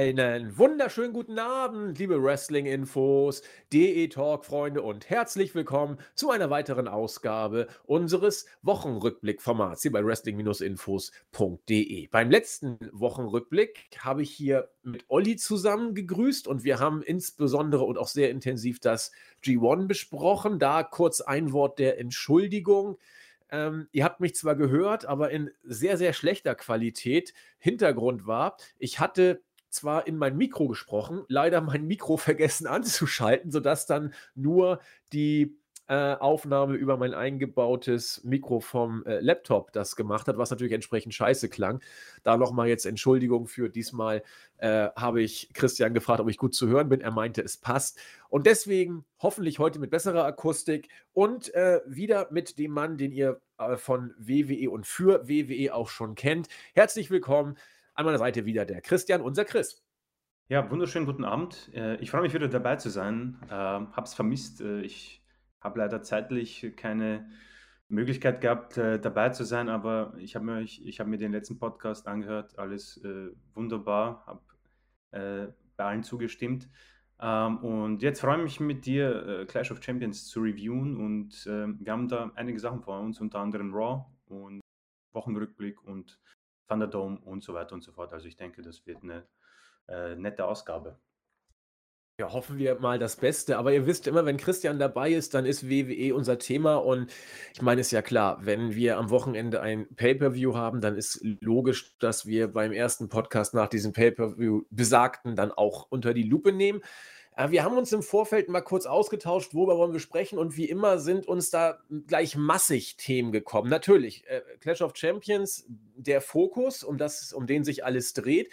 Einen wunderschönen guten Abend, liebe Wrestling-Infos, DE-Talk-Freunde und herzlich willkommen zu einer weiteren Ausgabe unseres Wochenrückblick-Formats hier bei Wrestling-Infos.de. Beim letzten Wochenrückblick habe ich hier mit Olli zusammen gegrüßt und wir haben insbesondere und auch sehr intensiv das G1 besprochen. Da kurz ein Wort der Entschuldigung. Ähm, ihr habt mich zwar gehört, aber in sehr, sehr schlechter Qualität. Hintergrund war, ich hatte zwar in mein Mikro gesprochen, leider mein Mikro vergessen anzuschalten, sodass dann nur die äh, Aufnahme über mein eingebautes Mikro vom äh, Laptop das gemacht hat, was natürlich entsprechend scheiße klang. Da nochmal jetzt Entschuldigung für diesmal äh, habe ich Christian gefragt, ob ich gut zu hören bin. Er meinte, es passt. Und deswegen hoffentlich heute mit besserer Akustik und äh, wieder mit dem Mann, den ihr äh, von WWE und für WWE auch schon kennt. Herzlich willkommen an meiner Seite wieder der Christian, unser Chris. Ja, wunderschönen guten Abend. Äh, ich freue mich wieder dabei zu sein. Ähm, hab's vermisst. Äh, ich habe leider zeitlich keine Möglichkeit gehabt, äh, dabei zu sein, aber ich habe mir, ich, ich hab mir den letzten Podcast angehört. Alles wunderbar. Habe bei allen zugestimmt. Ähm, und jetzt freue ich mich mit dir, Clash of Champions zu reviewen. Und ähm, wir haben da einige Sachen vor uns, unter anderem Raw und Wochenrückblick und Thunderdome und so weiter und so fort. Also ich denke, das wird eine äh, nette Ausgabe. Ja, hoffen wir mal das Beste. Aber ihr wisst immer, wenn Christian dabei ist, dann ist WWE unser Thema. Und ich meine, es ist ja klar, wenn wir am Wochenende ein Pay-Per-View haben, dann ist logisch, dass wir beim ersten Podcast nach diesem Pay-Per-View besagten dann auch unter die Lupe nehmen. Äh, wir haben uns im Vorfeld mal kurz ausgetauscht, worüber wollen wir sprechen und wie immer sind uns da gleich massig Themen gekommen. Natürlich, äh, Clash of Champions, der Fokus, um, das, um den sich alles dreht.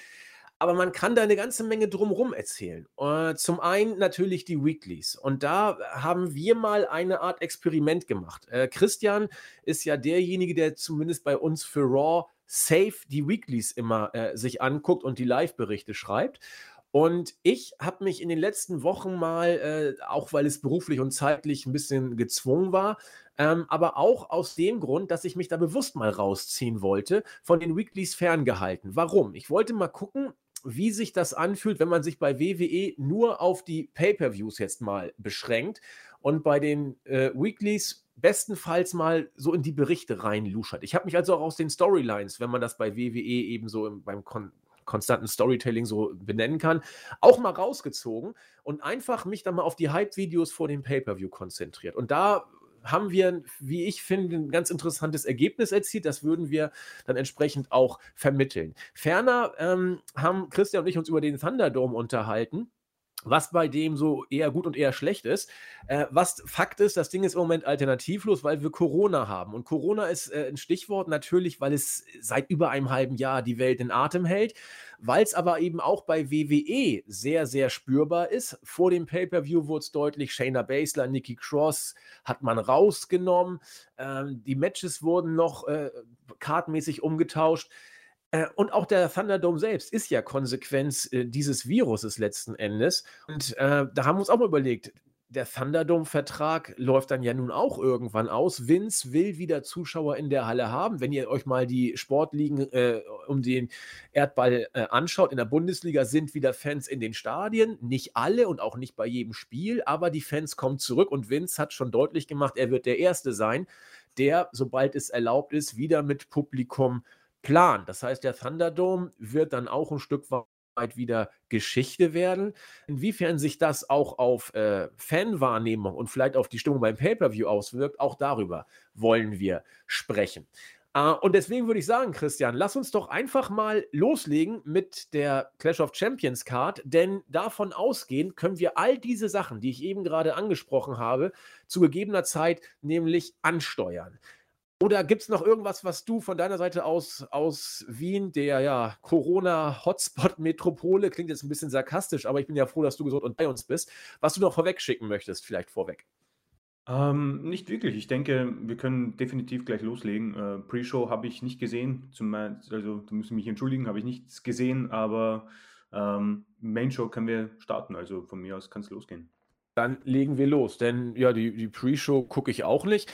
Aber man kann da eine ganze Menge drumherum erzählen. Äh, zum einen natürlich die Weeklies. Und da haben wir mal eine Art Experiment gemacht. Christian ist ja derjenige, der zumindest bei uns für Raw safe die Weeklies immer äh, sich anguckt und die Live-Berichte schreibt. Und ich habe mich in den letzten Wochen mal, äh, auch weil es beruflich und zeitlich ein bisschen gezwungen war, ähm, aber auch aus dem Grund, dass ich mich da bewusst mal rausziehen wollte, von den Weeklies ferngehalten. Warum? Ich wollte mal gucken, wie sich das anfühlt, wenn man sich bei WWE nur auf die Pay-per-Views jetzt mal beschränkt und bei den äh, Weeklies bestenfalls mal so in die Berichte reinluschert. Ich habe mich also auch aus den Storylines, wenn man das bei WWE eben so im, beim Kon konstanten Storytelling so benennen kann, auch mal rausgezogen und einfach mich dann mal auf die Hype-Videos vor dem Pay-Per-View konzentriert. Und da haben wir, wie ich finde, ein ganz interessantes Ergebnis erzielt. Das würden wir dann entsprechend auch vermitteln. Ferner ähm, haben Christian und ich uns über den Thunderdome unterhalten was bei dem so eher gut und eher schlecht ist. Äh, was Fakt ist, das Ding ist im Moment alternativlos, weil wir Corona haben. Und Corona ist äh, ein Stichwort natürlich, weil es seit über einem halben Jahr die Welt in Atem hält, weil es aber eben auch bei WWE sehr, sehr spürbar ist. Vor dem Pay-Per-View wurde es deutlich, Shayna Baszler, Nikki Cross hat man rausgenommen. Ähm, die Matches wurden noch äh, kartmäßig umgetauscht. Äh, und auch der Thunderdome selbst ist ja Konsequenz äh, dieses Viruses letzten Endes. Und äh, da haben wir uns auch mal überlegt, der Thunderdome-Vertrag läuft dann ja nun auch irgendwann aus. Vince will wieder Zuschauer in der Halle haben. Wenn ihr euch mal die Sportligen äh, um den Erdball äh, anschaut, in der Bundesliga sind wieder Fans in den Stadien. Nicht alle und auch nicht bei jedem Spiel, aber die Fans kommen zurück und Vince hat schon deutlich gemacht, er wird der Erste sein, der, sobald es erlaubt ist, wieder mit Publikum Plan. Das heißt, der Thunderdome wird dann auch ein Stück weit wieder Geschichte werden. Inwiefern sich das auch auf äh, Fanwahrnehmung und vielleicht auf die Stimmung beim Pay-per-View auswirkt, auch darüber wollen wir sprechen. Uh, und deswegen würde ich sagen, Christian, lass uns doch einfach mal loslegen mit der Clash of Champions Card, denn davon ausgehend können wir all diese Sachen, die ich eben gerade angesprochen habe, zu gegebener Zeit nämlich ansteuern. Oder gibt es noch irgendwas, was du von deiner Seite aus aus Wien, der ja Corona-Hotspot-Metropole, klingt jetzt ein bisschen sarkastisch, aber ich bin ja froh, dass du gesund und bei uns bist, was du noch vorweg schicken möchtest, vielleicht vorweg? Ähm, nicht wirklich. Ich denke, wir können definitiv gleich loslegen. Äh, Pre-Show habe ich nicht gesehen. Zum, also, du musst mich entschuldigen, habe ich nichts gesehen, aber ähm, Main-Show können wir starten. Also von mir aus kann es losgehen. Dann legen wir los, denn ja, die, die Pre-Show gucke ich auch nicht.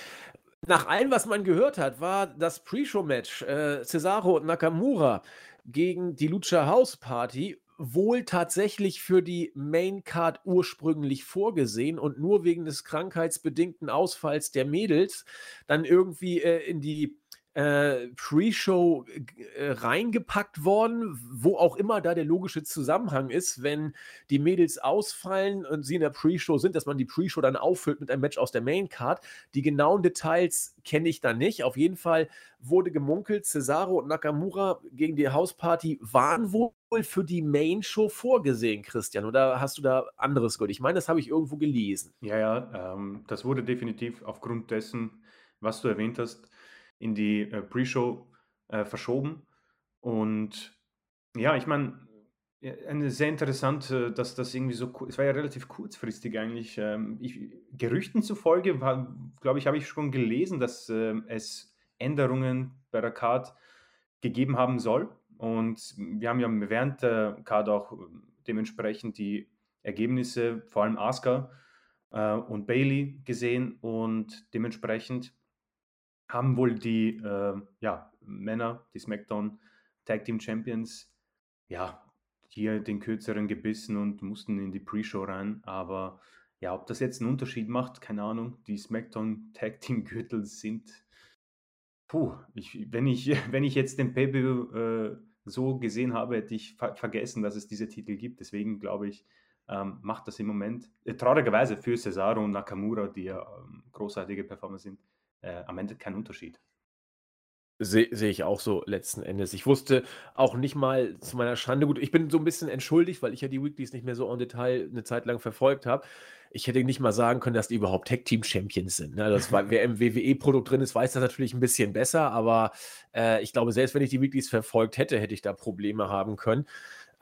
Nach allem, was man gehört hat, war das Pre-Show-Match äh, Cesaro und Nakamura gegen die Lucha House Party wohl tatsächlich für die Main Card ursprünglich vorgesehen und nur wegen des krankheitsbedingten Ausfalls der Mädels dann irgendwie äh, in die äh, Pre-Show äh, reingepackt worden, wo auch immer da der logische Zusammenhang ist, wenn die Mädels ausfallen und sie in der Pre-Show sind, dass man die Pre-Show dann auffüllt mit einem Match aus der Main-Card. Die genauen Details kenne ich da nicht. Auf jeden Fall wurde gemunkelt, Cesaro und Nakamura gegen die Hausparty waren wohl für die Main-Show vorgesehen, Christian. Oder hast du da anderes gehört? Ich meine, das habe ich irgendwo gelesen. Ja, ja, ähm, das wurde definitiv aufgrund dessen, was du erwähnt hast, in die äh, Pre-Show äh, verschoben. Und ja, ich meine, eine sehr interessant, äh, dass das irgendwie so, es war ja relativ kurzfristig eigentlich. Ähm, ich, Gerüchten zufolge, glaube ich, habe ich schon gelesen, dass äh, es Änderungen bei der Card gegeben haben soll. Und wir haben ja während der Card auch äh, dementsprechend die Ergebnisse, vor allem Asuka äh, und Bailey gesehen und dementsprechend haben wohl die äh, ja, Männer, die SmackDown Tag Team Champions, ja, hier den kürzeren gebissen und mussten in die Pre-Show rein. Aber ja, ob das jetzt einen Unterschied macht, keine Ahnung. Die SmackDown Tag Team Gürtel sind. Puh, ich, wenn, ich, wenn ich jetzt den pay äh, so gesehen habe, hätte ich ver vergessen, dass es diese Titel gibt. Deswegen glaube ich, ähm, macht das im Moment äh, traurigerweise für Cesaro und Nakamura, die ja ähm, großartige Performer sind, äh, am Ende kein Unterschied. Sehe seh ich auch so letzten Endes. Ich wusste auch nicht mal zu meiner Schande, gut, ich bin so ein bisschen entschuldigt, weil ich ja die Weeklies nicht mehr so en Detail eine Zeit lang verfolgt habe. Ich hätte nicht mal sagen können, dass die überhaupt Tag Team Champions sind. Ne? Das wer im WWE-Produkt drin ist, weiß das natürlich ein bisschen besser, aber äh, ich glaube, selbst wenn ich die Weeklies verfolgt hätte, hätte ich da Probleme haben können.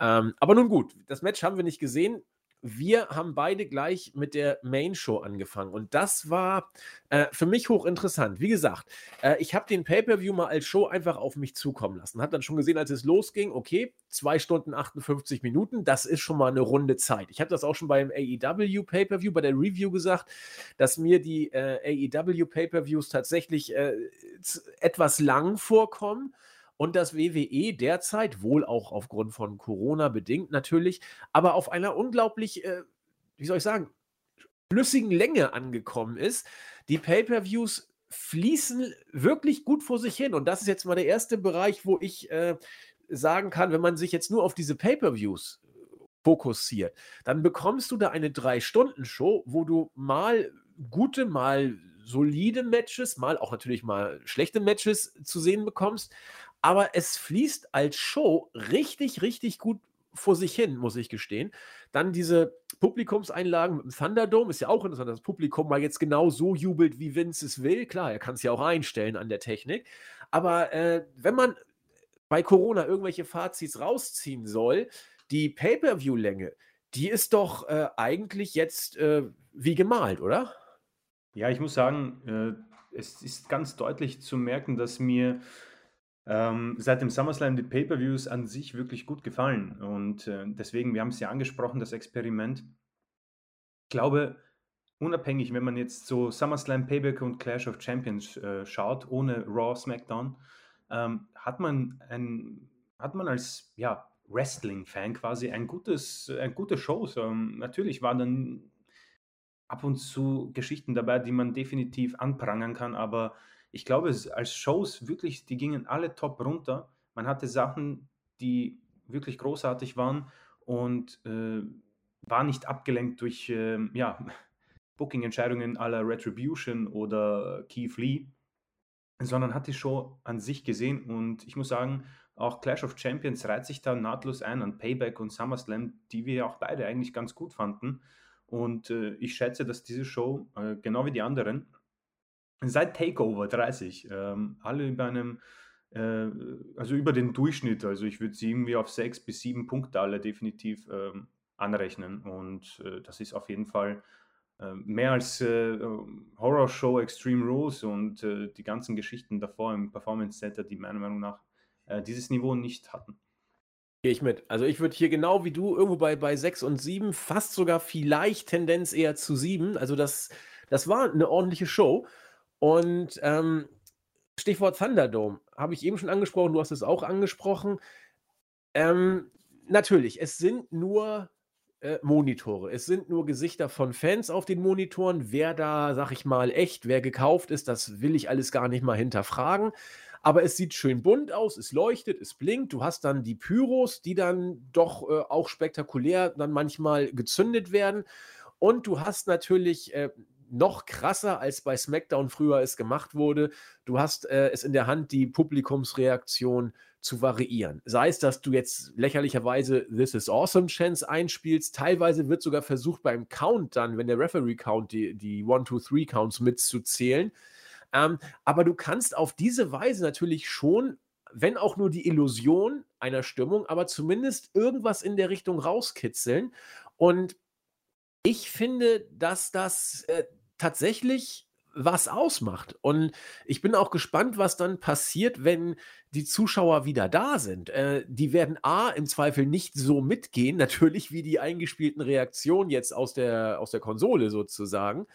Ähm, aber nun gut, das Match haben wir nicht gesehen wir haben beide gleich mit der Main Show angefangen und das war äh, für mich hochinteressant. Wie gesagt, äh, ich habe den Pay-per-View mal als Show einfach auf mich zukommen lassen. Hat dann schon gesehen, als es losging, okay, 2 Stunden 58 Minuten, das ist schon mal eine runde Zeit. Ich habe das auch schon beim AEW Pay-per-View bei der Review gesagt, dass mir die äh, AEW Pay-per-Views tatsächlich äh, etwas lang vorkommen und das WWE derzeit, wohl auch aufgrund von Corona bedingt natürlich, aber auf einer unglaublich, äh, wie soll ich sagen, flüssigen Länge angekommen ist. Die Pay-per-Views fließen wirklich gut vor sich hin. Und das ist jetzt mal der erste Bereich, wo ich äh, sagen kann, wenn man sich jetzt nur auf diese Pay-per-Views fokussiert, dann bekommst du da eine Drei-Stunden-Show, wo du mal gute, mal solide Matches, mal auch natürlich mal schlechte Matches zu sehen bekommst aber es fließt als Show richtig, richtig gut vor sich hin, muss ich gestehen. Dann diese Publikumseinlagen mit dem Thunderdome ist ja auch interessant, dass das Publikum mal jetzt genau so jubelt, wie Vince es will. Klar, er kann es ja auch einstellen an der Technik. Aber äh, wenn man bei Corona irgendwelche Fazits rausziehen soll, die Pay-per-view-Länge, die ist doch äh, eigentlich jetzt äh, wie gemalt, oder? Ja, ich muss sagen, äh, es ist ganz deutlich zu merken, dass mir ähm, seit dem SummerSlam die Pay-per-Views an sich wirklich gut gefallen. Und äh, deswegen, wir haben es ja angesprochen, das Experiment. Ich glaube, unabhängig, wenn man jetzt so SummerSlam, Payback und Clash of Champions äh, schaut, ohne Raw, SmackDown, ähm, hat, man ein, hat man als ja, Wrestling-Fan quasi ein gutes, ein gute Shows. Ähm, natürlich waren dann ab und zu Geschichten dabei, die man definitiv anprangern kann, aber ich glaube, als Shows wirklich, die gingen alle top runter. Man hatte Sachen, die wirklich großartig waren und äh, war nicht abgelenkt durch äh, ja, Booking-Entscheidungen aller Retribution oder Keith Lee, sondern hat die Show an sich gesehen und ich muss sagen, auch Clash of Champions reiht sich da nahtlos ein an Payback und SummerSlam, die wir auch beide eigentlich ganz gut fanden. Und äh, ich schätze, dass diese Show, äh, genau wie die anderen, seit Takeover 30, ähm, alle über einem, äh, also über den Durchschnitt, also ich würde sie irgendwie auf sechs bis sieben Punkte alle definitiv ähm, anrechnen und äh, das ist auf jeden Fall äh, mehr als äh, Horror Show Extreme Rules und äh, die ganzen Geschichten davor im Performance Center, die meiner Meinung nach äh, dieses Niveau nicht hatten. Gehe ich mit. Also ich würde hier genau wie du irgendwo bei, bei 6 und 7, fast sogar vielleicht Tendenz eher zu 7. Also das, das war eine ordentliche Show. Und ähm, Stichwort Thunderdome habe ich eben schon angesprochen, du hast es auch angesprochen. Ähm, Natürlich, es sind nur, äh, Monitore. Es sind nur Gesichter von Fans auf den Monitoren. Wer da, sage ich mal, echt, wer gekauft ist, das will ich alles gar nicht mal hinterfragen. Aber es sieht schön bunt aus, es leuchtet, es blinkt. Du hast dann die Pyros, die dann doch, äh, auch spektakulär dann manchmal gezündet werden. Und du hast natürlich, äh, noch krasser als bei SmackDown früher es gemacht wurde. Du hast äh, es in der Hand, die Publikumsreaktion zu variieren. Sei es, dass du jetzt lächerlicherweise This is Awesome Chance einspielst. Teilweise wird sogar versucht, beim Count dann, wenn der Referee Count die, die 1, 2, 3 Counts mitzuzählen. Ähm, aber du kannst auf diese Weise natürlich schon, wenn auch nur die Illusion einer Stimmung, aber zumindest irgendwas in der Richtung rauskitzeln. Und ich finde, dass das äh, tatsächlich was ausmacht. Und ich bin auch gespannt, was dann passiert, wenn die Zuschauer wieder da sind. Äh, die werden A im Zweifel nicht so mitgehen, natürlich wie die eingespielten Reaktionen jetzt aus der, aus der Konsole sozusagen.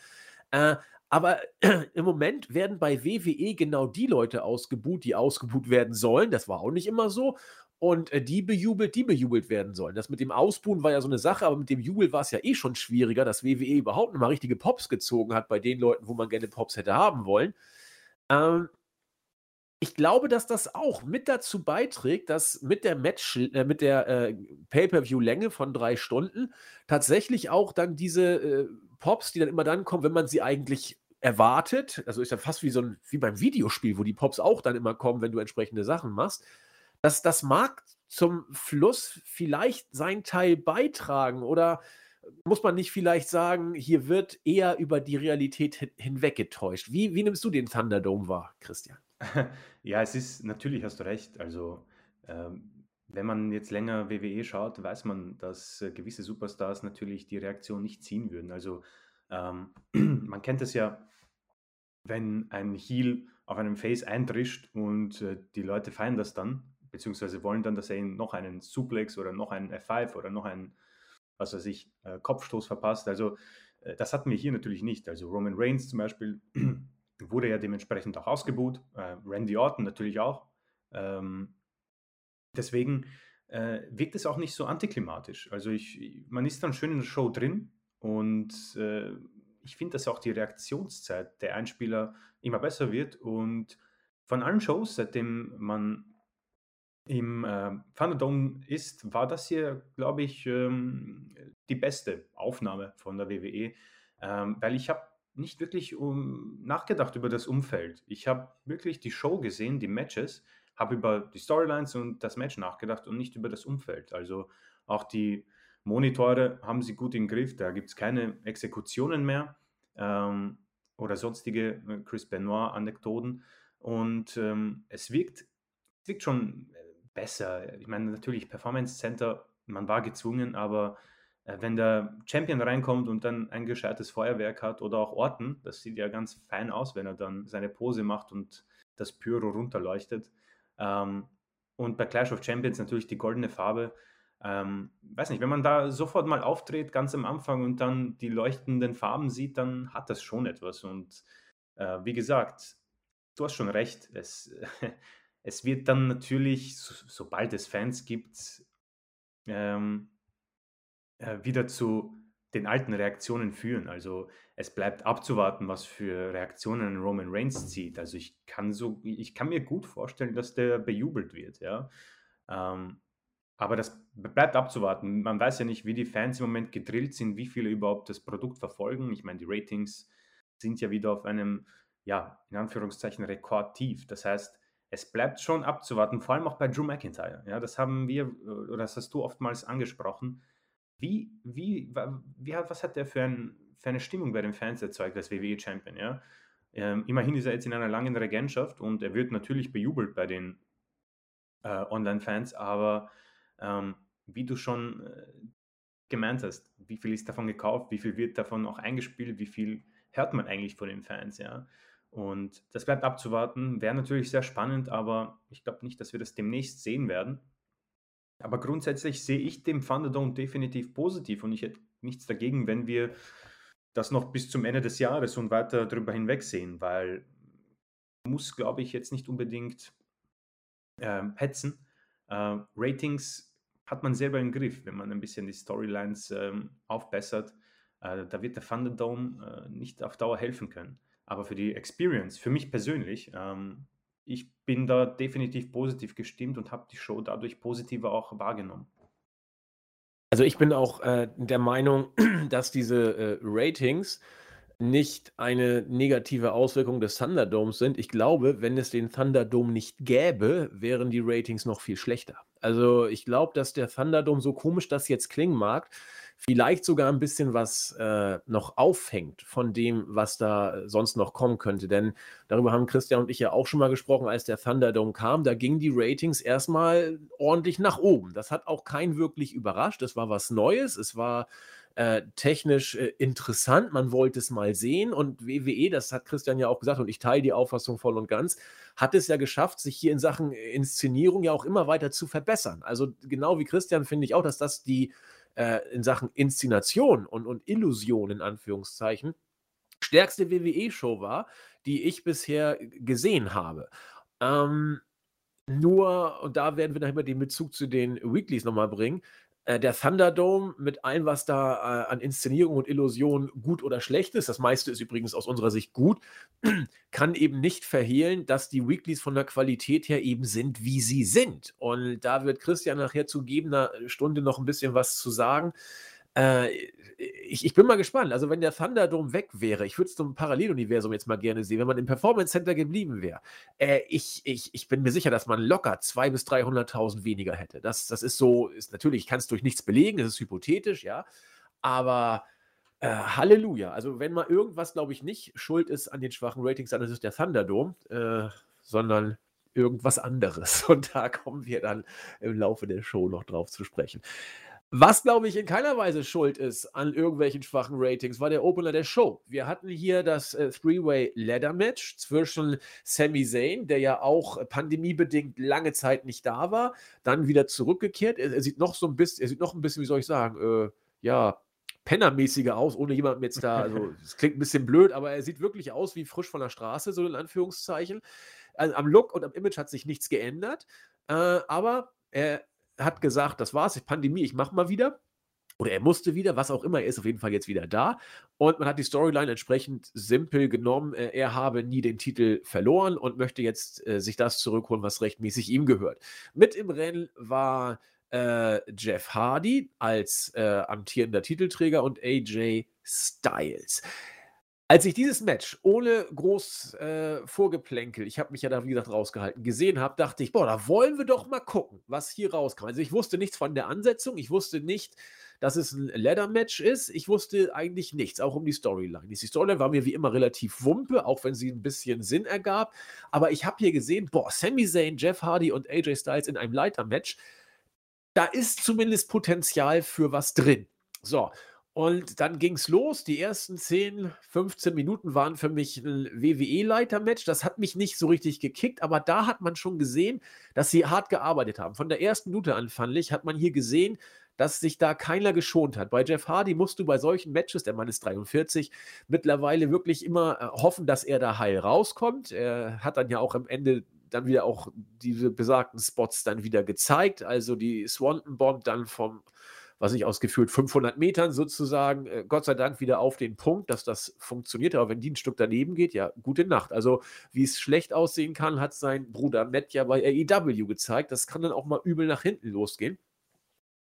Äh, aber im Moment werden bei WWE genau die Leute ausgebuht, die ausgebuht werden sollen. Das war auch nicht immer so und äh, die bejubelt, die bejubelt werden sollen. Das mit dem Ausbuhen war ja so eine Sache, aber mit dem Jubel war es ja eh schon schwieriger, dass WWE überhaupt noch mal richtige Pops gezogen hat bei den Leuten, wo man gerne Pops hätte haben wollen. Ähm, ich glaube, dass das auch mit dazu beiträgt, dass mit der Match, äh, mit der äh, Pay-per-View-Länge von drei Stunden tatsächlich auch dann diese äh, Pops, die dann immer dann kommen, wenn man sie eigentlich erwartet, also ist ja fast wie so ein, wie beim Videospiel, wo die Pops auch dann immer kommen, wenn du entsprechende Sachen machst das, das mag zum Fluss vielleicht sein Teil beitragen oder muss man nicht vielleicht sagen, hier wird eher über die Realität hin hinweggetäuscht? Wie, wie nimmst du den Thunderdome wahr, Christian? Ja, es ist natürlich hast du recht. Also, ähm, wenn man jetzt länger WWE schaut, weiß man, dass äh, gewisse Superstars natürlich die Reaktion nicht ziehen würden. Also, ähm, man kennt es ja, wenn ein Heel auf einem Face eindrischt und äh, die Leute feiern das dann, beziehungsweise wollen dann, dass er ihn noch einen Suplex oder noch einen F5 oder noch einen, was weiß ich, äh, Kopfstoß verpasst. Also äh, das hatten wir hier natürlich nicht. Also Roman Reigns zum Beispiel wurde ja dementsprechend auch ausgebuht, äh, Randy Orton natürlich auch. Ähm, deswegen wirkt es auch nicht so antiklimatisch. Also ich, man ist dann schön in der Show drin und ich finde, dass auch die Reaktionszeit der Einspieler immer besser wird und von allen Shows, seitdem man im äh, Thunderdome ist, war das hier, glaube ich, ähm, die beste Aufnahme von der WWE, ähm, weil ich habe nicht wirklich um, nachgedacht über das Umfeld. Ich habe wirklich die Show gesehen, die Matches, habe über die Storylines und das Match nachgedacht und nicht über das Umfeld. Also auch die Monitore haben sie gut im Griff, da gibt es keine Exekutionen mehr ähm, oder sonstige äh, Chris Benoit-Anekdoten. Und ähm, es wirkt, es wirkt schon besser. Ich meine, natürlich, Performance Center, man war gezwungen, aber äh, wenn der Champion reinkommt und dann ein gescheites Feuerwerk hat oder auch Orten, das sieht ja ganz fein aus, wenn er dann seine Pose macht und das Pyro runterleuchtet. Ähm, und bei Clash of Champions natürlich die goldene Farbe. Ähm, weiß nicht, wenn man da sofort mal auftritt, ganz am Anfang und dann die leuchtenden Farben sieht, dann hat das schon etwas. Und äh, wie gesagt, du hast schon recht. Es, es wird dann natürlich, so, sobald es Fans gibt, ähm, äh, wieder zu den alten Reaktionen führen. Also es bleibt abzuwarten, was für Reaktionen Roman Reigns zieht. Also ich kann so, ich kann mir gut vorstellen, dass der bejubelt wird, ja. Ähm, aber das bleibt abzuwarten. Man weiß ja nicht, wie die Fans im Moment gedrillt sind, wie viele überhaupt das Produkt verfolgen. Ich meine, die Ratings sind ja wieder auf einem, ja, in Anführungszeichen Rekordtief. Das heißt, es bleibt schon abzuwarten, vor allem auch bei Drew McIntyre. Ja, das haben wir, äh, oder das hast du oftmals angesprochen. Wie, wie, wie, was hat der für, ein, für eine Stimmung bei den Fans erzeugt als WWE-Champion? Ja? Ähm, immerhin ist er jetzt in einer langen Regentschaft und er wird natürlich bejubelt bei den äh, Online-Fans, aber ähm, wie du schon äh, gemeint hast, wie viel ist davon gekauft, wie viel wird davon auch eingespielt, wie viel hört man eigentlich von den Fans, ja? Und das bleibt abzuwarten. Wäre natürlich sehr spannend, aber ich glaube nicht, dass wir das demnächst sehen werden. Aber grundsätzlich sehe ich den Thunderdome definitiv positiv und ich hätte nichts dagegen, wenn wir das noch bis zum Ende des Jahres und weiter darüber hinweg sehen, weil muss, glaube ich, jetzt nicht unbedingt äh, hetzen. Äh, Ratings hat man selber im Griff, wenn man ein bisschen die Storylines ähm, aufbessert. Äh, da wird der Thunderdome äh, nicht auf Dauer helfen können. Aber für die Experience, für mich persönlich, ähm, ich bin da definitiv positiv gestimmt und habe die Show dadurch positiver auch wahrgenommen. Also ich bin auch äh, der Meinung, dass diese äh, Ratings nicht eine negative Auswirkung des Thunderdomes sind. Ich glaube, wenn es den Thunderdome nicht gäbe, wären die Ratings noch viel schlechter. Also ich glaube, dass der Thunderdome, so komisch das jetzt klingen mag, vielleicht sogar ein bisschen was äh, noch aufhängt von dem, was da sonst noch kommen könnte. Denn darüber haben Christian und ich ja auch schon mal gesprochen, als der Thunderdome kam. Da gingen die Ratings erstmal ordentlich nach oben. Das hat auch keinen wirklich überrascht. Es war was Neues. Es war äh, technisch äh, interessant. Man wollte es mal sehen. Und WWE, das hat Christian ja auch gesagt, und ich teile die Auffassung voll und ganz, hat es ja geschafft, sich hier in Sachen Inszenierung ja auch immer weiter zu verbessern. Also genau wie Christian finde ich auch, dass das die äh, in Sachen Inszenation und, und Illusion in Anführungszeichen stärkste WWE-Show war, die ich bisher gesehen habe. Ähm, nur, und da werden wir dann immer den Bezug zu den Weeklies nochmal bringen, äh, der Thunderdome mit allem, was da äh, an Inszenierung und Illusion gut oder schlecht ist, das meiste ist übrigens aus unserer Sicht gut, kann eben nicht verhehlen, dass die Weeklies von der Qualität her eben sind, wie sie sind. Und da wird Christian nachher zu gegebener Stunde noch ein bisschen was zu sagen. Äh, ich, ich, bin mal gespannt. Also, wenn der Thunderdome weg wäre, ich würde es zum Paralleluniversum jetzt mal gerne sehen, wenn man im Performance Center geblieben wäre. Äh, ich, ich, ich bin mir sicher, dass man locker 200.000 bis 300.000 weniger hätte. Das, das ist so, ist natürlich, es durch nichts belegen, das ist hypothetisch, ja. Aber äh, Halleluja. Also, wenn mal irgendwas, glaube ich, nicht schuld ist an den schwachen Ratings, dann ist es der Thunderdome, äh, sondern irgendwas anderes. Und da kommen wir dann im Laufe der Show noch drauf zu sprechen. Was, glaube ich, in keiner Weise schuld ist an irgendwelchen schwachen Ratings, war der Opener der Show. Wir hatten hier das äh, Three-Way Ladder Match zwischen Sami Zayn, der ja auch pandemiebedingt lange Zeit nicht da war, dann wieder zurückgekehrt. Er, er sieht noch so ein bisschen, er sieht noch ein bisschen, wie soll ich sagen, äh, ja, pennermäßiger aus, ohne jemanden jetzt da, also es klingt ein bisschen blöd, aber er sieht wirklich aus wie frisch von der Straße, so in Anführungszeichen. Also, am Look und am Image hat sich nichts geändert, äh, aber er hat gesagt, das war's, Pandemie, ich mache mal wieder. Oder er musste wieder, was auch immer, er ist auf jeden Fall jetzt wieder da. Und man hat die Storyline entsprechend simpel genommen. Äh, er habe nie den Titel verloren und möchte jetzt äh, sich das zurückholen, was rechtmäßig ihm gehört. Mit im Rennen war äh, Jeff Hardy als äh, amtierender Titelträger und AJ Styles. Als ich dieses Match ohne groß äh, Vorgeplänkel, ich habe mich ja da wie gesagt rausgehalten, gesehen habe, dachte ich, boah, da wollen wir doch mal gucken, was hier rauskommt. Also ich wusste nichts von der Ansetzung, ich wusste nicht, dass es ein Ladder-Match ist. Ich wusste eigentlich nichts, auch um die Storyline. Die Storyline war mir wie immer relativ wumpe, auch wenn sie ein bisschen Sinn ergab. Aber ich habe hier gesehen, boah, Sami Zayn, Jeff Hardy und AJ Styles in einem Leiter-Match. Da ist zumindest Potenzial für was drin. So, und dann ging es los. Die ersten 10, 15 Minuten waren für mich ein WWE-Leiter-Match. Das hat mich nicht so richtig gekickt, aber da hat man schon gesehen, dass sie hart gearbeitet haben. Von der ersten Minute an, fand ich, hat man hier gesehen, dass sich da keiner geschont hat. Bei Jeff Hardy musst du bei solchen Matches, der Mann ist 43, mittlerweile wirklich immer äh, hoffen, dass er da heil rauskommt. Er hat dann ja auch am Ende dann wieder auch diese besagten Spots dann wieder gezeigt. Also die Swanton Bomb dann vom was ich aus gefühlt 500 Metern sozusagen, äh, Gott sei Dank wieder auf den Punkt, dass das funktioniert. Aber wenn die ein Stück daneben geht, ja, gute Nacht. Also, wie es schlecht aussehen kann, hat sein Bruder Matt ja bei AEW gezeigt. Das kann dann auch mal übel nach hinten losgehen.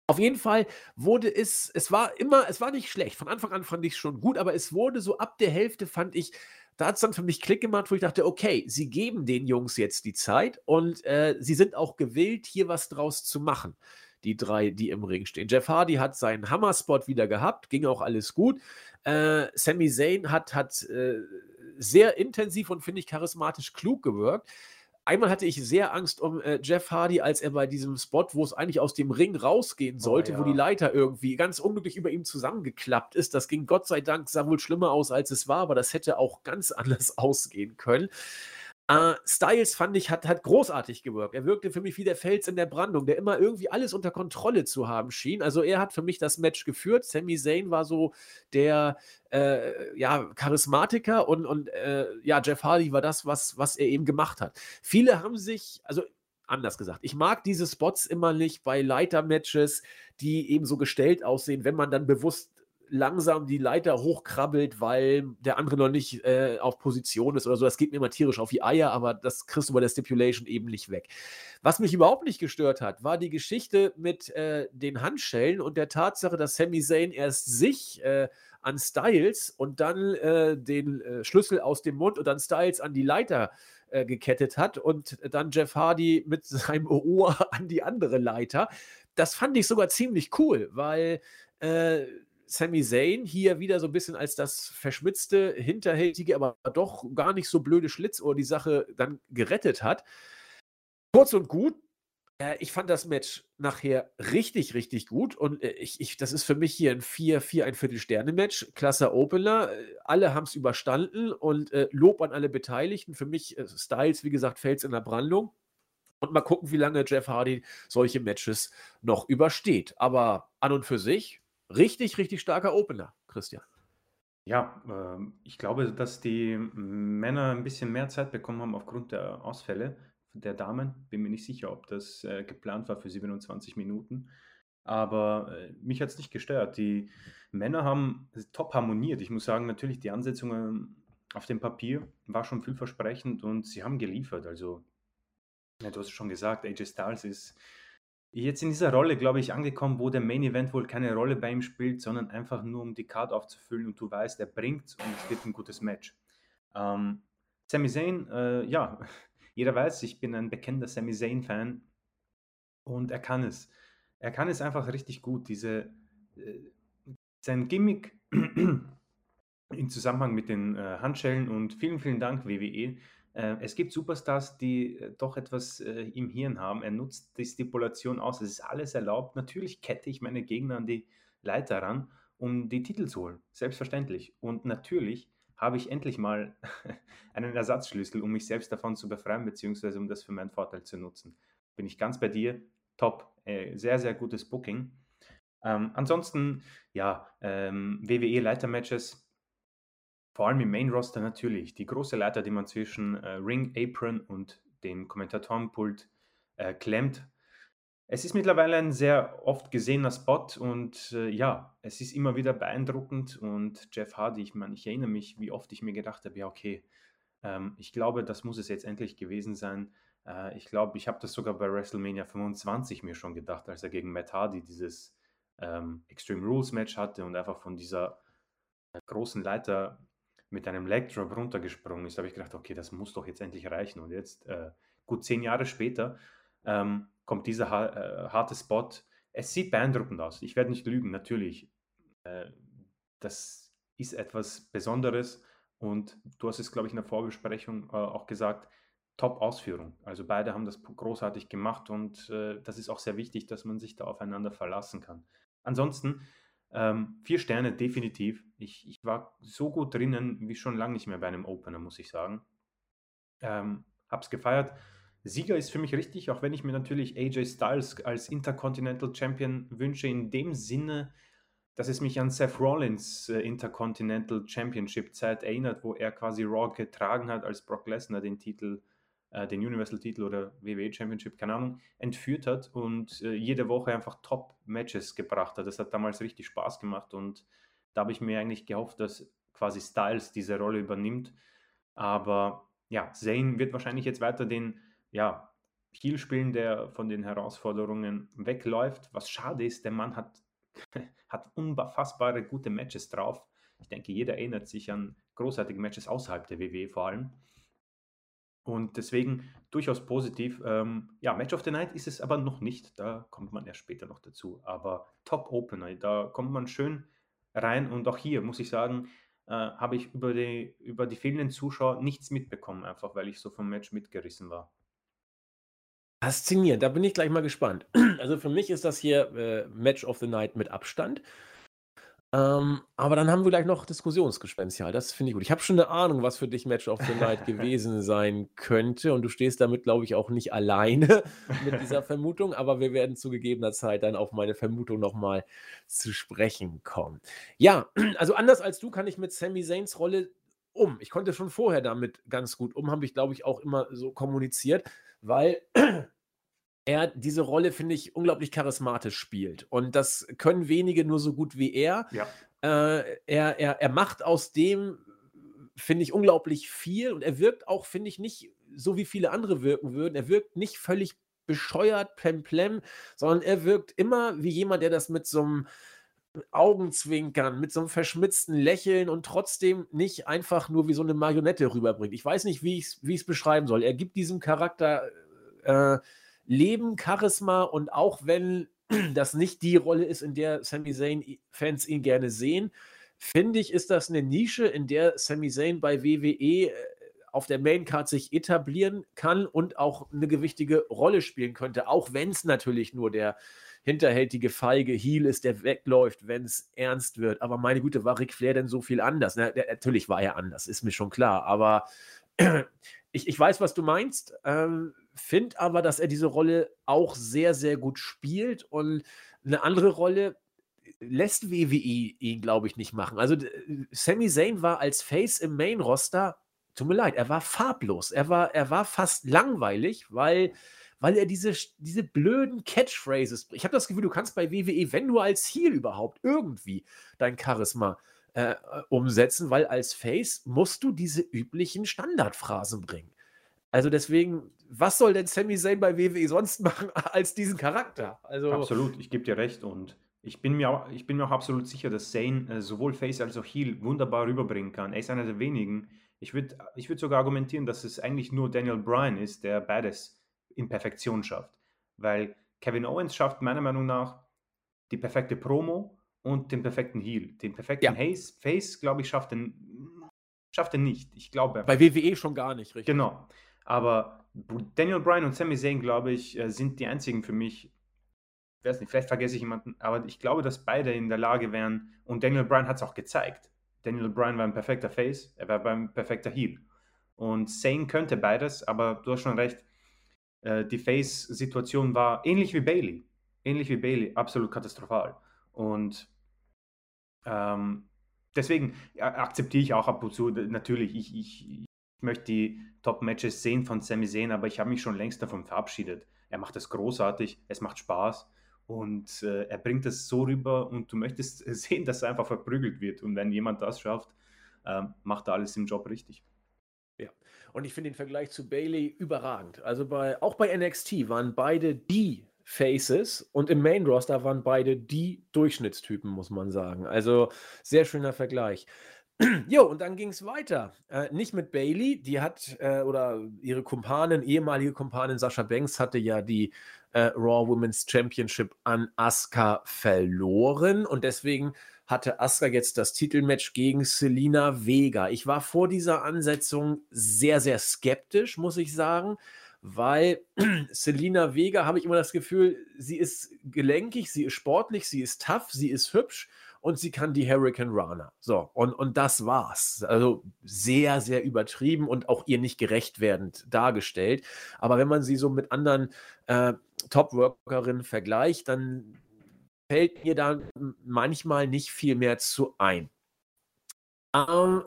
Auf jeden Fall wurde es, es war immer, es war nicht schlecht. Von Anfang an fand ich es schon gut, aber es wurde so ab der Hälfte, fand ich, da hat es dann für mich Klick gemacht, wo ich dachte, okay, sie geben den Jungs jetzt die Zeit und äh, sie sind auch gewillt, hier was draus zu machen die drei, die im Ring stehen. Jeff Hardy hat seinen Hammerspot wieder gehabt, ging auch alles gut. Äh, Sami Zayn hat, hat äh, sehr intensiv und finde ich charismatisch klug gewirkt. Einmal hatte ich sehr Angst um äh, Jeff Hardy, als er bei diesem Spot, wo es eigentlich aus dem Ring rausgehen oh sollte, oh, ja. wo die Leiter irgendwie ganz unglücklich über ihm zusammengeklappt ist. Das ging Gott sei Dank, sah wohl schlimmer aus, als es war, aber das hätte auch ganz anders ausgehen können. Äh, Styles fand ich, hat, hat großartig gewirkt. Er wirkte für mich wie der Fels in der Brandung, der immer irgendwie alles unter Kontrolle zu haben schien. Also er hat für mich das Match geführt. Sami Zayn war so der äh, ja, Charismatiker und, und äh, ja, Jeff Hardy war das, was, was er eben gemacht hat. Viele haben sich, also anders gesagt. Ich mag diese Spots immer nicht bei Leiter-Matches, die eben so gestellt aussehen, wenn man dann bewusst langsam die Leiter hochkrabbelt, weil der andere noch nicht äh, auf Position ist oder so. Das geht mir immer tierisch auf die Eier, aber das kriegst du bei der Stipulation eben nicht weg. Was mich überhaupt nicht gestört hat, war die Geschichte mit äh, den Handschellen und der Tatsache, dass Sami Zayn erst sich äh, an Styles und dann äh, den äh, Schlüssel aus dem Mund und dann Styles an die Leiter äh, gekettet hat und dann Jeff Hardy mit seinem Ohr an die andere Leiter. Das fand ich sogar ziemlich cool, weil Sami Zayn hier wieder so ein bisschen als das verschmitzte, hinterhältige, aber doch gar nicht so blöde Schlitzohr die Sache dann gerettet hat. Kurz und gut, äh, ich fand das Match nachher richtig, richtig gut und äh, ich, ich, das ist für mich hier ein 4, 4, ein Viertel Sterne-Match. Klasse Opener, äh, alle haben es überstanden und äh, Lob an alle Beteiligten. Für mich äh, Styles, wie gesagt, fällt in der Brandung. Und mal gucken, wie lange Jeff Hardy solche Matches noch übersteht. Aber an und für sich Richtig, richtig starker Opener, Christian. Ja, ähm, ich glaube, dass die Männer ein bisschen mehr Zeit bekommen haben aufgrund der Ausfälle der Damen. Bin mir nicht sicher, ob das äh, geplant war für 27 Minuten. Aber äh, mich hat es nicht gestört. Die Männer haben top harmoniert. Ich muss sagen, natürlich die Ansetzungen auf dem Papier war schon vielversprechend und sie haben geliefert. Also, du hast es schon gesagt, AJ Styles ist Jetzt in dieser Rolle, glaube ich, angekommen, wo der Main Event wohl keine Rolle bei ihm spielt, sondern einfach nur um die Card aufzufüllen und du weißt, er bringt und es wird ein gutes Match. Ähm, Sami Zayn, äh, ja, jeder weiß, ich bin ein bekennender Sami Zayn-Fan und er kann es. Er kann es einfach richtig gut. Diese, äh, sein Gimmick im Zusammenhang mit den äh, Handschellen und vielen, vielen Dank, WWE. Äh, es gibt Superstars, die äh, doch etwas äh, im Hirn haben. Er nutzt die Stipulation aus. Es ist alles erlaubt. Natürlich kette ich meine Gegner an die Leiter ran, um die Titel zu holen. Selbstverständlich. Und natürlich habe ich endlich mal einen Ersatzschlüssel, um mich selbst davon zu befreien, beziehungsweise um das für meinen Vorteil zu nutzen. Bin ich ganz bei dir. Top. sehr, sehr gutes Booking. Ähm, ansonsten, ja, ähm, WWE-Leitermatches vor allem im Main-Roster natürlich. Die große Leiter, die man zwischen äh, Ring, Apron und dem Kommentatorenpult äh, klemmt. Es ist mittlerweile ein sehr oft gesehener Spot und äh, ja, es ist immer wieder beeindruckend. Und Jeff Hardy, ich meine, ich erinnere mich, wie oft ich mir gedacht habe, ja, okay, ähm, ich glaube, das muss es jetzt endlich gewesen sein. Äh, ich glaube, ich habe das sogar bei WrestleMania 25 mir schon gedacht, als er gegen Matt Hardy dieses ähm, Extreme Rules Match hatte und einfach von dieser äh, großen Leiter mit einem Leg Drop runtergesprungen ist, habe ich gedacht, okay, das muss doch jetzt endlich reichen. Und jetzt, äh, gut zehn Jahre später, ähm, kommt dieser ha äh, harte Spot. Es sieht beeindruckend aus. Ich werde nicht lügen, natürlich. Äh, das ist etwas Besonderes und du hast es, glaube ich, in der Vorbesprechung äh, auch gesagt, Top-Ausführung. Also beide haben das großartig gemacht und äh, das ist auch sehr wichtig, dass man sich da aufeinander verlassen kann. Ansonsten ähm, vier Sterne, definitiv. Ich, ich war so gut drinnen wie schon lange nicht mehr bei einem Opener, muss ich sagen. Ähm, hab's gefeiert. Sieger ist für mich richtig, auch wenn ich mir natürlich AJ Styles als Intercontinental Champion wünsche, in dem Sinne, dass es mich an Seth Rollins äh, Intercontinental Championship Zeit erinnert, wo er quasi Raw getragen hat, als Brock Lesnar den Titel äh, den Universal-Titel oder WWE Championship, keine Ahnung, entführt hat und äh, jede Woche einfach Top-Matches gebracht hat. Das hat damals richtig Spaß gemacht und da habe ich mir eigentlich gehofft, dass quasi Styles diese Rolle übernimmt. Aber ja, Zane wird wahrscheinlich jetzt weiter den ja, Heel spielen, der von den Herausforderungen wegläuft. Was schade ist, der Mann hat, hat unfassbare gute Matches drauf. Ich denke, jeder erinnert sich an großartige Matches außerhalb der WWE vor allem. Und deswegen durchaus positiv. Ähm, ja, Match of the Night ist es aber noch nicht. Da kommt man erst später noch dazu. Aber Top Opener, da kommt man schön rein. Und auch hier muss ich sagen, äh, habe ich über die, über die fehlenden Zuschauer nichts mitbekommen, einfach weil ich so vom Match mitgerissen war. Faszinierend, da bin ich gleich mal gespannt. Also für mich ist das hier äh, Match of the Night mit Abstand. Ähm, aber dann haben wir gleich noch Diskussionsgespenstial. Das finde ich gut. Ich habe schon eine Ahnung, was für dich Match of the Night gewesen sein könnte. Und du stehst damit, glaube ich, auch nicht alleine mit dieser Vermutung. Aber wir werden zu gegebener Zeit dann auf meine Vermutung nochmal zu sprechen kommen. Ja, also anders als du kann ich mit Sami Zayn's Rolle um. Ich konnte schon vorher damit ganz gut um, habe ich, glaube ich, auch immer so kommuniziert, weil er diese Rolle, finde ich, unglaublich charismatisch spielt. Und das können wenige nur so gut wie er. Ja. Äh, er, er, er macht aus dem, finde ich, unglaublich viel und er wirkt auch, finde ich, nicht so wie viele andere wirken würden. Er wirkt nicht völlig bescheuert, plemplem, sondern er wirkt immer wie jemand, der das mit so einem Augenzwinkern, mit so einem verschmitzten Lächeln und trotzdem nicht einfach nur wie so eine Marionette rüberbringt. Ich weiß nicht, wie ich es beschreiben soll. Er gibt diesem Charakter äh, Leben, Charisma und auch wenn das nicht die Rolle ist, in der Sami Zayn-Fans ihn gerne sehen, finde ich, ist das eine Nische, in der Sami Zayn bei WWE äh, auf der Maincard sich etablieren kann und auch eine gewichtige Rolle spielen könnte, auch wenn es natürlich nur der hinterhältige, feige Heel ist, der wegläuft, wenn es ernst wird. Aber meine Güte, war Ric Flair denn so viel anders? Na, der, natürlich war er anders, ist mir schon klar. Aber ich, ich weiß, was du meinst. Ähm, finde aber, dass er diese Rolle auch sehr, sehr gut spielt und eine andere Rolle lässt WWE ihn, glaube ich, nicht machen. Also Sami Zayn war als Face im Main-Roster, tut mir leid, er war farblos. Er war, er war fast langweilig, weil, weil er diese, diese blöden Catchphrases, ich habe das Gefühl, du kannst bei WWE, wenn du als Heel überhaupt irgendwie dein Charisma äh, umsetzen, weil als Face musst du diese üblichen Standardphrasen bringen. Also deswegen, was soll denn Sami Zayn bei WWE sonst machen als diesen Charakter? Also Absolut, ich gebe dir recht und ich bin mir auch, ich bin mir auch absolut sicher, dass Zayn äh, sowohl Face als auch Heel wunderbar rüberbringen kann. Er ist einer der wenigen. Ich würde ich würd sogar argumentieren, dass es eigentlich nur Daniel Bryan ist, der beides in Perfektion schafft. Weil Kevin Owens schafft meiner Meinung nach die perfekte Promo und den perfekten Heel. Den perfekten Ja. Face, Face glaube ich, schafft er, schafft er nicht. Ich glaube, bei WWE schon gar nicht, richtig? Genau. Aber Daniel Bryan und Sami Zayn, glaube ich, äh, sind die einzigen für mich. Ich weiß nicht, vielleicht vergesse ich jemanden, aber ich glaube, dass beide in der Lage wären. Und Daniel Bryan hat es auch gezeigt. Daniel Bryan war ein perfekter Face, er war ein perfekter Heel. Und Zayn könnte beides, aber du hast schon recht. äh, Die Face-Situation war ähnlich wie Bailey. Ähnlich wie Bailey, absolut katastrophal. Und ähm, deswegen ja, akzeptiere ich auch ab und zu, natürlich, ich, ich, ich möchte die Top-Matches sehen von Sami Zayn, aber ich habe mich schon längst davon verabschiedet. Er macht das großartig, es macht Spaß und äh, er bringt es so rüber und du möchtest sehen, dass er einfach verprügelt wird. Und wenn jemand das schafft, ähm, macht er alles im Job richtig. Ja. Und ich finde den Vergleich zu Bailey überragend. Also bei, auch bei NXT waren beide die Faces und im Main Roster waren beide die Durchschnittstypen, muss man sagen. Also sehr schöner Vergleich. Jo, und dann ging es weiter. Äh, nicht mit Bailey, die hat, äh, oder ihre Kumpanin, ehemalige Kumpanin Sascha Banks hatte ja die äh, Raw Women's Championship an Asuka verloren und deswegen hatte Asuka jetzt das Titelmatch gegen Selina Vega. Ich war vor dieser Ansetzung sehr, sehr skeptisch, muss ich sagen, weil Selina Vega habe ich immer das Gefühl, sie ist gelenkig, sie ist sportlich, sie ist tough, sie ist hübsch und sie kann die Hurricane Runner. So, und, und das war's. Also sehr, sehr übertrieben und auch ihr nicht gerecht werdend dargestellt. Aber wenn man sie so mit anderen äh, Top-Workerinnen vergleicht, dann fällt mir da manchmal nicht viel mehr zu ein. Ähm,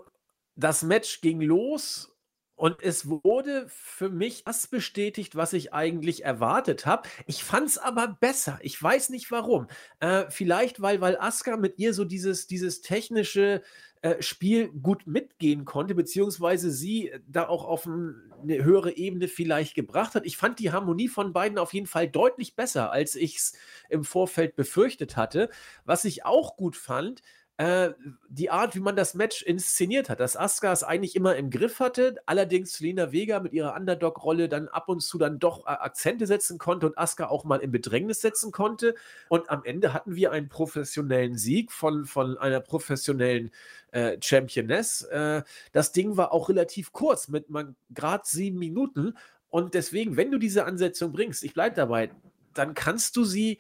das Match ging los und es wurde für mich das bestätigt, was ich eigentlich erwartet habe. Ich fand es aber besser. Ich weiß nicht warum. Äh, vielleicht, weil, weil Asuka mit ihr so dieses, dieses technische äh, Spiel gut mitgehen konnte, beziehungsweise sie da auch auf ein, eine höhere Ebene vielleicht gebracht hat. Ich fand die Harmonie von beiden auf jeden Fall deutlich besser, als ich es im Vorfeld befürchtet hatte. Was ich auch gut fand, äh, die Art, wie man das Match inszeniert hat, dass Asuka es eigentlich immer im Griff hatte, allerdings Selena Vega mit ihrer Underdog-Rolle dann ab und zu dann doch äh, Akzente setzen konnte und Asuka auch mal in Bedrängnis setzen konnte. Und am Ende hatten wir einen professionellen Sieg von, von einer professionellen äh, Championess. Äh, das Ding war auch relativ kurz, mit gerade sieben Minuten. Und deswegen, wenn du diese Ansetzung bringst, ich bleibe dabei, dann kannst du sie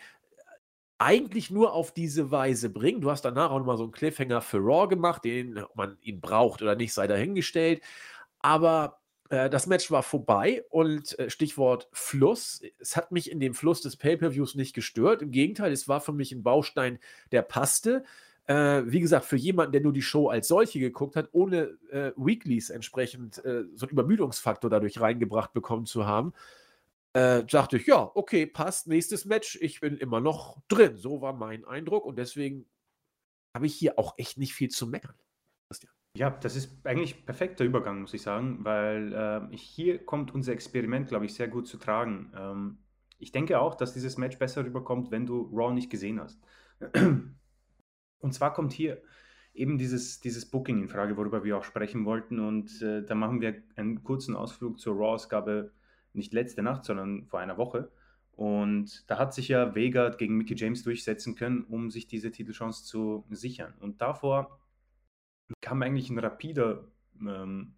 eigentlich nur auf diese Weise bringen. Du hast danach auch nochmal so einen Cliffhanger für Raw gemacht, den man ihn braucht oder nicht, sei dahingestellt. Aber äh, das Match war vorbei und äh, Stichwort Fluss. Es hat mich in dem Fluss des Pay-Per-Views nicht gestört. Im Gegenteil, es war für mich ein Baustein, der passte. Äh, wie gesagt, für jemanden, der nur die Show als solche geguckt hat, ohne äh, Weeklies entsprechend äh, so einen Übermüdungsfaktor dadurch reingebracht bekommen zu haben, äh, dachte ich, ja, okay, passt, nächstes Match, ich bin immer noch drin. So war mein Eindruck und deswegen habe ich hier auch echt nicht viel zu meckern. Ja, das ist eigentlich perfekter Übergang, muss ich sagen, weil äh, hier kommt unser Experiment, glaube ich, sehr gut zu tragen. Ähm, ich denke auch, dass dieses Match besser rüberkommt, wenn du Raw nicht gesehen hast. Und zwar kommt hier eben dieses, dieses Booking in Frage, worüber wir auch sprechen wollten. Und äh, da machen wir einen kurzen Ausflug zur Raw-Ausgabe, nicht letzte Nacht, sondern vor einer Woche. Und da hat sich ja Vega gegen Mickey James durchsetzen können, um sich diese Titelchance zu sichern. Und davor kam eigentlich ein rapider ähm,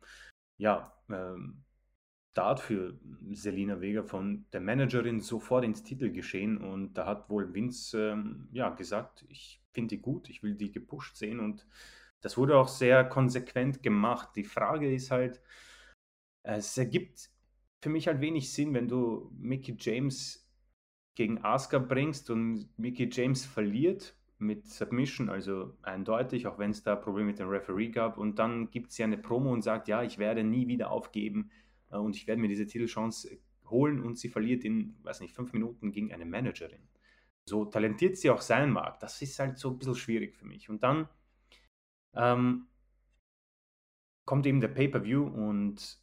ja, ähm, Start für Selina Vega von der Managerin sofort ins Titelgeschehen. Und da hat wohl Vince ähm, ja, gesagt, ich finde die gut, ich will die gepusht sehen. Und das wurde auch sehr konsequent gemacht. Die Frage ist halt, es ergibt für mich halt wenig Sinn, wenn du Mickey James gegen Asuka bringst und Mickey James verliert mit Submission, also eindeutig, auch wenn es da Probleme mit dem Referee gab. Und dann gibt ja eine Promo und sagt, ja, ich werde nie wieder aufgeben äh, und ich werde mir diese Titelchance holen und sie verliert in, weiß nicht, fünf Minuten gegen eine Managerin. So talentiert sie auch sein mag, das ist halt so ein bisschen schwierig für mich. Und dann ähm, kommt eben der Pay-Per-View und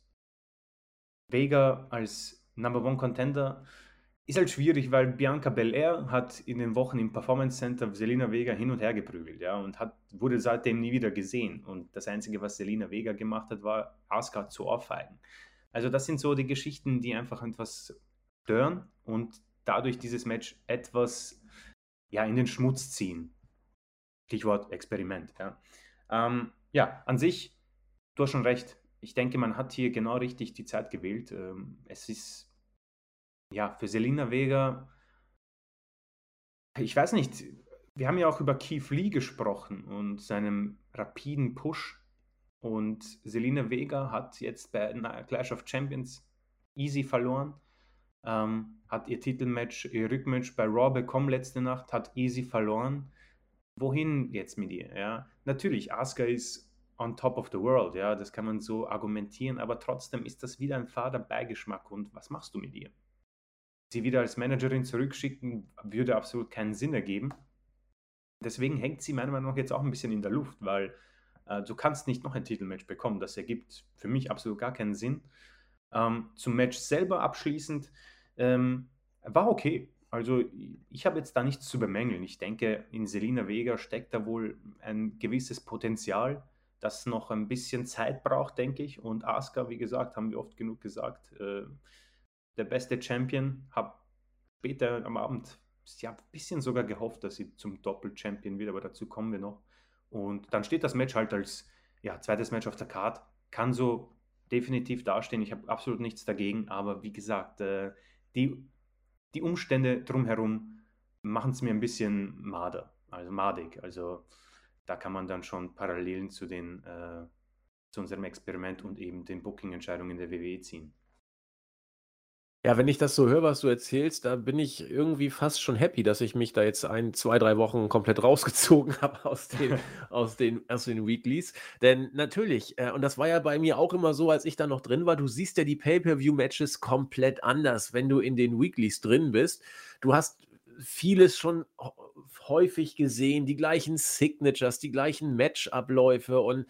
Vega als Number One Contender ist halt schwierig, weil Bianca Belair hat in den Wochen im Performance Center Selina Vega hin und her geprügelt, ja, und hat, wurde seitdem nie wieder gesehen. Und das Einzige, was Selina Vega gemacht hat, war Asuka zu ohrfeigen. Also das sind so die Geschichten, die einfach etwas stören und dadurch dieses Match etwas ja, in den Schmutz ziehen. Stichwort Experiment. Ja. Ähm, ja, an sich, du hast schon recht. Ich denke, man hat hier genau richtig die Zeit gewählt. Ähm, es ist ja, für Selina Vega, ich weiß nicht, wir haben ja auch über Keith Lee gesprochen und seinem rapiden Push. Und Selina Vega hat jetzt bei Clash of Champions easy verloren. Ähm, hat ihr Titelmatch, ihr Rückmatch bei Raw bekommen letzte Nacht, hat easy verloren. Wohin jetzt mit ihr? Ja? Natürlich, Asuka ist on top of the world, ja, das kann man so argumentieren, aber trotzdem ist das wieder ein fader Beigeschmack und was machst du mit ihr? sie wieder als Managerin zurückschicken, würde absolut keinen Sinn ergeben. Deswegen hängt sie meiner Meinung nach jetzt auch ein bisschen in der Luft, weil äh, du kannst nicht noch ein Titelmatch bekommen. Das ergibt für mich absolut gar keinen Sinn. Ähm, zum Match selber abschließend ähm, war okay. Also ich habe jetzt da nichts zu bemängeln. Ich denke, in Selina Vega steckt da wohl ein gewisses Potenzial, das noch ein bisschen Zeit braucht, denke ich. Und Asuka, wie gesagt, haben wir oft genug gesagt, äh, der beste Champion. Habe später am Abend ja, ein bisschen sogar gehofft, dass sie zum Doppel-Champion wird, aber dazu kommen wir noch. Und dann steht das Match halt als ja, zweites Match auf der Card. Kann so definitiv dastehen. Ich habe absolut nichts dagegen, aber wie gesagt, äh, die, die Umstände drumherum machen es mir ein bisschen mader, also madig. Also da kann man dann schon Parallelen zu den äh, zu unserem Experiment und eben den Booking-Entscheidungen der WWE ziehen. Ja, wenn ich das so höre, was du erzählst, da bin ich irgendwie fast schon happy, dass ich mich da jetzt ein, zwei, drei Wochen komplett rausgezogen habe aus den, aus den, aus den Weeklies. Denn natürlich, äh, und das war ja bei mir auch immer so, als ich da noch drin war, du siehst ja die Pay-Per-View-Matches komplett anders, wenn du in den Weeklies drin bist. Du hast vieles schon häufig gesehen, die gleichen Signatures, die gleichen Matchabläufe und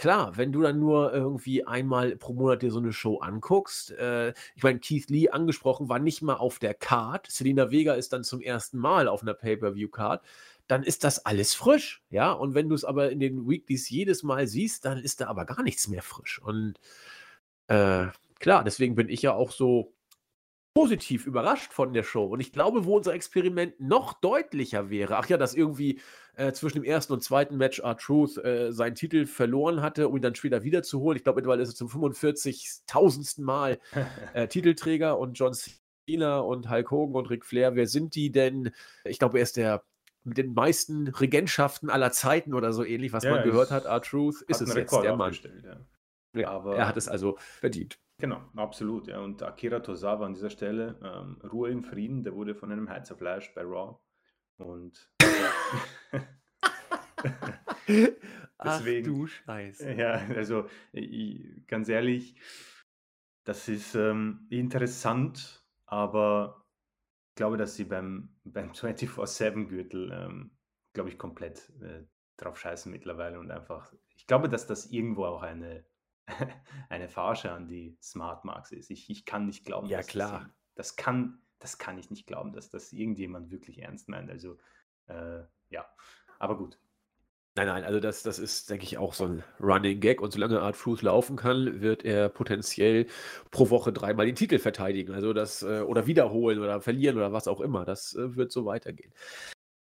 klar, wenn du dann nur irgendwie einmal pro Monat dir so eine Show anguckst, äh, ich meine, Keith Lee angesprochen, war nicht mal auf der Card. Selina Vega ist dann zum ersten Mal auf einer Pay-Per-View-Card. Dann ist das alles frisch, ja. Und wenn du es aber in den Weeklies jedes Mal siehst, dann ist da aber gar nichts mehr frisch. Und äh, klar, deswegen bin ich ja auch so positiv überrascht von der Show. Und ich glaube, wo unser Experiment noch deutlicher wäre, ach ja, dass irgendwie äh, zwischen dem ersten und zweiten Match R-Truth äh, seinen Titel verloren hatte, um ihn dann später wiederzuholen. Ich glaube, mittlerweile ist er zum 45.000. Mal äh, Titelträger und John Cena und Hulk Hogan und Ric Flair, wer sind die denn? Ich glaube, er ist der mit den meisten Regentschaften aller Zeiten oder so ähnlich, was ja, man gehört hat, R-Truth, ist es jetzt der Mann. Ja. Ja, er hat es also verdient. Genau, absolut. Ja. Und Akira Tozawa an dieser Stelle, ähm, Ruhe im Frieden, der wurde von einem Heizerfleisch bei Raw. Und deswegen, Ach du Scheiße. Ja, also ich, ganz ehrlich, das ist ähm, interessant, aber ich glaube, dass sie beim, beim 24-7-Gürtel, ähm, glaube ich, komplett äh, drauf scheißen mittlerweile und einfach, ich glaube, dass das irgendwo auch eine, eine Verarsche an die Smart Marks ist. Ich, ich kann nicht glauben, Ja, dass das, klar. das kann, das kann ich nicht glauben, dass das irgendjemand wirklich ernst meint. Also, äh, ja, aber gut. Nein, nein, also das, das ist, denke ich, auch so ein Running Gag. Und solange Art Fruit laufen kann, wird er potenziell pro Woche dreimal den Titel verteidigen. Also das, äh, oder wiederholen oder verlieren oder was auch immer. Das äh, wird so weitergehen.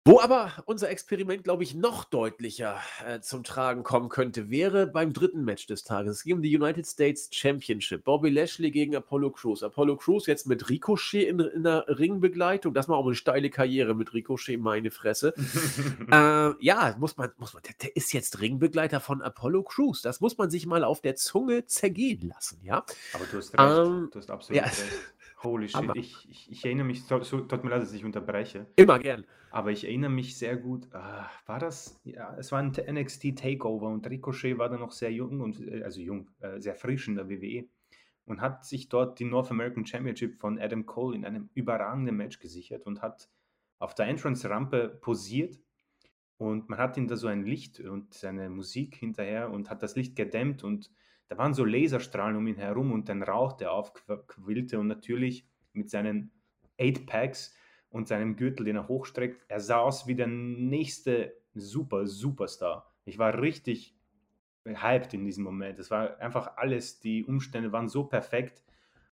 Wo aber unser Experiment, glaube ich, noch deutlicher äh, zum Tragen kommen könnte, wäre beim dritten Match des Tages. Es ging um die United States Championship. Bobby Lashley gegen Apollo Crews. Apollo Crews jetzt mit Ricochet in, in der Ringbegleitung. Das war auch eine steile Karriere mit Ricochet, meine Fresse. äh, ja, muss man, muss man, der, der ist jetzt Ringbegleiter von Apollo Crews. Das muss man sich mal auf der Zunge zergehen lassen, ja. Aber du hast recht, Ähm, du hast absolut ja. recht. Holy shit, Aber- ich, ich, ich erinnere mich, so, so, tut mir leid, dass ich unterbreche, Immer gern. aber ich erinnere mich sehr gut, ah, war das, ja, es war ein NXT Takeover und Ricochet war da noch sehr jung und, äh, also jung, äh, sehr frisch in der WWE und hat sich dort die North American Championship von Adam Cole in einem überragenden Match gesichert und hat auf der Entrance-Rampe posiert und man hat ihm da so ein Licht und seine Musik hinterher und hat das Licht gedämmt und da waren so Laserstrahlen um ihn herum und ein Rauch, der aufquillte und natürlich mit seinen Eight Packs und seinem Gürtel, den er hochstreckt, er sah aus wie der nächste Super Superstar. Ich war richtig hyped in diesem Moment. Es war einfach alles, die Umstände waren so perfekt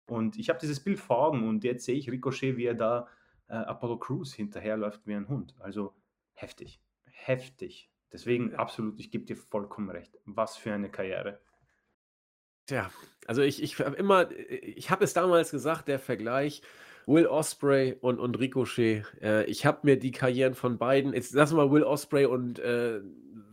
und ich habe dieses Bild vor Augen und jetzt sehe ich Ricochet, wie er da äh, Apollo Crews hinterherläuft wie ein Hund. Also heftig, heftig. Deswegen absolut, ich gebe dir vollkommen recht. Was für eine Karriere. Tja, also ich, ich habe immer, ich habe es damals gesagt, der Vergleich Will Osprey und, und Ricochet. Äh, ich habe mir die Karrieren von beiden, jetzt lassen wir Will Osprey und äh,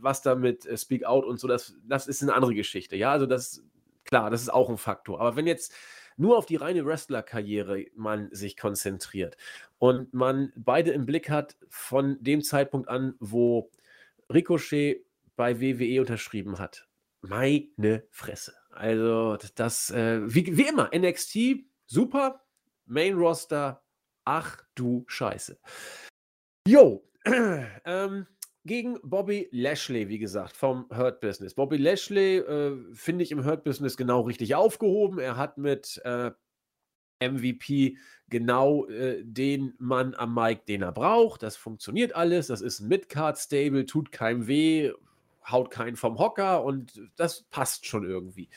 was da mit äh, Speak Out und so, das, das ist eine andere Geschichte. Ja, also das, klar, das ist auch ein Faktor. Aber wenn jetzt nur auf die reine Wrestler-Karriere man sich konzentriert und man beide im Blick hat von dem Zeitpunkt an, wo Ricochet bei WWE unterschrieben hat. Meine Fresse. Also, das, äh, wie, wie immer, NXT, super. Main Roster, ach du Scheiße. Jo, ähm, gegen Bobby Lashley, wie gesagt, vom Hurt Business. Bobby Lashley äh, finde ich im Hurt Business genau richtig aufgehoben. Er hat mit äh, MVP genau äh, den Mann am Mic, den er braucht. Das funktioniert alles. Das ist ein Mid-Card-Stable, tut keinem weh, haut keinen vom Hocker und das passt schon irgendwie.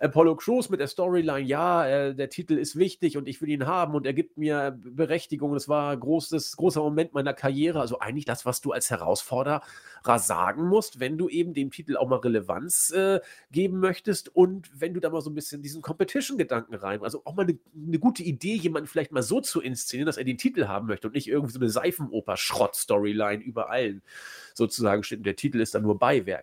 Apollo Crews mit der Storyline, ja, äh, der Titel ist wichtig und ich will ihn haben und er gibt mir Berechtigung. Das war ein großes, großer Moment meiner Karriere. Also eigentlich das, was du als Herausforderer sagen musst, wenn du eben dem Titel auch mal Relevanz äh, geben möchtest und wenn du da mal so ein bisschen diesen Competition-Gedanken rein, also auch mal eine, eine gute Idee, jemanden vielleicht mal so zu inszenieren, dass er den Titel haben möchte und nicht irgendwie so eine Seifenoper-Schrott-Storyline über allen sozusagen steht und der Titel ist dann nur Beiwerk.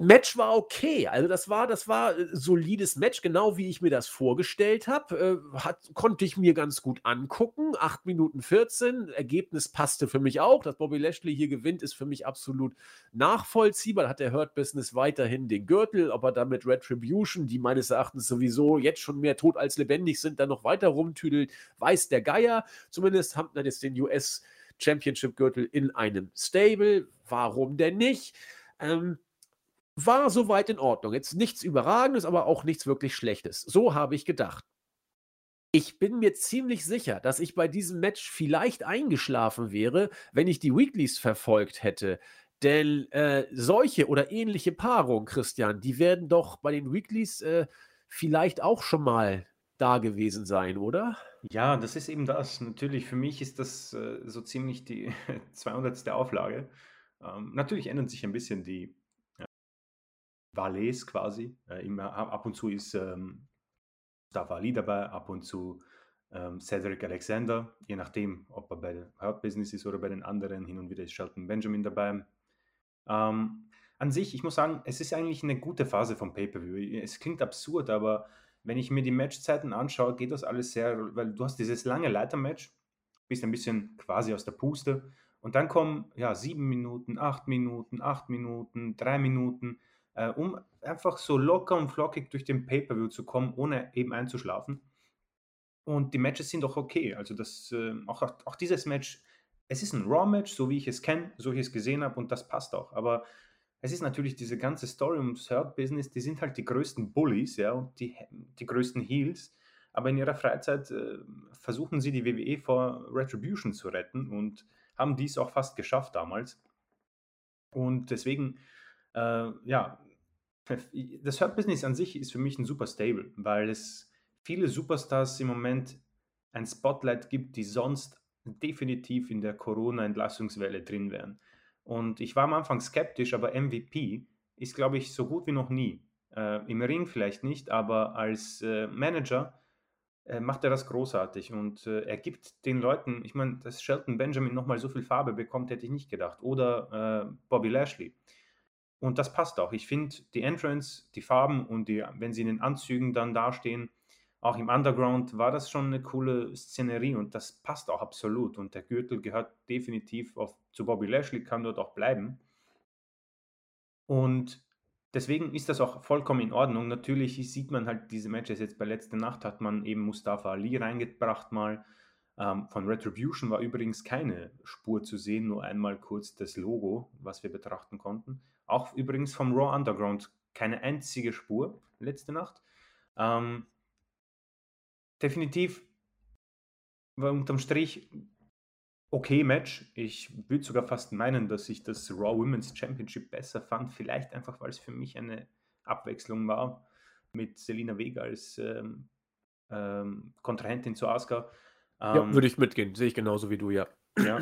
Match war okay. Also das war, das war äh, solides Match, genau wie ich mir das vorgestellt habe. Äh, konnte ich mir ganz gut angucken. 8 Minuten 14. Ergebnis passte für mich auch. Dass Bobby Lashley hier gewinnt, ist für mich absolut nachvollziehbar. Da hat der Hurt Business weiterhin den Gürtel, aber damit Retribution, die meines Erachtens sowieso jetzt schon mehr tot als lebendig sind, dann noch weiter rumtüdelt, weiß der Geier. Zumindest haben dann jetzt den US Championship Gürtel in einem Stable. Warum denn nicht? Ähm, war soweit in Ordnung. Jetzt nichts Überragendes, aber auch nichts wirklich Schlechtes. So habe ich gedacht. Ich bin mir ziemlich sicher, dass ich bei diesem Match vielleicht eingeschlafen wäre, wenn ich die Weeklies verfolgt hätte. Denn äh, solche oder ähnliche Paarungen, Christian, die werden doch bei den Weeklies äh, vielleicht auch schon mal da gewesen sein, oder? Ja, das ist eben das. Natürlich, für mich ist das äh, so ziemlich die 200. Auflage. Ähm, natürlich ändern sich ein bisschen die äh, Valets quasi. Äh, immer, ab und zu ist ähm, Mustafa Ali dabei, ab und zu ähm, Cedric Alexander, je nachdem, ob er bei Hurt Business ist oder bei den anderen. Hin und wieder ist Shelton Benjamin dabei. Ähm, an sich, ich muss sagen, es ist eigentlich eine gute Phase vom Pay-Per-View. Es klingt absurd, aber wenn ich mir die Matchzeiten anschaue, geht das alles sehr, weil du hast dieses lange Leitermatch, bist ein bisschen quasi aus der Puste und dann kommen ja sieben Minuten, acht Minuten, acht Minuten, drei Minuten, äh, um einfach so locker und flockig durch den Pay-Per-View zu kommen, ohne eben einzuschlafen. und die Matches sind auch okay. Also das, äh, auch, auch dieses Match, es ist ein Raw-Match, so wie ich es kenne, so wie ich es gesehen habe und das passt auch. Aber es ist natürlich diese ganze Story ums Hurt-Business, die sind halt die größten Bullies, ja, und die, die größten Heels. Aber in ihrer Freizeit äh, versuchen sie die WWE vor Retribution zu retten und haben dies auch fast geschafft damals. Und deswegen, äh, ja, das Hurt-Business an sich ist für mich ein super Stable, weil es viele Superstars im Moment ein Spotlight gibt, die sonst definitiv in der Corona-Entlassungswelle drin wären. Und ich war am Anfang skeptisch, aber MVP ist, glaube ich, so gut wie noch nie. Äh, Im Ring vielleicht nicht, aber als äh, Manager äh, macht er das großartig und äh, er gibt den Leuten, ich meine, dass Shelton Benjamin nochmal so viel Farbe bekommt, hätte ich nicht gedacht. Oder äh, Bobby Lashley. Und das passt auch. Ich finde die Entrance, die Farben und die, wenn sie in den Anzügen dann dastehen, auch im Underground war das schon eine coole Szenerie und das passt auch absolut. Und der Gürtel gehört definitiv auf, zu Bobby Lashley, kann dort auch bleiben. Und deswegen ist das auch vollkommen in Ordnung. Natürlich sieht man halt diese Matches jetzt bei letzter Nacht, hat man eben Mustafa Ali reingebracht mal. Ähm, von Retribution war übrigens keine Spur zu sehen, nur einmal kurz das Logo, was wir betrachten konnten. Auch übrigens vom Raw Underground keine einzige Spur letzte Nacht. Ähm, definitiv war unterm Strich okay Match. Ich würde sogar fast meinen, dass ich das Raw Women's Championship besser fand. Vielleicht einfach, weil es für mich eine Abwechslung war mit Selina Vega als ähm, ähm, Kontrahentin zu Asuka. Ähm, ja, würde ich mitgehen. Sehe ich genauso wie du, ja. Ja.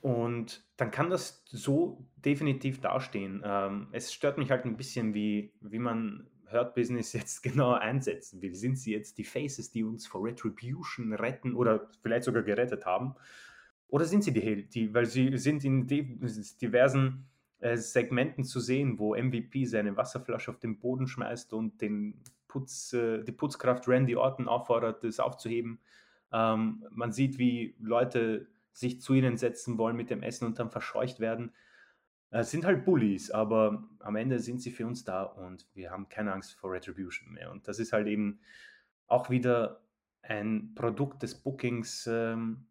Und dann kann das so definitiv dastehen. Ähm, es stört mich halt ein bisschen, wie, wie man Hurt Business jetzt genau einsetzen will. Sind sie jetzt die Faces, die uns vor Retribution retten oder vielleicht sogar gerettet haben? Oder sind sie die, die weil sie sind in diversen äh, Segmenten zu sehen, wo MVP seine Wasserflasche auf den Boden schmeißt und den Putz, äh, die Putzkraft Randy Orton auffordert, das aufzuheben. Ähm, man sieht, wie Leute sich zu ihnen setzen wollen mit dem Essen und dann verscheucht werden. Es äh, sind halt Bullies, aber am Ende sind sie für uns da und wir haben keine Angst vor Retribution mehr. Und das ist halt eben auch wieder ein Produkt des Bookings, ähm,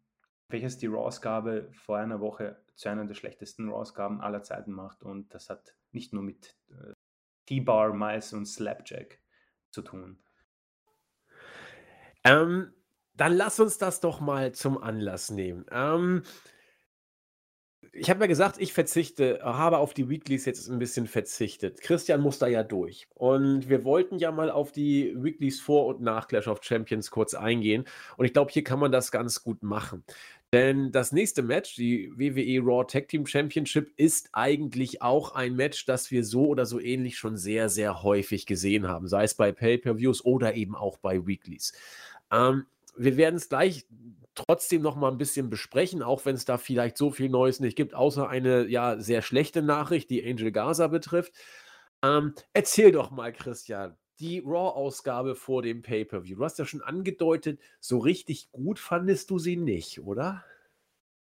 welches die Raw-Ausgabe vor einer Woche zu einer der schlechtesten Raw-Ausgaben aller Zeiten macht. Und das hat nicht nur mit äh, T-Bar, Mais und Slapjack zu tun. Ähm, dann lass uns das doch mal zum Anlass nehmen. Ähm, ich habe ja gesagt, ich verzichte, habe auf die Weeklies jetzt ein bisschen verzichtet. Christian muss da ja durch. Und wir wollten ja mal auf die Weeklies vor und nach Clash of Champions kurz eingehen. Und ich glaube, hier kann man das ganz gut machen. Denn das nächste Match, die WWE Raw Tag Team Championship, ist eigentlich auch ein Match, das wir so oder so ähnlich schon sehr, sehr häufig gesehen haben. Sei es bei Pay-Per-Views oder eben auch bei Weeklies. Ähm, wir werden es gleich trotzdem noch mal ein bisschen besprechen, auch wenn es da vielleicht so viel Neues nicht gibt, außer eine ja sehr schlechte Nachricht, die Angel Gaza betrifft. Ähm, erzähl doch mal, Christian, die Raw-Ausgabe vor dem Pay-Per-View. Du hast ja schon angedeutet, so richtig gut fandest du sie nicht, oder?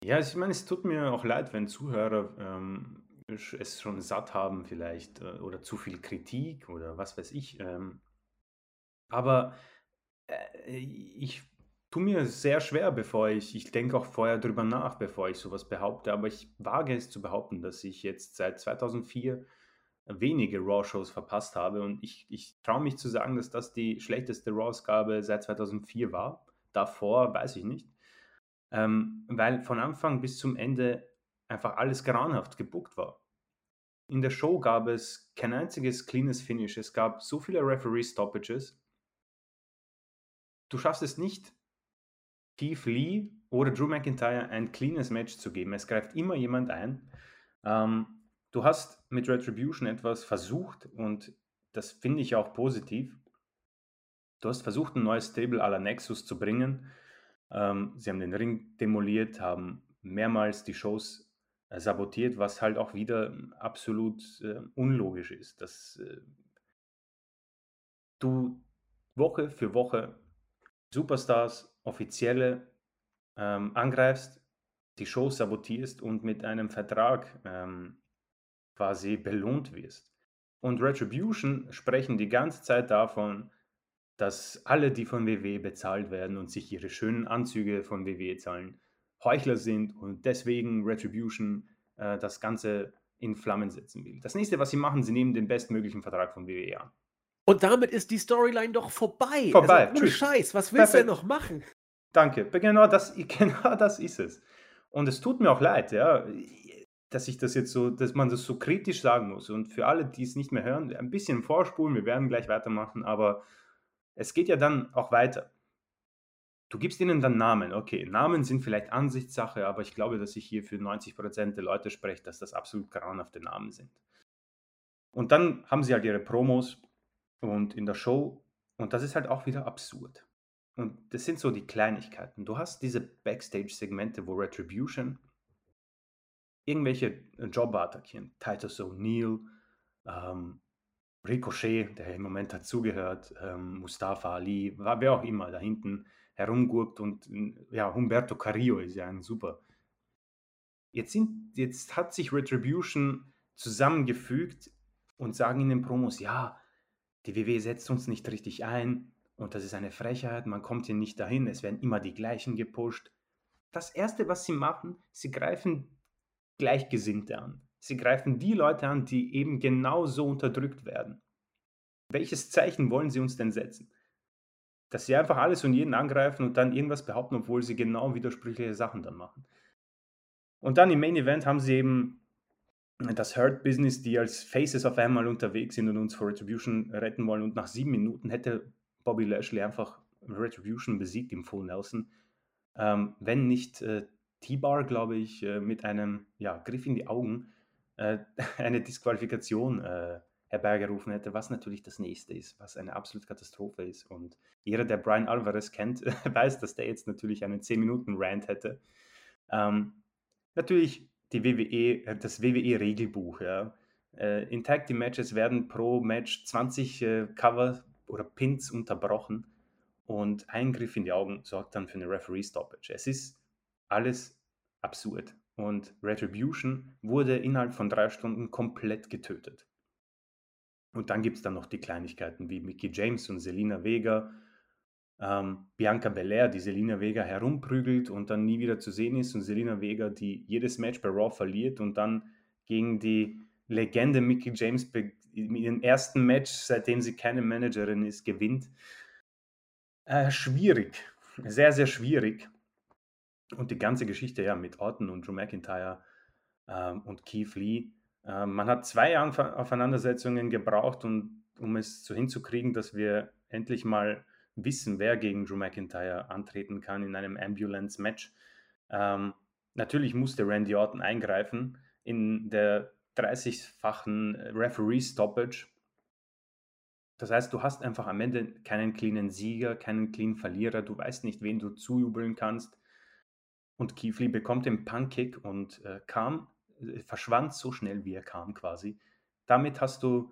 Ja, ich meine, es tut mir auch leid, wenn Zuhörer ähm, es schon satt haben vielleicht äh, oder zu viel Kritik oder was weiß ich. Ähm, aber äh, ich tue mir sehr schwer, bevor ich, ich denke auch vorher drüber nach, bevor ich sowas behaupte, aber ich wage es zu behaupten, dass ich jetzt seit 2004 wenige Raw-Shows verpasst habe und ich, ich traue mich zu sagen, dass das die schlechteste Raw-Ausgabe seit 2004 war. Davor weiß ich nicht, ähm, weil von Anfang bis zum Ende einfach alles grauenhaft gebuckt war. In der Show gab es kein einziges cleanes Finish, es gab so viele Referee-Stoppages. Du schaffst es nicht, Keith Lee oder Drew McIntyre ein cleanes Match zu geben. Es greift immer jemand ein. Ähm, du hast mit Retribution etwas versucht und das finde ich auch positiv. Du hast versucht, ein neues Stable à la Nexus zu bringen. Ähm, sie haben den Ring demoliert, haben mehrmals die Shows äh, sabotiert, was halt auch wieder absolut äh, unlogisch ist. Dass äh, du Woche für Woche Superstars offizielle ähm, angreifst, die Show sabotierst und mit einem Vertrag ähm, quasi belohnt wirst. Und Retribution sprechen die ganze Zeit davon, dass alle, die von WWE bezahlt werden und sich ihre schönen Anzüge von WWE zahlen, Heuchler sind und deswegen Retribution äh, das Ganze in Flammen setzen will. Das nächste, was sie machen, sie nehmen den bestmöglichen Vertrag von WWE an. Und damit ist die Storyline doch vorbei. Vorbei. Also, Scheiß, was willst du denn noch machen? Danke. Genau das, genau das ist es. Und es tut mir auch leid, ja, dass ich das jetzt so, dass man das so kritisch sagen muss. Und für alle, die es nicht mehr hören, ein bisschen vorspulen, wir werden gleich weitermachen, aber es geht ja dann auch weiter. Du gibst ihnen dann Namen. Okay, Namen sind vielleicht Ansichtssache, aber ich glaube, dass ich hier für 90% der Leute spreche, dass das absolut grauenhafte Namen sind. Und dann haben sie halt ihre Promos und in der Show, und das ist halt auch wieder absurd. Und das sind so die Kleinigkeiten. Du hast diese Backstage-Segmente, wo Retribution irgendwelche Jobber attackieren. Titus O'Neill, ähm, Ricochet, der im Moment dazugehört, ähm, Mustafa Ali, wer auch immer da hinten herumgurkt und ja, Humberto Carrillo ist ja ein super. Jetzt, sind, jetzt hat sich Retribution zusammengefügt und sagen in den Promos, ja, die WW setzt uns nicht richtig ein und das ist eine Frechheit, man kommt hier nicht dahin, es werden immer die gleichen gepusht. Das Erste, was sie machen, sie greifen Gleichgesinnte an. Sie greifen die Leute an, die eben genauso unterdrückt werden. Welches Zeichen wollen sie uns denn setzen? dass sie einfach alles und jeden angreifen und dann irgendwas behaupten, obwohl sie genau widersprüchliche Sachen dann machen. Und dann im Main Event haben sie eben das Hurt Business, die als Faces auf einmal unterwegs sind und uns vor Retribution retten wollen. Und nach sieben Minuten hätte Bobby Lashley einfach Retribution besiegt im Full Nelson. Ähm, wenn nicht äh, T-Bar, glaube ich, äh, mit einem ja, Griff in die Augen äh, eine Disqualifikation äh, herbeigerufen hätte, was natürlich das nächste ist, was eine absolute Katastrophe ist. Und jeder, der Brian Alvarez kennt, weiß, dass der jetzt natürlich einen 10-Minuten-Rant hätte. Ähm, natürlich die WWE, äh, das WWE-Regelbuch. Ja. Äh, in Tag Team Matches werden pro Match 20 äh, Cover oder Pins unterbrochen und Eingriff in die Augen sorgt dann für eine Referee-Stoppage. Es ist alles absurd. Und Retribution wurde innerhalb von drei Stunden komplett getötet. Und dann gibt es dann noch die Kleinigkeiten wie Mickey James und Selina Vega, ähm, Bianca Belair, die Selina Vega herumprügelt und dann nie wieder zu sehen ist und Selina Vega, die jedes Match bei Raw verliert und dann gegen die Legende Mickey James in ersten Match, seitdem sie keine Managerin ist, gewinnt. Äh, schwierig, sehr, sehr schwierig. Und die ganze Geschichte ja mit Orton und Drew McIntyre ähm, und Keith Lee ähm, man hat zwei Aufeinandersetzungen gebraucht, und, um es so hinzukriegen, dass wir endlich mal wissen, wer gegen Drew McIntyre antreten kann in einem Ambulance-Match. Ähm, natürlich musste Randy Orton eingreifen in der 30-fachen Referee-Stoppage. Das heißt, du hast einfach am Ende keinen cleanen Sieger, keinen cleanen Verlierer, du weißt nicht, wen du zujubeln kannst. Und Keith bekommt den Punk-Kick und äh, kam äh, verschwand so schnell, wie er kam quasi. Damit hast du,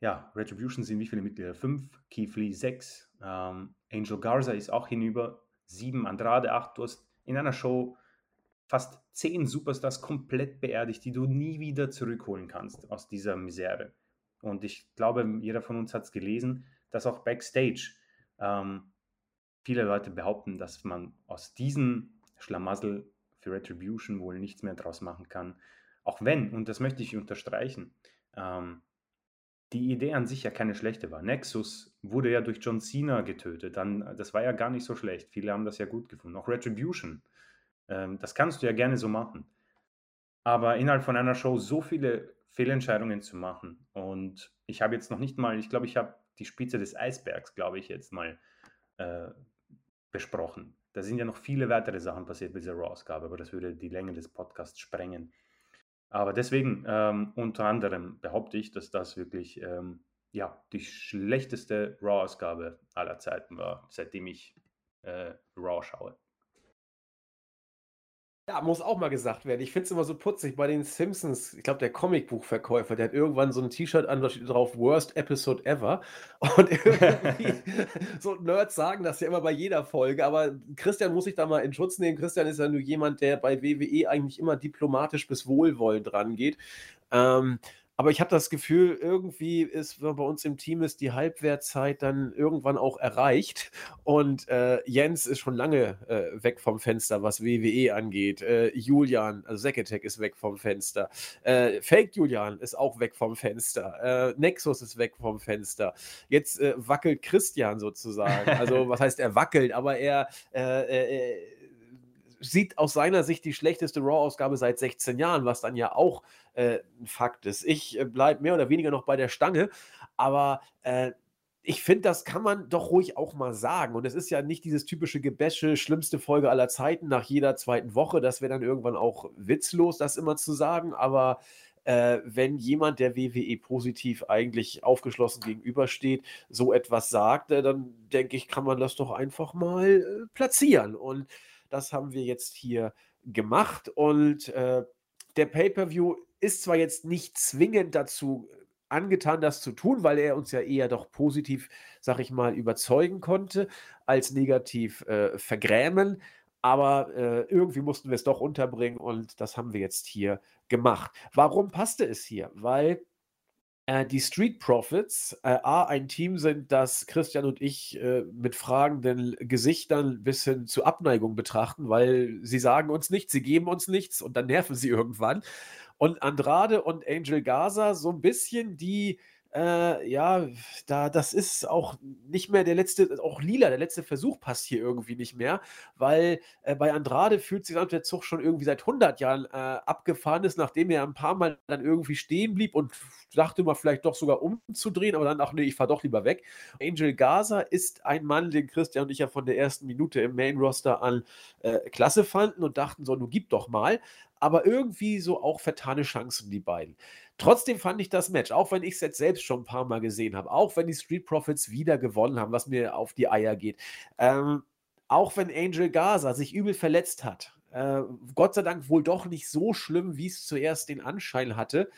ja, Retribution sind wie viele Mitglieder? Fünf, Lee sechs, ähm, Angel Garza ist auch hinüber, sieben, Andrade acht. Du hast in einer Show fast zehn Superstars komplett beerdigt, die du nie wieder zurückholen kannst aus dieser Misere. Und ich glaube, jeder von uns hat es gelesen, dass auch backstage ähm, viele Leute behaupten, dass man aus diesem Schlamassel für Retribution wohl nichts mehr draus machen kann. Auch wenn, und das möchte ich unterstreichen, ähm, die Idee an sich ja keine schlechte war. Nexus wurde ja durch John Cena getötet. Dann, das war ja gar nicht so schlecht. Viele haben das ja gut gefunden. Auch Retribution. Ähm, das kannst du ja gerne so machen. Aber innerhalb von einer Show so viele Fehlentscheidungen zu machen. Und ich habe jetzt noch nicht mal, ich glaube, ich habe die Spitze des Eisbergs, glaube ich, jetzt mal äh, besprochen. Da sind ja noch viele weitere Sachen passiert bei dieser Raw-Ausgabe, aber das würde die Länge des Podcasts sprengen. Aber deswegen, ähm, unter anderem behaupte ich, dass das wirklich ähm, ja, die schlechteste Raw-Ausgabe aller Zeiten war, seitdem ich äh, Raw schaue. Ja, muss auch mal gesagt werden. Ich finde es immer so putzig bei den Simpsons. Ich glaube, der Comicbuchverkäufer, der hat irgendwann so ein T-Shirt an, da steht drauf Worst Episode Ever. Und irgendwie, so Nerds sagen das ja immer bei jeder Folge. Aber Christian muss sich da mal in Schutz nehmen. Christian ist ja nur jemand, der bei WWE eigentlich immer diplomatisch bis wohlwollend rangeht. Ähm, aber ich habe das Gefühl, irgendwie ist bei uns im Team ist die Halbwertzeit dann irgendwann auch erreicht und äh, Jens ist schon lange äh, weg vom Fenster, was WWE angeht. Äh, Julian, also Seketech ist weg vom Fenster. Äh, Fake Julian ist auch weg vom Fenster. Äh, Nexus ist weg vom Fenster. Jetzt äh, wackelt Christian sozusagen. Also was heißt er wackelt, aber er sieht aus seiner Sicht die schlechteste Raw-Ausgabe seit 16 Jahren, was dann ja auch äh, ein Fakt ist. Ich äh, bleibe mehr oder weniger noch bei der Stange, aber äh, ich finde, das kann man doch ruhig auch mal sagen. Und es ist ja nicht dieses typische Gebäsche, schlimmste Folge aller Zeiten nach jeder zweiten Woche. Das wäre dann irgendwann auch witzlos, das immer zu sagen. Aber äh, wenn jemand, der WWE positiv eigentlich aufgeschlossen gegenübersteht, so etwas sagt, äh, dann denke ich, kann man das doch einfach mal äh, platzieren. Und das haben wir jetzt hier gemacht und äh, der Pay-per-View ist zwar jetzt nicht zwingend dazu angetan, das zu tun, weil er uns ja eher doch positiv, sag ich mal, überzeugen konnte, als negativ äh, vergrämen. Aber äh, irgendwie mussten wir es doch unterbringen und das haben wir jetzt hier gemacht. Warum passte es hier? Weil äh, die Street Profits äh, A, ein Team sind, das Christian und ich äh, mit fragenden Gesichtern bis hin zu Abneigung betrachten, weil sie sagen uns nichts, sie geben uns nichts und dann nerven sie irgendwann. Und Andrade und Angel Gaza so ein bisschen die äh, ja, da, das ist auch nicht mehr der letzte, auch lila, der letzte Versuch passt hier irgendwie nicht mehr, weil äh, bei Andrade fühlt sich an, der Zug schon irgendwie seit 100 Jahren äh, abgefahren ist, nachdem er ein paar Mal dann irgendwie stehen blieb und dachte mal vielleicht doch sogar umzudrehen, aber dann, ach nee, ich fahr doch lieber weg. Angel Gaza ist ein Mann, den Christian und ich ja von der ersten Minute im Main Roster an äh, klasse fanden und dachten so, nun gib doch mal aber irgendwie so auch vertane Chancen, die beiden. Trotzdem fand ich das Match, auch wenn ich es jetzt selbst schon ein paar Mal gesehen habe, auch wenn die Street Profits wieder gewonnen haben, was mir auf die Eier geht, ähm, auch wenn Angel Gaza sich übel verletzt hat, äh, Gott sei Dank wohl doch nicht so schlimm, wie es zuerst den Anschein hatte,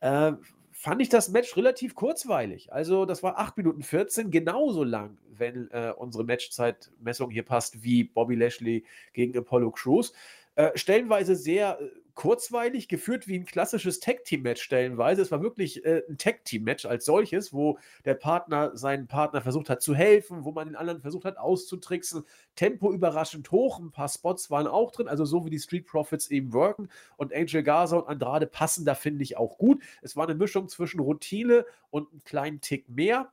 äh, fand ich das Match relativ kurzweilig. Also das war 8 Minuten 14, genauso lang, wenn äh, unsere Matchzeitmessung hier passt, wie Bobby Lashley gegen Apollo Crews. Äh, stellenweise sehr äh, kurzweilig, geführt wie ein klassisches Tag-Team-Match stellenweise. Es war wirklich äh, ein Tag-Team-Match als solches, wo der Partner seinen Partner versucht hat zu helfen, wo man den anderen versucht hat auszutricksen. Tempo überraschend hoch, ein paar Spots waren auch drin, also so wie die Street Profits eben wirken. Und Angel Gaza und Andrade passen da, finde ich, auch gut. Es war eine Mischung zwischen Routine und einem kleinen Tick mehr.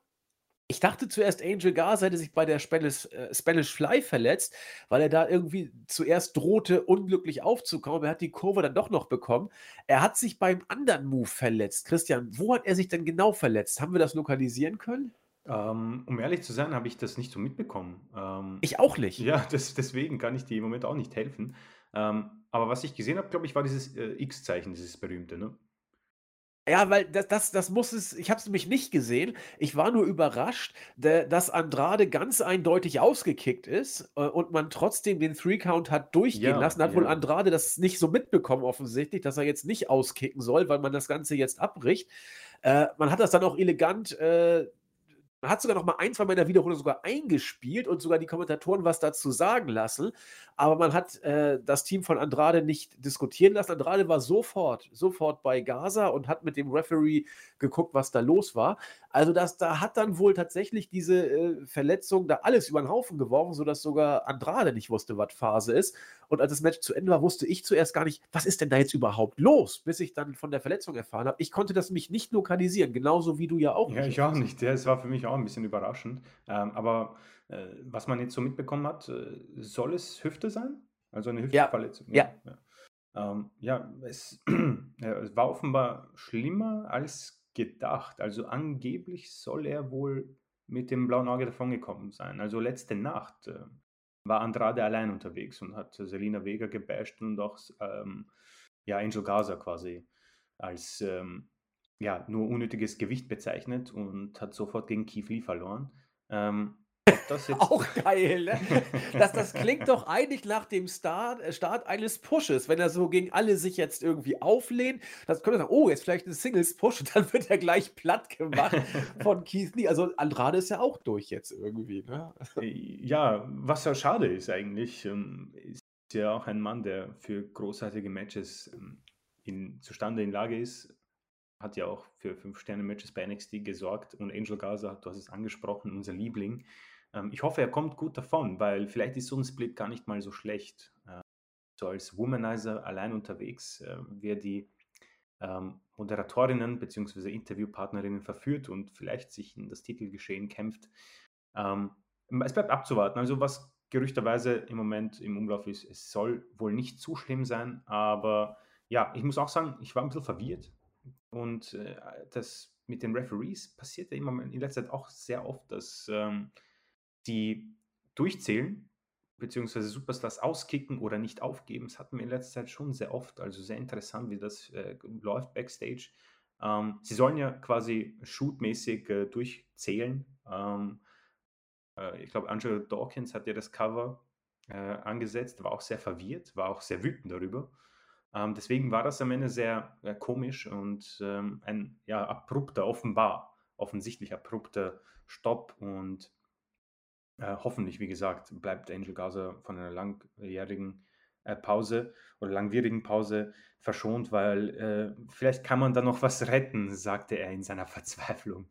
Ich dachte zuerst, Angel Garza hätte sich bei der Spanish, äh, Spanish Fly verletzt, weil er da irgendwie zuerst drohte, unglücklich aufzukommen. Er hat die Kurve dann doch noch bekommen. Er hat sich beim anderen Move verletzt. Christian, wo hat er sich denn genau verletzt? Haben wir das lokalisieren können? Ähm, um ehrlich zu sein, habe ich das nicht so mitbekommen. Ähm, ich auch nicht. Ja, das, deswegen kann ich dir im Moment auch nicht helfen. Ähm, aber was ich gesehen habe, glaube ich, war dieses äh, X-Zeichen, dieses berühmte. Ne? Ja, weil das, das, das muss es, ich habe es nämlich nicht gesehen. Ich war nur überrascht, dass Andrade ganz eindeutig ausgekickt ist äh, und man trotzdem den Three-Count hat durchgehen ja, lassen. Hat ja. wohl Andrade das nicht so mitbekommen, offensichtlich, dass er jetzt nicht auskicken soll, weil man das Ganze jetzt abbricht. Äh, man hat das dann auch elegant äh, man hat sogar noch mal ein, zwei Mal in der Wiederholung sogar eingespielt und sogar die Kommentatoren was dazu sagen lassen. Aber man hat äh, das Team von Andrade nicht diskutieren lassen. Andrade war sofort, sofort bei Gaza und hat mit dem Referee geguckt, was da los war. Also das, da hat dann wohl tatsächlich diese äh, Verletzung da alles über den Haufen geworfen, sodass sogar Andrade nicht wusste, was Phase ist. Und als das Match zu Ende war, wusste ich zuerst gar nicht, was ist denn da jetzt überhaupt los, bis ich dann von der Verletzung erfahren habe. Ich konnte das mich nicht lokalisieren, genauso wie du ja auch ja, nicht. Ja, ich auch nicht. Ja, es war für mich auch ein bisschen überraschend. Ähm, aber äh, was man jetzt so mitbekommen hat, äh, soll es Hüfte sein? Also eine Hüftverletzung? Ja. Ja, ja. Ähm, ja es, es war offenbar schlimmer als gedacht. Also angeblich soll er wohl mit dem blauen Auge davongekommen sein. Also letzte Nacht äh, war Andrade allein unterwegs und hat Selina Vega gebasht und auch ähm, ja, Angel Gaza quasi als ähm, ja, nur unnötiges Gewicht bezeichnet und hat sofort gegen Keith Lee verloren. Ähm, Auch geil, ne? Das, das klingt doch eigentlich nach dem Start, äh, Start eines Pushes, wenn er so gegen alle sich jetzt irgendwie auflehnt. Das könnte sagen, oh, jetzt vielleicht ein Singles-Push und dann wird er gleich platt gemacht von Keith Lee. Also Andrade ist ja auch durch jetzt irgendwie, ne? Ja, was ja schade ist eigentlich, ähm, ist ja auch ein Mann, der für großartige Matches ähm, in, zustande in Lage ist, hat ja auch für Fünf-Sterne-Matches bei NXT gesorgt und Angel Gaza, du hast es angesprochen, unser Liebling. Ähm, ich hoffe, er kommt gut davon, weil vielleicht ist so ein Split gar nicht mal so schlecht. Äh, so als Womanizer allein unterwegs, äh, wer die ähm, Moderatorinnen bzw. Interviewpartnerinnen verführt und vielleicht sich in das Titelgeschehen kämpft. Ähm, es bleibt abzuwarten. Also was gerüchterweise im Moment im Umlauf ist, es soll wohl nicht zu schlimm sein, aber ja, ich muss auch sagen, ich war ein bisschen verwirrt und äh, das mit den Referees passiert ja immer in letzter Zeit auch sehr oft, dass ähm, die durchzählen beziehungsweise Superstars auskicken oder nicht aufgeben. Das hatten wir in letzter Zeit schon sehr oft. Also sehr interessant, wie das äh, läuft backstage. Ähm, sie sollen ja quasi shootmäßig äh, durchzählen. Ähm, äh, ich glaube, Angelo Dawkins hat ja das Cover äh, angesetzt, war auch sehr verwirrt, war auch sehr wütend darüber. Ähm, deswegen war das am Ende sehr äh, komisch und ähm, ein ja, abrupter, offenbar, offensichtlich abrupter Stopp und äh, hoffentlich, wie gesagt, bleibt Angel Gaza von einer langjährigen äh, Pause oder langwierigen Pause verschont, weil äh, vielleicht kann man da noch was retten, sagte er in seiner Verzweiflung.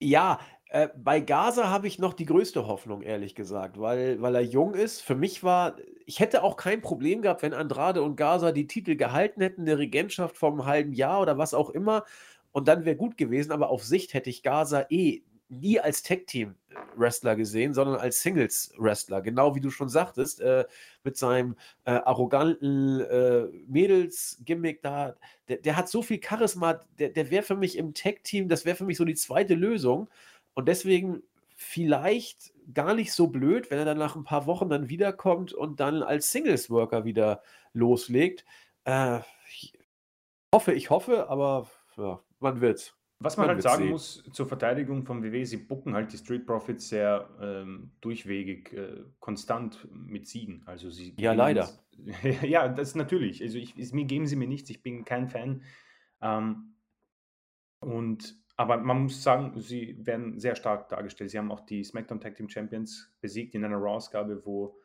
Ja, äh, bei Gaza habe ich noch die größte Hoffnung, ehrlich gesagt, weil, weil er jung ist. Für mich war, ich hätte auch kein Problem gehabt, wenn Andrade und Gaza die Titel gehalten hätten, der Regentschaft vom halben Jahr oder was auch immer. Und dann wäre gut gewesen, aber auf Sicht hätte ich Gaza eh nie als Tag-Team-Wrestler gesehen, sondern als Singles-Wrestler. Genau wie du schon sagtest, äh, mit seinem äh, arroganten äh, Mädels-Gimmick da. Der, der, hat so viel Charisma, der, der wäre für mich im Tag-Team, das wäre für mich so die zweite Lösung. Und deswegen vielleicht gar nicht so blöd, wenn er dann nach ein paar Wochen dann wiederkommt und dann als Singles-Worker wieder loslegt. Äh, ich hoffe, ich hoffe, aber ja, man wird's. Was man, man halt sagen sehen. muss zur Verteidigung von WW, sie bucken halt die Street Profits sehr ähm, durchwegig, äh, konstant mit Siegen. Also sie ja, leider. ja, das natürlich. Also ich, mir geben sie mir nichts, ich bin kein Fan. Ähm, und aber man muss sagen, sie werden sehr stark dargestellt. Sie haben auch die SmackDown Tag Team Champions besiegt in einer Raw-Ausgabe, wo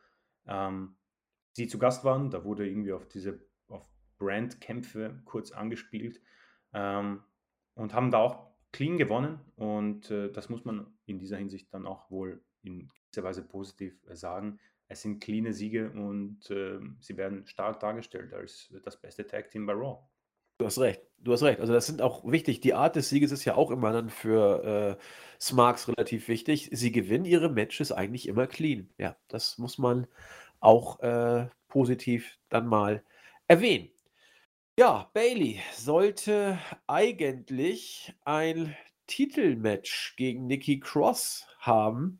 ähm, sie zu Gast waren. Da wurde irgendwie auf diese auf Brandkämpfe kurz angespielt. Ähm, und haben da auch clean gewonnen. Und äh, das muss man in dieser Hinsicht dann auch wohl in gewisser Weise positiv äh, sagen. Es sind cleane Siege und äh, sie werden stark dargestellt als das beste Tag Team bei Raw. Du hast recht, du hast recht. Also das sind auch wichtig. Die Art des Sieges ist ja auch immer dann für äh, Smarks relativ wichtig. Sie gewinnen ihre Matches eigentlich immer clean. Ja, das muss man auch äh, positiv dann mal erwähnen. Ja, Bailey sollte eigentlich ein Titelmatch gegen Nikki Cross haben.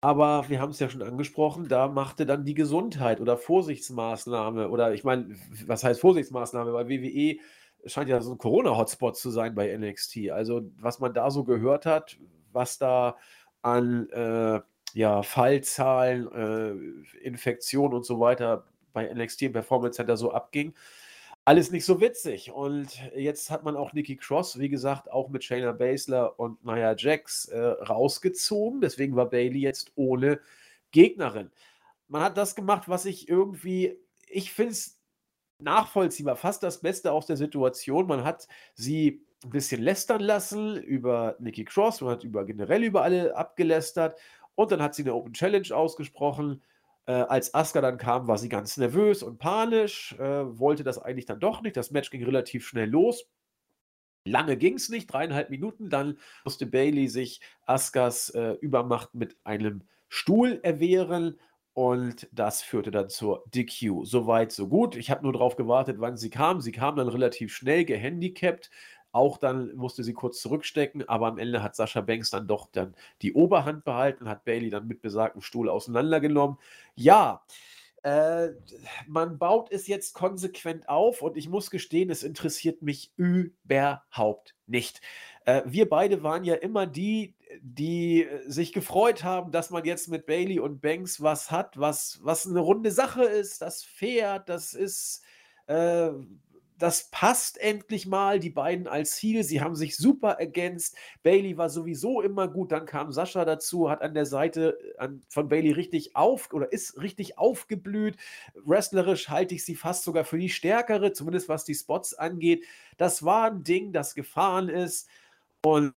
Aber wir haben es ja schon angesprochen, da machte dann die Gesundheit oder Vorsichtsmaßnahme oder ich meine, was heißt Vorsichtsmaßnahme? Weil WWE scheint ja so ein Corona-Hotspot zu sein bei NXT. Also, was man da so gehört hat, was da an äh, ja, Fallzahlen, äh, Infektionen und so weiter bei NXT im Performance Center so abging, alles nicht so witzig. Und jetzt hat man auch Nikki Cross, wie gesagt, auch mit Shayna Baszler und Nia Jax äh, rausgezogen. Deswegen war Bailey jetzt ohne Gegnerin. Man hat das gemacht, was ich irgendwie, ich finde es nachvollziehbar, fast das Beste aus der Situation. Man hat sie ein bisschen lästern lassen über Nikki Cross, man hat über generell über alle abgelästert und dann hat sie eine Open Challenge ausgesprochen äh, als Asuka dann kam, war sie ganz nervös und panisch, äh, wollte das eigentlich dann doch nicht. Das Match ging relativ schnell los. Lange ging es nicht, dreieinhalb Minuten. Dann musste Bailey sich Askas äh, Übermacht mit einem Stuhl erwehren und das führte dann zur DQ. Soweit, so gut. Ich habe nur darauf gewartet, wann sie kam. Sie kam dann relativ schnell, gehandicapt. Auch dann musste sie kurz zurückstecken, aber am Ende hat Sascha Banks dann doch dann die Oberhand behalten, hat Bailey dann mit besagtem Stuhl auseinandergenommen. Ja, äh, man baut es jetzt konsequent auf und ich muss gestehen, es interessiert mich überhaupt nicht. Äh, wir beide waren ja immer die, die sich gefreut haben, dass man jetzt mit Bailey und Banks was hat, was, was eine runde Sache ist. Das Pferd, das ist. Äh, das passt endlich mal, die beiden als Heel. Sie haben sich super ergänzt. Bailey war sowieso immer gut. Dann kam Sascha dazu, hat an der Seite äh, an, von Bailey richtig auf oder ist richtig aufgeblüht. Wrestlerisch halte ich sie fast sogar für die stärkere, zumindest was die Spots angeht. Das war ein Ding, das gefahren ist. Und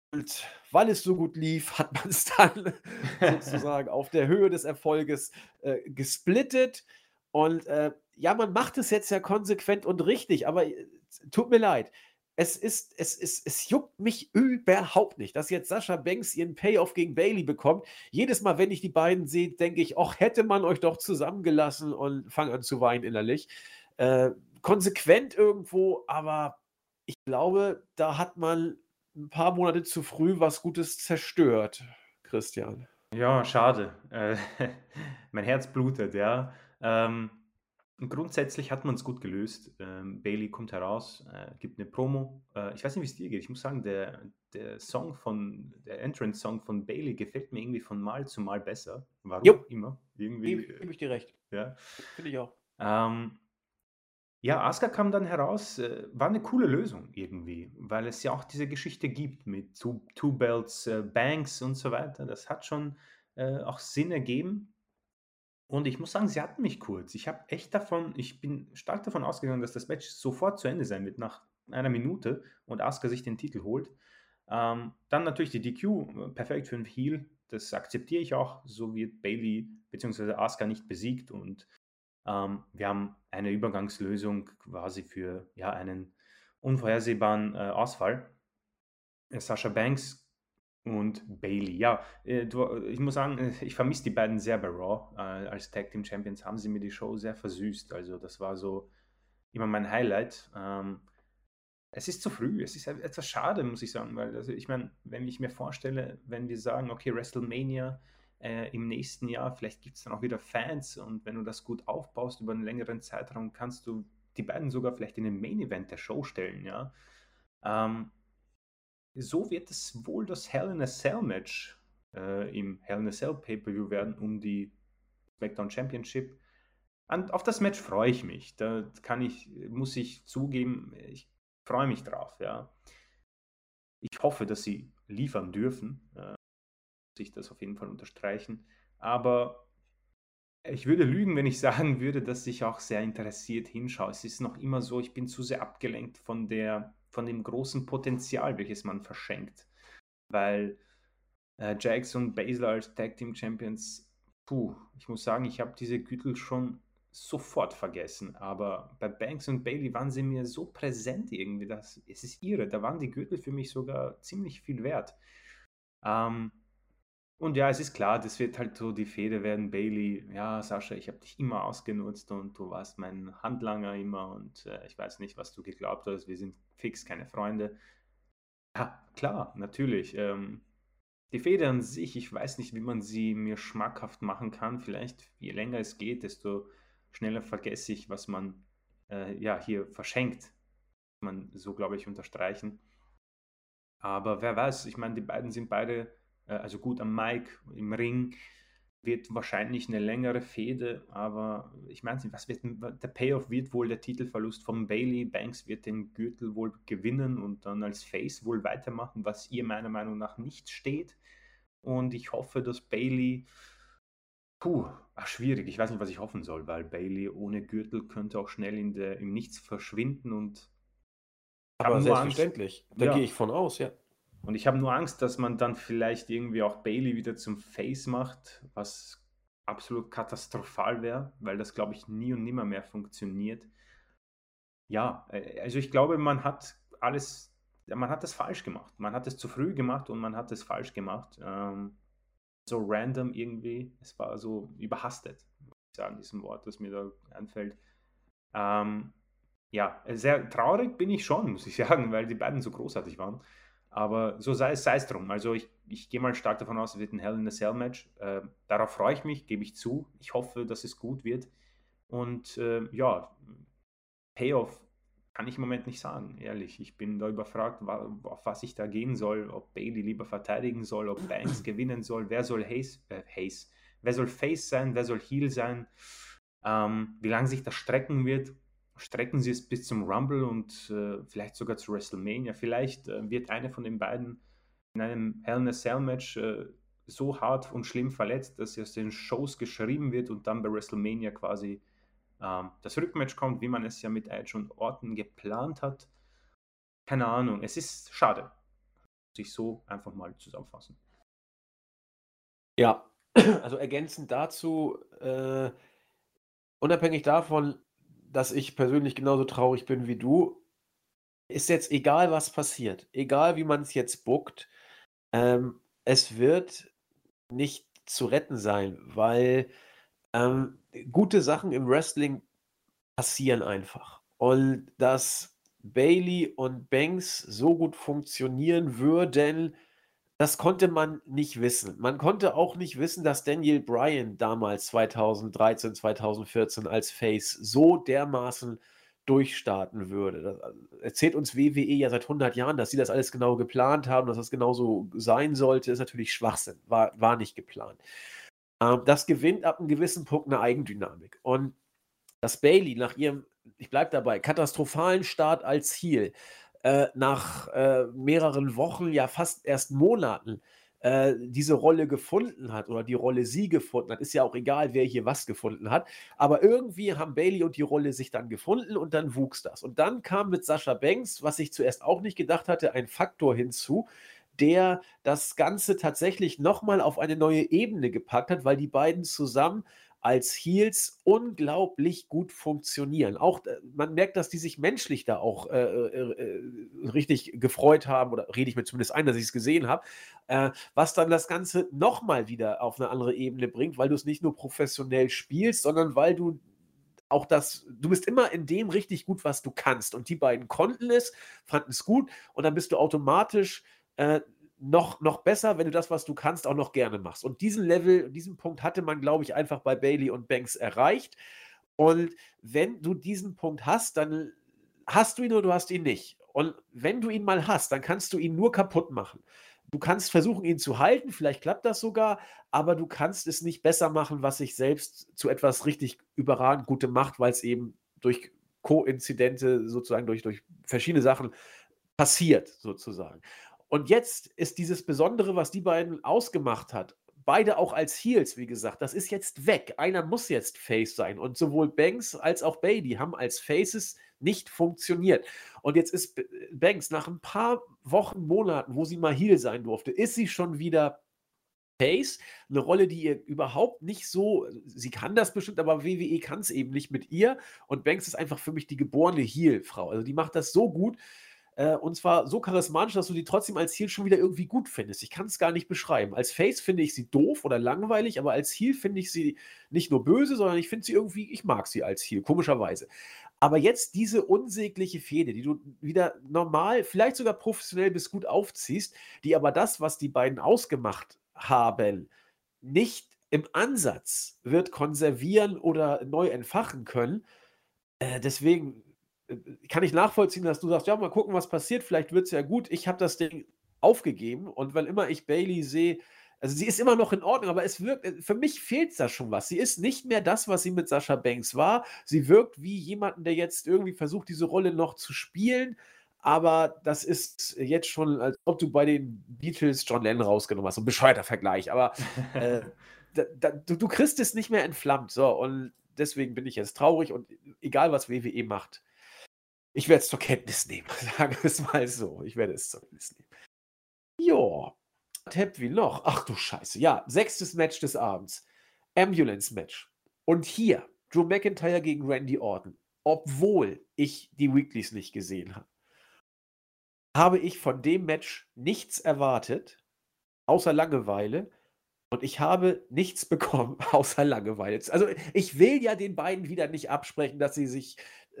weil es so gut lief, hat man es dann sozusagen auf der Höhe des Erfolges äh, gesplittet. Und äh, ja, man macht es jetzt ja konsequent und richtig, aber äh, tut mir leid. Es ist, es ist, es juckt mich überhaupt nicht, dass jetzt Sascha Banks ihren Payoff gegen Bailey bekommt. Jedes Mal, wenn ich die beiden sehe, denke ich, ach, hätte man euch doch zusammengelassen und fange an zu weinen innerlich. Äh, konsequent irgendwo, aber ich glaube, da hat man ein paar Monate zu früh was Gutes zerstört, Christian. Ja, schade. Äh, mein Herz blutet, ja. Ähm, grundsätzlich hat man es gut gelöst. Ähm, Bailey kommt heraus, äh, gibt eine Promo. Äh, ich weiß nicht, wie es dir geht. Ich muss sagen, der, der Song von, der Entrance-Song von Bailey gefällt mir irgendwie von Mal zu Mal besser. Warum jo. immer? Irgendwie. Gebe ich dir recht. Ja. Finde ich auch. Ähm, ja, Asuka kam dann heraus, äh, war eine coole Lösung irgendwie, weil es ja auch diese Geschichte gibt mit Two, Two Belts, äh, Banks und so weiter. Das hat schon äh, auch Sinn ergeben. Und ich muss sagen, sie hatten mich kurz. Ich habe echt davon, ich bin stark davon ausgegangen, dass das Match sofort zu Ende sein wird, nach einer Minute und Asuka sich den Titel holt. Ähm, dann natürlich die DQ, äh, perfekt für einen Heel. Das akzeptiere ich auch. So wird Bailey bzw. Asuka nicht besiegt und ähm, wir haben eine Übergangslösung quasi für ja, einen unvorhersehbaren äh, Ausfall. Sascha Banks und Bailey. Ja, äh, du, ich muss sagen, äh, ich vermisse die beiden sehr bei Raw. Äh, als Tag Team Champions haben sie mir die Show sehr versüßt. Also das war so immer mein Highlight. Ähm, es ist zu früh, es ist etwas schade, muss ich sagen, weil also ich meine, wenn ich mir vorstelle, wenn wir sagen, okay, WrestleMania äh, im nächsten Jahr, vielleicht gibt es dann auch wieder Fans und wenn du das gut aufbaust über einen längeren Zeitraum, kannst du die beiden sogar vielleicht in den Main Event der Show stellen, ja. Ähm, so wird es wohl das Hell in a Cell Match äh, im Hell in a Cell Pay-Per-View werden um die SmackDown Championship. Und auf das Match freue ich mich. Da kann ich, muss ich zugeben, ich freue mich drauf, ja. Ich hoffe, dass sie liefern dürfen. Äh, ich das auf jeden Fall unterstreichen. Aber ich würde lügen, wenn ich sagen würde, dass ich auch sehr interessiert hinschaue. Es ist noch immer so, ich bin zu sehr abgelenkt von der von dem großen Potenzial, welches man verschenkt. Weil äh, Jax und Baszler als Tag Team Champions, puh, ich muss sagen, ich habe diese Gürtel schon sofort vergessen. Aber bei Banks und Bailey waren sie mir so präsent irgendwie, dass es ist irre. Da waren die Gürtel für mich sogar ziemlich viel wert. Ähm, und ja, es ist klar, das wird halt so die Fehde werden. Bailey, ja, Sascha, ich habe dich immer ausgenutzt und du warst mein Handlanger immer und äh, ich weiß nicht, was du geglaubt hast. Wir sind fix keine Freunde. Ja, klar, natürlich. Ähm, die Fehde an sich, ich weiß nicht, wie man sie mir schmackhaft machen kann. Vielleicht, je länger es geht, desto schneller vergesse ich, was man äh, ja hier verschenkt. Man so, glaube ich, unterstreichen. Aber wer weiß, ich meine, die beiden sind beide äh, also gut am Mike, im Ring, wird wahrscheinlich eine längere Fehde, aber ich meine, was wird der Payoff wird wohl der Titelverlust von Bailey. Banks wird den Gürtel wohl gewinnen und dann als Face wohl weitermachen, was ihr meiner Meinung nach nicht steht. Und ich hoffe, dass Bailey Puh, ach, schwierig. Ich weiß nicht, was ich hoffen soll, weil Bailey ohne Gürtel könnte auch schnell in der, im Nichts verschwinden und. Aber selbstverständlich. Angst. Da ja. gehe ich von aus, ja. Und ich habe nur Angst, dass man dann vielleicht irgendwie auch Bailey wieder zum Face macht, was absolut katastrophal wäre, weil das, glaube ich, nie und nimmer mehr funktioniert. Ja, äh, also ich glaube, man hat alles, man hat das falsch gemacht. Man hat es zu früh gemacht und man hat es falsch gemacht. Ähm, so random irgendwie. Es war so überhastet, muss ich sagen, diesem Wort, das mir da einfällt. Ähm, ja, sehr traurig bin ich schon, muss ich sagen, weil die beiden so großartig waren. Aber so sei es, sei es drum. Also ich, ich gehe mal stark davon aus, es wird ein Hell in a Cell Match. Äh, darauf freue ich mich, gebe ich zu. Ich hoffe, dass es gut wird. Und äh, ja, Payoff kann ich im Moment nicht sagen, ehrlich. Ich bin da überfragt, auf was ich da gehen soll, ob Bailey lieber verteidigen soll, ob Banks gewinnen soll, wer soll Hayes, äh, Hayes, wer soll Face sein, wer soll Heel sein, ähm, wie lange sich das strecken wird. Strecken sie es bis zum Rumble und äh, vielleicht sogar zu WrestleMania. Vielleicht äh, wird einer von den beiden in einem Hell in a Cell Match äh, so hart und schlimm verletzt, dass er aus den Shows geschrieben wird und dann bei WrestleMania quasi ähm, das Rückmatch kommt, wie man es ja mit Edge und Orton geplant hat. Keine Ahnung, es ist schade. Sich so einfach mal zusammenfassen. Ja, also ergänzend dazu, äh, unabhängig davon, dass ich persönlich genauso traurig bin wie du, ist jetzt egal, was passiert, egal wie man es jetzt buckt, ähm, es wird nicht zu retten sein, weil ähm, gute Sachen im Wrestling passieren einfach. Und dass Bailey und Banks so gut funktionieren würden, das konnte man nicht wissen. Man konnte auch nicht wissen, dass Daniel Bryan damals 2013, 2014 als Face so dermaßen durchstarten würde. Das äh, erzählt uns WWE ja seit 100 Jahren, dass sie das alles genau geplant haben, dass das genauso sein sollte, ist natürlich Schwachsinn, war, war nicht geplant. Ähm, das gewinnt ab einem gewissen Punkt eine Eigendynamik. Und dass Bailey nach ihrem, ich bleibe dabei, katastrophalen Start als Heel äh, nach äh, mehreren Wochen, ja fast erst Monaten, äh, diese Rolle gefunden hat oder die Rolle sie gefunden hat. Ist ja auch egal, wer hier was gefunden hat. Aber irgendwie haben Bailey und die Rolle sich dann gefunden und dann wuchs das. Und dann kam mit Sascha Banks, was ich zuerst auch nicht gedacht hatte, ein Faktor hinzu, der das Ganze tatsächlich nochmal auf eine neue Ebene gepackt hat, weil die beiden zusammen als Heels unglaublich gut funktionieren. Auch äh, man merkt, dass die sich menschlich da auch äh, äh, äh, richtig gefreut haben, oder rede ich mir zumindest ein, dass ich es gesehen habe, äh, was dann das Ganze nochmal wieder auf eine andere Ebene bringt, weil du es nicht nur professionell spielst, sondern weil du auch das, du bist immer in dem richtig gut, was du kannst. Und die beiden konnten es, fanden es gut und dann bist du automatisch äh, noch, noch besser, wenn du das, was du kannst, auch noch gerne machst. Und diesen Level, diesen Punkt hatte man, glaube ich, einfach bei Bailey und Banks erreicht. Und wenn du diesen Punkt hast, dann hast du ihn oder du hast ihn nicht. Und wenn du ihn mal hast, dann kannst du ihn nur kaputt machen. Du kannst versuchen, ihn zu halten, vielleicht klappt das sogar, aber du kannst es nicht besser machen, was sich selbst zu etwas richtig überragend Gutem macht, weil es eben durch Koinzidente, sozusagen durch, durch verschiedene Sachen passiert, sozusagen. Und jetzt ist dieses Besondere, was die beiden ausgemacht hat, beide auch als Heels, wie gesagt, das ist jetzt weg. Einer muss jetzt Face sein. Und sowohl Banks als auch Bailey haben als Faces nicht funktioniert. Und jetzt ist Banks nach ein paar Wochen, Monaten, wo sie mal Heel sein durfte, ist sie schon wieder Face. Eine Rolle, die ihr überhaupt nicht so, sie kann das bestimmt, aber WWE kann es eben nicht mit ihr. Und Banks ist einfach für mich die geborene Heel-Frau. Also die macht das so gut. Äh, und zwar so charismatisch, dass du die trotzdem als Heal schon wieder irgendwie gut findest. Ich kann es gar nicht beschreiben. Als Face finde ich sie doof oder langweilig, aber als Heal finde ich sie nicht nur böse, sondern ich finde sie irgendwie, ich mag sie als Heal, komischerweise. Aber jetzt diese unsägliche Fehde, die du wieder normal, vielleicht sogar professionell bis gut aufziehst, die aber das, was die beiden ausgemacht haben, nicht im Ansatz wird konservieren oder neu entfachen können. Äh, deswegen kann ich nachvollziehen, dass du sagst, ja, mal gucken, was passiert, vielleicht wird es ja gut. Ich habe das Ding aufgegeben und wenn immer ich Bailey sehe, also sie ist immer noch in Ordnung, aber es wirkt, äh, für mich fehlt da schon was. Sie ist nicht mehr das, was sie mit Sascha Banks war. Sie wirkt wie jemanden, der jetzt irgendwie versucht, diese Rolle noch zu spielen. Aber das ist jetzt schon, als ob du bei den Beatles John Lennon rausgenommen hast. So ein bescheuerter Vergleich. Aber äh, da, da, du, du kriegst es nicht mehr entflammt. So, und deswegen bin ich jetzt traurig und egal, was WWE macht, ich werde es zur Kenntnis nehmen, sagen wir es mal so. Ich werde es zur Kenntnis nehmen. Ja, Tab wie noch. Ach du Scheiße. Ja, sechstes Match des Abends. Ambulance Match. Und hier Drew McIntyre gegen Randy Orton. Obwohl ich die Weeklies nicht gesehen habe, habe ich von dem Match nichts erwartet, außer Langeweile. Und ich habe nichts bekommen, außer Langeweile. Also ich will ja den beiden wieder nicht absprechen, dass sie sich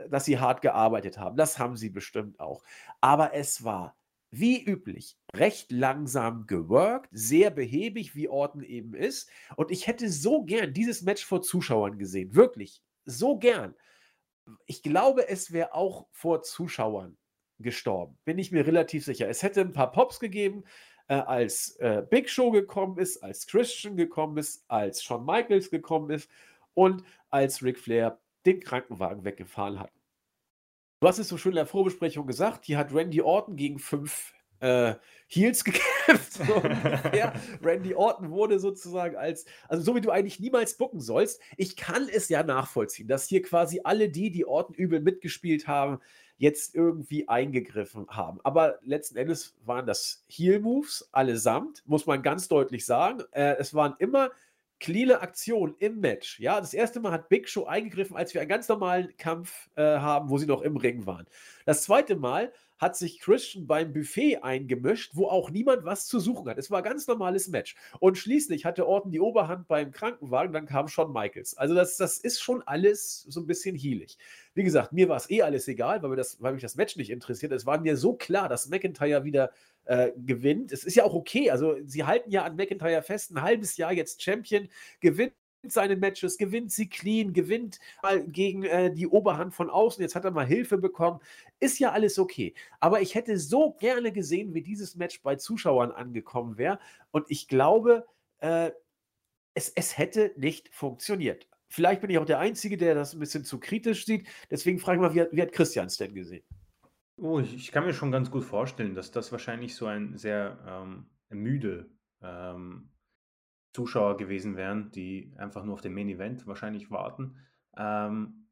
dass sie hart gearbeitet haben. Das haben sie bestimmt auch. Aber es war wie üblich recht langsam geworkt, sehr behäbig, wie Orton eben ist. Und ich hätte so gern dieses Match vor Zuschauern gesehen. Wirklich, so gern. Ich glaube, es wäre auch vor Zuschauern gestorben. Bin ich mir relativ sicher. Es hätte ein paar Pops gegeben, äh, als äh, Big Show gekommen ist, als Christian gekommen ist, als Shawn Michaels gekommen ist und als Ric Flair den Krankenwagen weggefahren hat. Du hast es so schön in der Vorbesprechung gesagt, die hat Randy Orton gegen fünf äh, Heels gekämpft. So Randy Orton wurde sozusagen als, also so wie du eigentlich niemals bucken sollst. Ich kann es ja nachvollziehen, dass hier quasi alle die, die Orton übel mitgespielt haben, jetzt irgendwie eingegriffen haben. Aber letzten Endes waren das Heel-Moves allesamt, muss man ganz deutlich sagen. Äh, es waren immer cleane Aktionen im Match. Ja, das erste Mal hat Big Show eingegriffen, als wir einen ganz normalen Kampf äh, haben, wo sie noch im Ring waren. Das zweite Mal hat sich Christian beim Buffet eingemischt, wo auch niemand was zu suchen hat. Es war ein ganz normales Match. Und schließlich hatte Orton die Oberhand beim Krankenwagen, dann kam Shawn Michaels. Also das, das ist schon alles so ein bisschen heelig. Wie gesagt, mir war es eh alles egal, weil, das, weil mich das Match nicht interessiert. Es war mir so klar, dass McIntyre wieder äh, gewinnt. Es ist ja auch okay. Also sie halten ja an McIntyre fest, ein halbes Jahr jetzt Champion, gewinnt seine Matches, gewinnt sie clean, gewinnt mal gegen äh, die Oberhand von außen. Jetzt hat er mal Hilfe bekommen. Ist ja alles okay. Aber ich hätte so gerne gesehen, wie dieses Match bei Zuschauern angekommen wäre. Und ich glaube, äh, es, es hätte nicht funktioniert. Vielleicht bin ich auch der Einzige, der das ein bisschen zu kritisch sieht. Deswegen frage ich mal, wie hat, wie hat Christian es denn gesehen? Oh, ich, ich kann mir schon ganz gut vorstellen, dass das wahrscheinlich so ein sehr ähm, müde ähm, Zuschauer gewesen wären, die einfach nur auf den Main Event wahrscheinlich warten. Ähm,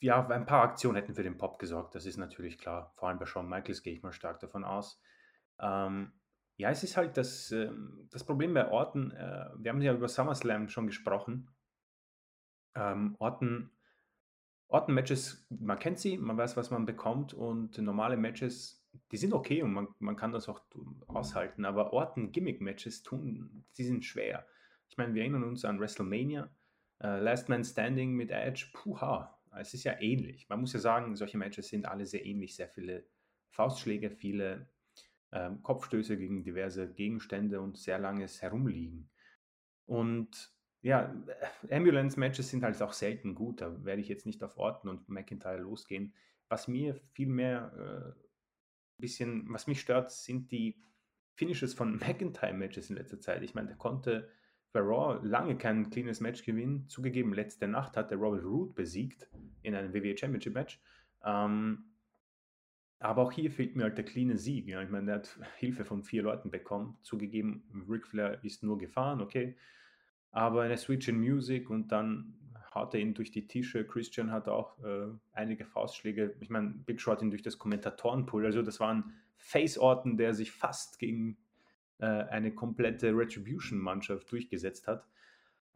ja, ein paar Aktionen hätten für den Pop gesorgt, das ist natürlich klar. Vor allem bei Shawn Michaels gehe ich mal stark davon aus. Ähm, ja, es ist halt das, äh, das Problem bei Orten, äh, wir haben ja über SummerSlam schon gesprochen. Ähm, Orten, Orten-Matches, man kennt sie, man weiß, was man bekommt und normale Matches die sind okay und man, man kann das auch aushalten, aber Orten-Gimmick-Matches tun, die sind schwer. Ich meine, wir erinnern uns an WrestleMania, äh, Last Man Standing mit Edge, puha, es ist ja ähnlich. Man muss ja sagen, solche Matches sind alle sehr ähnlich, sehr viele Faustschläge, viele ähm, Kopfstöße gegen diverse Gegenstände und sehr langes Herumliegen. Und ja, Ambulance-Matches sind halt auch selten gut, da werde ich jetzt nicht auf Orten und McIntyre losgehen. Was mir viel mehr äh, bisschen, was mich stört, sind die Finishes von McIntyre-Matches in letzter Zeit. Ich meine, der konnte bei Raw lange kein cleanes Match gewinnen. Zugegeben, letzte Nacht hat er Robert Root besiegt in einem WWE Championship Match. Ähm, aber auch hier fehlt mir halt der cleane Sieg. Ja. Ich meine, der hat Hilfe von vier Leuten bekommen. Zugegeben, Ric Flair ist nur gefahren, okay. Aber eine Switch in Music und dann haut er ihn durch die Tische. Christian hat auch äh, einige Faustschläge. Ich meine, Big Show hat ihn durch das Kommentatorenpool. Also das war ein Face-Orten, der sich fast gegen äh, eine komplette Retribution-Mannschaft durchgesetzt hat.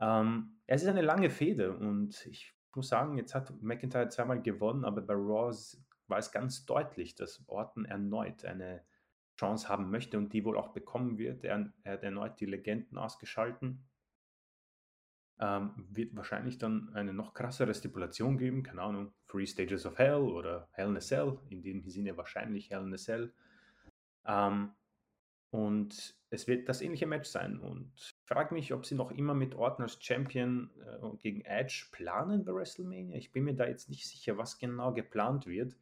Ähm, es ist eine lange Fehde und ich muss sagen, jetzt hat McIntyre zweimal gewonnen, aber bei Raw war es ganz deutlich, dass Orton erneut eine Chance haben möchte und die wohl auch bekommen wird. Er, er hat erneut die Legenden ausgeschalten ähm, wird wahrscheinlich dann eine noch krassere Stipulation geben, keine Ahnung, Three Stages of Hell oder Hell in a Cell, in dem Sinne wahrscheinlich Hell in a Cell. Ähm, und es wird das ähnliche Match sein. Und ich frage mich, ob sie noch immer mit Orton als Champion äh, gegen Edge planen bei WrestleMania. Ich bin mir da jetzt nicht sicher, was genau geplant wird.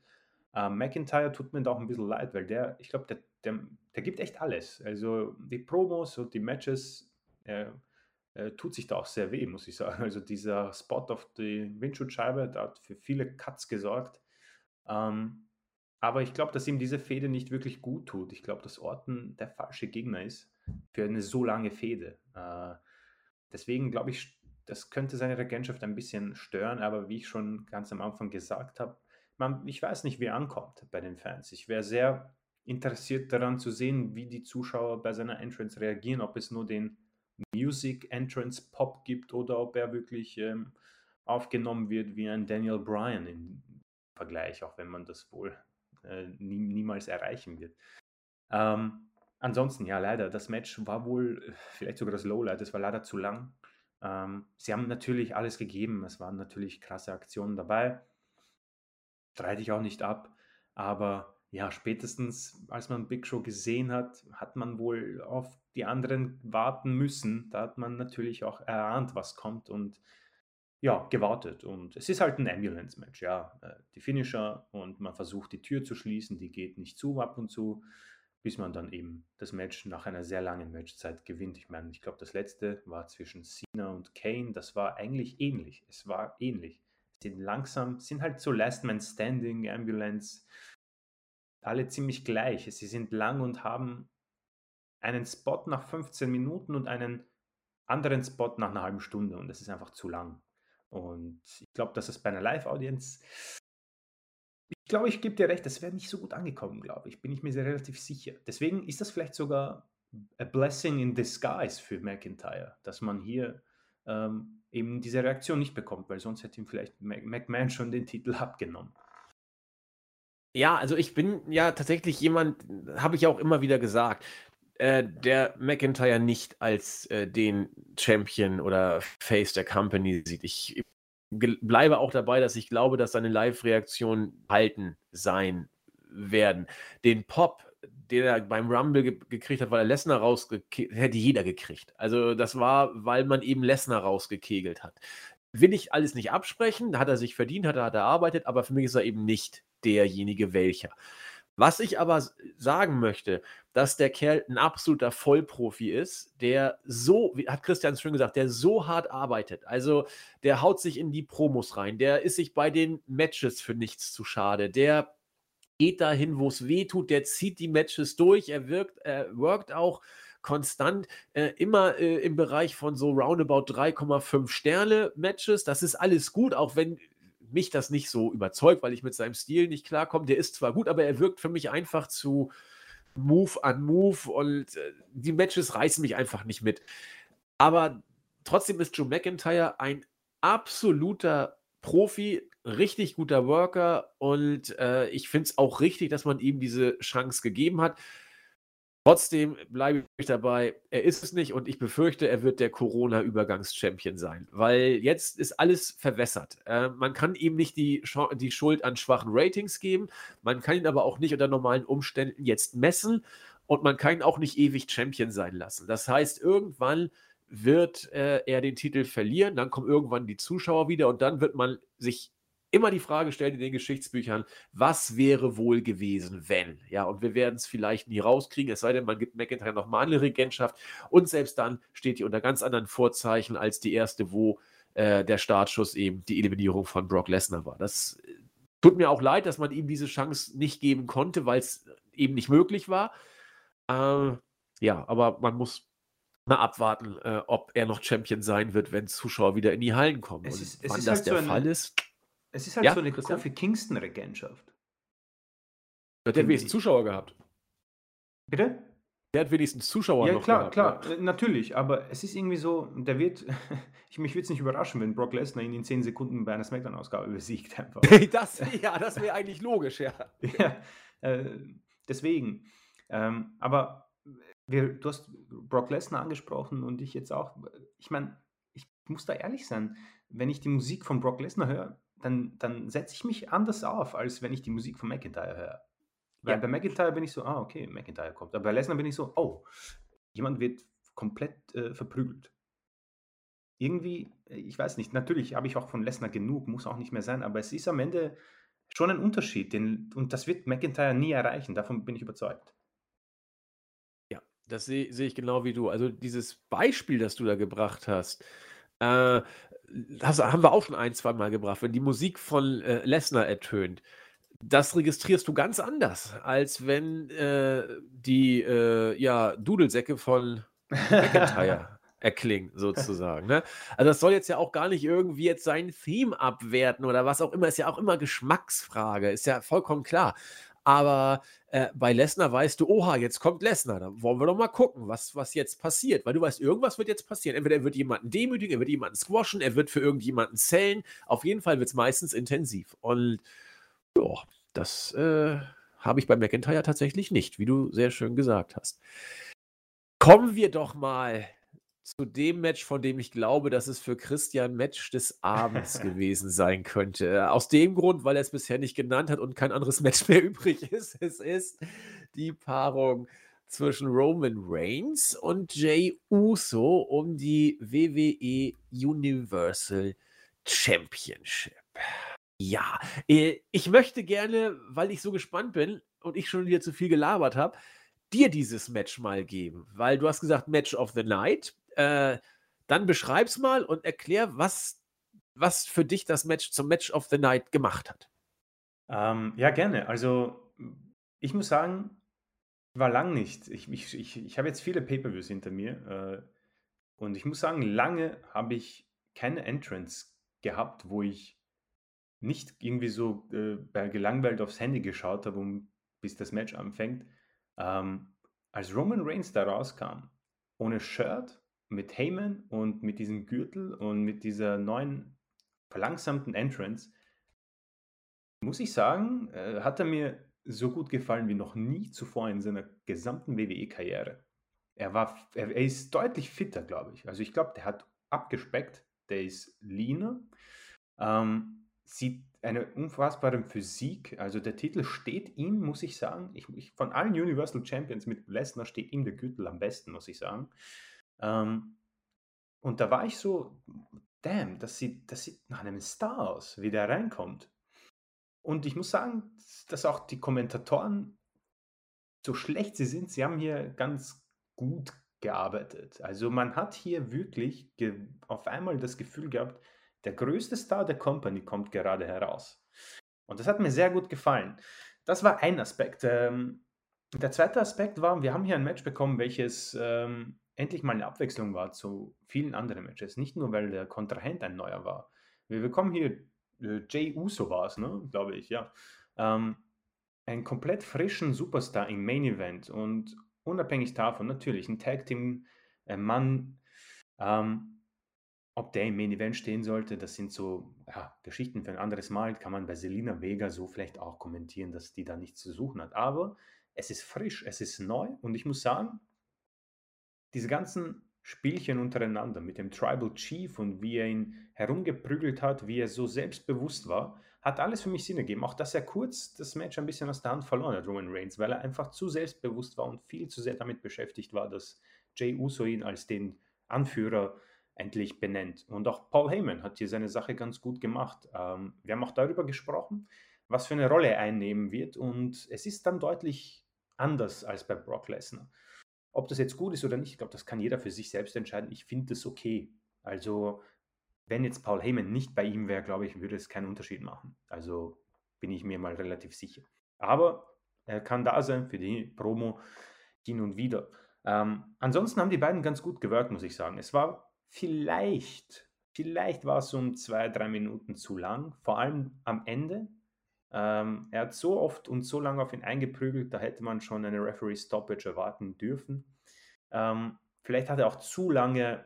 Äh, McIntyre tut mir da auch ein bisschen leid, weil der, ich glaube, der, der, der gibt echt alles. Also die Promos und die Matches, äh, äh, tut sich da auch sehr weh, muss ich sagen. Also dieser Spot auf die Windschutzscheibe, da hat für viele Cuts gesorgt. Ähm, aber ich glaube, dass ihm diese Fehde nicht wirklich gut tut. Ich glaube, dass Orton der falsche Gegner ist für eine so lange Fehde. Äh, deswegen glaube ich, das könnte seine Regentschaft ein bisschen stören, aber wie ich schon ganz am Anfang gesagt habe, ich weiß nicht, wie er ankommt bei den Fans. Ich wäre sehr interessiert daran zu sehen, wie die Zuschauer bei seiner Entrance reagieren, ob es nur den Music Entrance Pop gibt oder ob er wirklich ähm, aufgenommen wird wie ein Daniel Bryan im Vergleich, auch wenn man das wohl äh, nie, niemals erreichen wird. Ähm, ansonsten, ja, leider, das Match war wohl äh, vielleicht sogar das Lowlight, es war leider zu lang. Ähm, sie haben natürlich alles gegeben, es waren natürlich krasse Aktionen dabei, streite ich auch nicht ab, aber ja, spätestens als man Big Show gesehen hat, hat man wohl auf die anderen warten müssen. Da hat man natürlich auch erahnt, was kommt und ja, gewartet. Und es ist halt ein Ambulance-Match, ja. Äh, die Finisher und man versucht die Tür zu schließen, die geht nicht zu ab und zu, bis man dann eben das Match nach einer sehr langen Matchzeit gewinnt. Ich meine, ich glaube, das letzte war zwischen Cena und Kane, das war eigentlich ähnlich. Es war ähnlich. sind langsam, sind halt so Last Man Standing, Ambulance, alle ziemlich gleich. Sie sind lang und haben einen Spot nach 15 Minuten und einen anderen Spot nach einer halben Stunde und das ist einfach zu lang. Und ich glaube, dass es bei einer Live-Audience, ich glaube, ich gebe dir recht, das wäre nicht so gut angekommen, glaube ich. Bin ich mir sehr relativ sicher. Deswegen ist das vielleicht sogar a blessing in disguise für McIntyre, dass man hier ähm, eben diese Reaktion nicht bekommt, weil sonst hätte ihm vielleicht McMahon schon den Titel abgenommen. Ja, also ich bin ja tatsächlich jemand, habe ich auch immer wieder gesagt, äh, der McIntyre nicht als äh, den Champion oder Face der Company sieht. Ich bleibe auch dabei, dass ich glaube, dass seine Live-Reaktionen halten sein werden. Den Pop, den er beim Rumble ge gekriegt hat, weil er Lesnar rausgekegelt hätte jeder gekriegt. Also das war, weil man eben Lesnar rausgekegelt hat. Will ich alles nicht absprechen, hat er sich verdient, hat er, hat er erarbeitet, aber für mich ist er eben nicht derjenige welcher. Was ich aber sagen möchte, dass der Kerl ein absoluter Vollprofi ist, der so, wie hat Christian schon gesagt, der so hart arbeitet. Also der haut sich in die Promos rein, der ist sich bei den Matches für nichts zu schade, der geht dahin, wo es weh tut, der zieht die Matches durch, er wirkt, er workt auch konstant äh, immer äh, im Bereich von so roundabout 3,5 Sterne Matches. Das ist alles gut, auch wenn mich das nicht so überzeugt, weil ich mit seinem Stil nicht klarkomme. Der ist zwar gut, aber er wirkt für mich einfach zu Move an Move und äh, die Matches reißen mich einfach nicht mit. Aber trotzdem ist Joe McIntyre ein absoluter Profi, richtig guter Worker und äh, ich finde es auch richtig, dass man ihm diese Chance gegeben hat. Trotzdem bleibe ich dabei, er ist es nicht und ich befürchte, er wird der Corona-Übergangs-Champion sein, weil jetzt ist alles verwässert. Äh, man kann ihm nicht die, die Schuld an schwachen Ratings geben, man kann ihn aber auch nicht unter normalen Umständen jetzt messen und man kann ihn auch nicht ewig Champion sein lassen. Das heißt, irgendwann wird äh, er den Titel verlieren, dann kommen irgendwann die Zuschauer wieder und dann wird man sich immer die Frage stellt in den Geschichtsbüchern, was wäre wohl gewesen, wenn? Ja, und wir werden es vielleicht nie rauskriegen, es sei denn, man gibt McIntyre nochmal eine Regentschaft und selbst dann steht die unter ganz anderen Vorzeichen als die erste, wo äh, der Startschuss eben die Eliminierung von Brock Lesnar war. Das äh, tut mir auch leid, dass man ihm diese Chance nicht geben konnte, weil es eben nicht möglich war. Äh, ja, aber man muss mal abwarten, äh, ob er noch Champion sein wird, wenn Zuschauer wieder in die Hallen kommen. Es ist, und wann das halt der so ein, Fall ist, es ist halt Ja, so eine Christian? Kofi Kingston-Regentschaft. der hat wenigstens. Zuschauer gehabt. Bitte? Der hat wenigstens Zuschauer Ja, noch klar, gehabt. klar, äh, natürlich, aber es ist irgendwie so, der wird, ich, mich würde es nicht überraschen, wenn Brock Lesnar ihn in 10 Sekunden bei einer Smackdown-Ausgabe besiegt einfach. Ja. das, ja, das wäre eigentlich logisch, ja. Ja, äh, deswegen. Ähm, aber wir, du hast Brock Lesnar angesprochen und ich jetzt auch. Ich meine, ich muss da ehrlich sein. Wenn ich die Musik von Brock Lesnar höre, dann, dann setze ich mich anders auf, als wenn ich die Musik von McIntyre höre. Weil Ja. bei McIntyre bin ich so, ah, okay, McIntyre kommt. Aber bei Lesnar bin ich so, oh, jemand wird komplett äh, verprügelt. Irgendwie, äh, ich weiß nicht, natürlich habe ich auch von Lesnar genug, muss auch nicht mehr sein, aber es ist am Ende schon ein Unterschied. Den, und das wird McIntyre nie erreichen, davon bin ich überzeugt. Ja, das sehe sehe ich genau wie du. Also dieses Beispiel, das du da gebracht hast, äh, das haben wir auch schon ein, zwei Mal gebracht. Wenn die Musik von äh, Lesnar ertönt, das registrierst du ganz anders, als wenn äh, die äh, ja, Dudelsäcke von McIntyre erklingen, sozusagen. Ne? Also das soll jetzt ja auch gar nicht irgendwie jetzt sein Theme abwerten oder was auch immer. Ist ja auch immer Geschmacksfrage, ist ja vollkommen klar. Aber äh, bei Lesnar weißt du, oha, jetzt kommt Lesnar. Da wollen wir doch mal gucken, was, was jetzt passiert. Weil du weißt, irgendwas wird jetzt passieren. Entweder er wird jemanden demütigen, er wird jemanden squashen, er wird für irgendjemanden zählen. Auf jeden Fall wird es meistens intensiv. Und ja, das äh, habe ich bei McIntyre tatsächlich nicht, wie du sehr schön gesagt hast. Kommen wir doch mal zu dem Match, von dem ich glaube, dass es für Christian Match des Abends gewesen sein könnte. Aus dem Grund, weil er es bisher nicht genannt hat und kein anderes Match mehr übrig ist. Es ist die Paarung zwischen Roman Reigns und Jay Uso um die WWE Universal Championship. Ja, äh, ich möchte gerne, weil ich so gespannt bin und ich schon wieder zu viel gelabert habe, dir dieses Match mal geben, weil du hast gesagt Match of the Night. Äh, dann beschreib's mal und erklär, was was für dich das Match zum Match of the Night gemacht hat. Ähm, ja, gerne. Also, ich muss sagen, war lang nicht. Ich, ich, ich, ich habe jetzt viele Pay-Per-Views hinter mir. Äh, und ich muss sagen, lange habe ich keine Entrance gehabt, wo ich nicht irgendwie so äh, gelangweilt aufs Handy geschaut habe, um, bis das Match anfängt. Ähm, als Roman Reigns da rauskam, ohne Shirt, mit Heyman und mit diesem Gürtel und mit dieser neuen verlangsamten Entrance, muss ich sagen, äh, hat er mir so gut gefallen wie noch nie zuvor in seiner gesamten WWE-Karriere. Er, war, er, er ist deutlich fitter, glaube ich. Also ich glaube, der hat abgespeckt, der ist leaner, ähm, sieht eine unfassbare Physik. Also der Titel steht ihm, muss ich sagen. Ich, ich, von allen Universal Champions mit Lesnar steht ihm der Gürtel am besten, muss ich sagen. Ähm, und da war ich so, damn, das sieht, das sieht nach einem Star aus, wie der reinkommt. Und ich muss sagen, dass auch die Kommentatoren, so schlecht sie sind, sie haben hier ganz gut gearbeitet. Also man hat hier wirklich auf einmal das Gefühl gehabt, der größte Star der Company kommt gerade heraus. Und das hat mir sehr gut gefallen. Das war ein Aspekt. Ähm, der zweite Aspekt war, wir haben hier ein Match bekommen, welches ähm, endlich mal eine Abwechslung war zu vielen anderen Matches. Nicht nur, weil der Kontrahent ein neuer war. Wir bekommen hier äh, Jay Uso war es, ne? glaube ich, ja. Ähm, einen komplett frischen Superstar im Main Event und unabhängig davon natürlich ein Tag Team ein Mann, ähm, ob der im Main Event stehen sollte, das sind so ja, Geschichten für ein anderes Mal. Kann man bei Selina Vega so vielleicht auch kommentieren, dass die da nichts zu suchen hat. Aber es ist frisch, es ist neu und ich muss sagen, diese ganzen Spielchen untereinander mit dem Tribal Chief und wie er ihn herumgeprügelt hat, wie er so selbstbewusst war, hat alles für mich Sinn ergeben. Auch dass er kurz das Match ein bisschen aus der Hand verloren hat, Roman Reigns, weil er einfach zu selbstbewusst war und viel zu sehr damit beschäftigt war, dass Jay Uso ihn als den Anführer endlich benennt. Und auch Paul Heyman hat hier seine Sache ganz gut gemacht. Ähm, wir haben auch darüber gesprochen, was für eine Rolle er einnehmen wird. Und es ist dann deutlich anders als bei Brock Lesnar. Ob das jetzt gut ist oder nicht, ich glaube, das kann jeder für sich selbst entscheiden. Ich finde das okay. Also, wenn jetzt Paul Heyman nicht bei ihm wäre, glaube ich, würde es keinen Unterschied machen. Also bin ich mir mal relativ sicher. Aber er kann da sein für die Promo hin und wieder. Ähm, ansonsten haben die beiden ganz gut gewirkt, muss ich sagen. Es war vielleicht, vielleicht war es um zwei, drei Minuten zu lang, vor allem am Ende. Ähm, er hat so oft und so lange auf ihn eingeprügelt, da hätte man schon eine Referee-Stoppage erwarten dürfen. Ähm, vielleicht hat er auch zu lange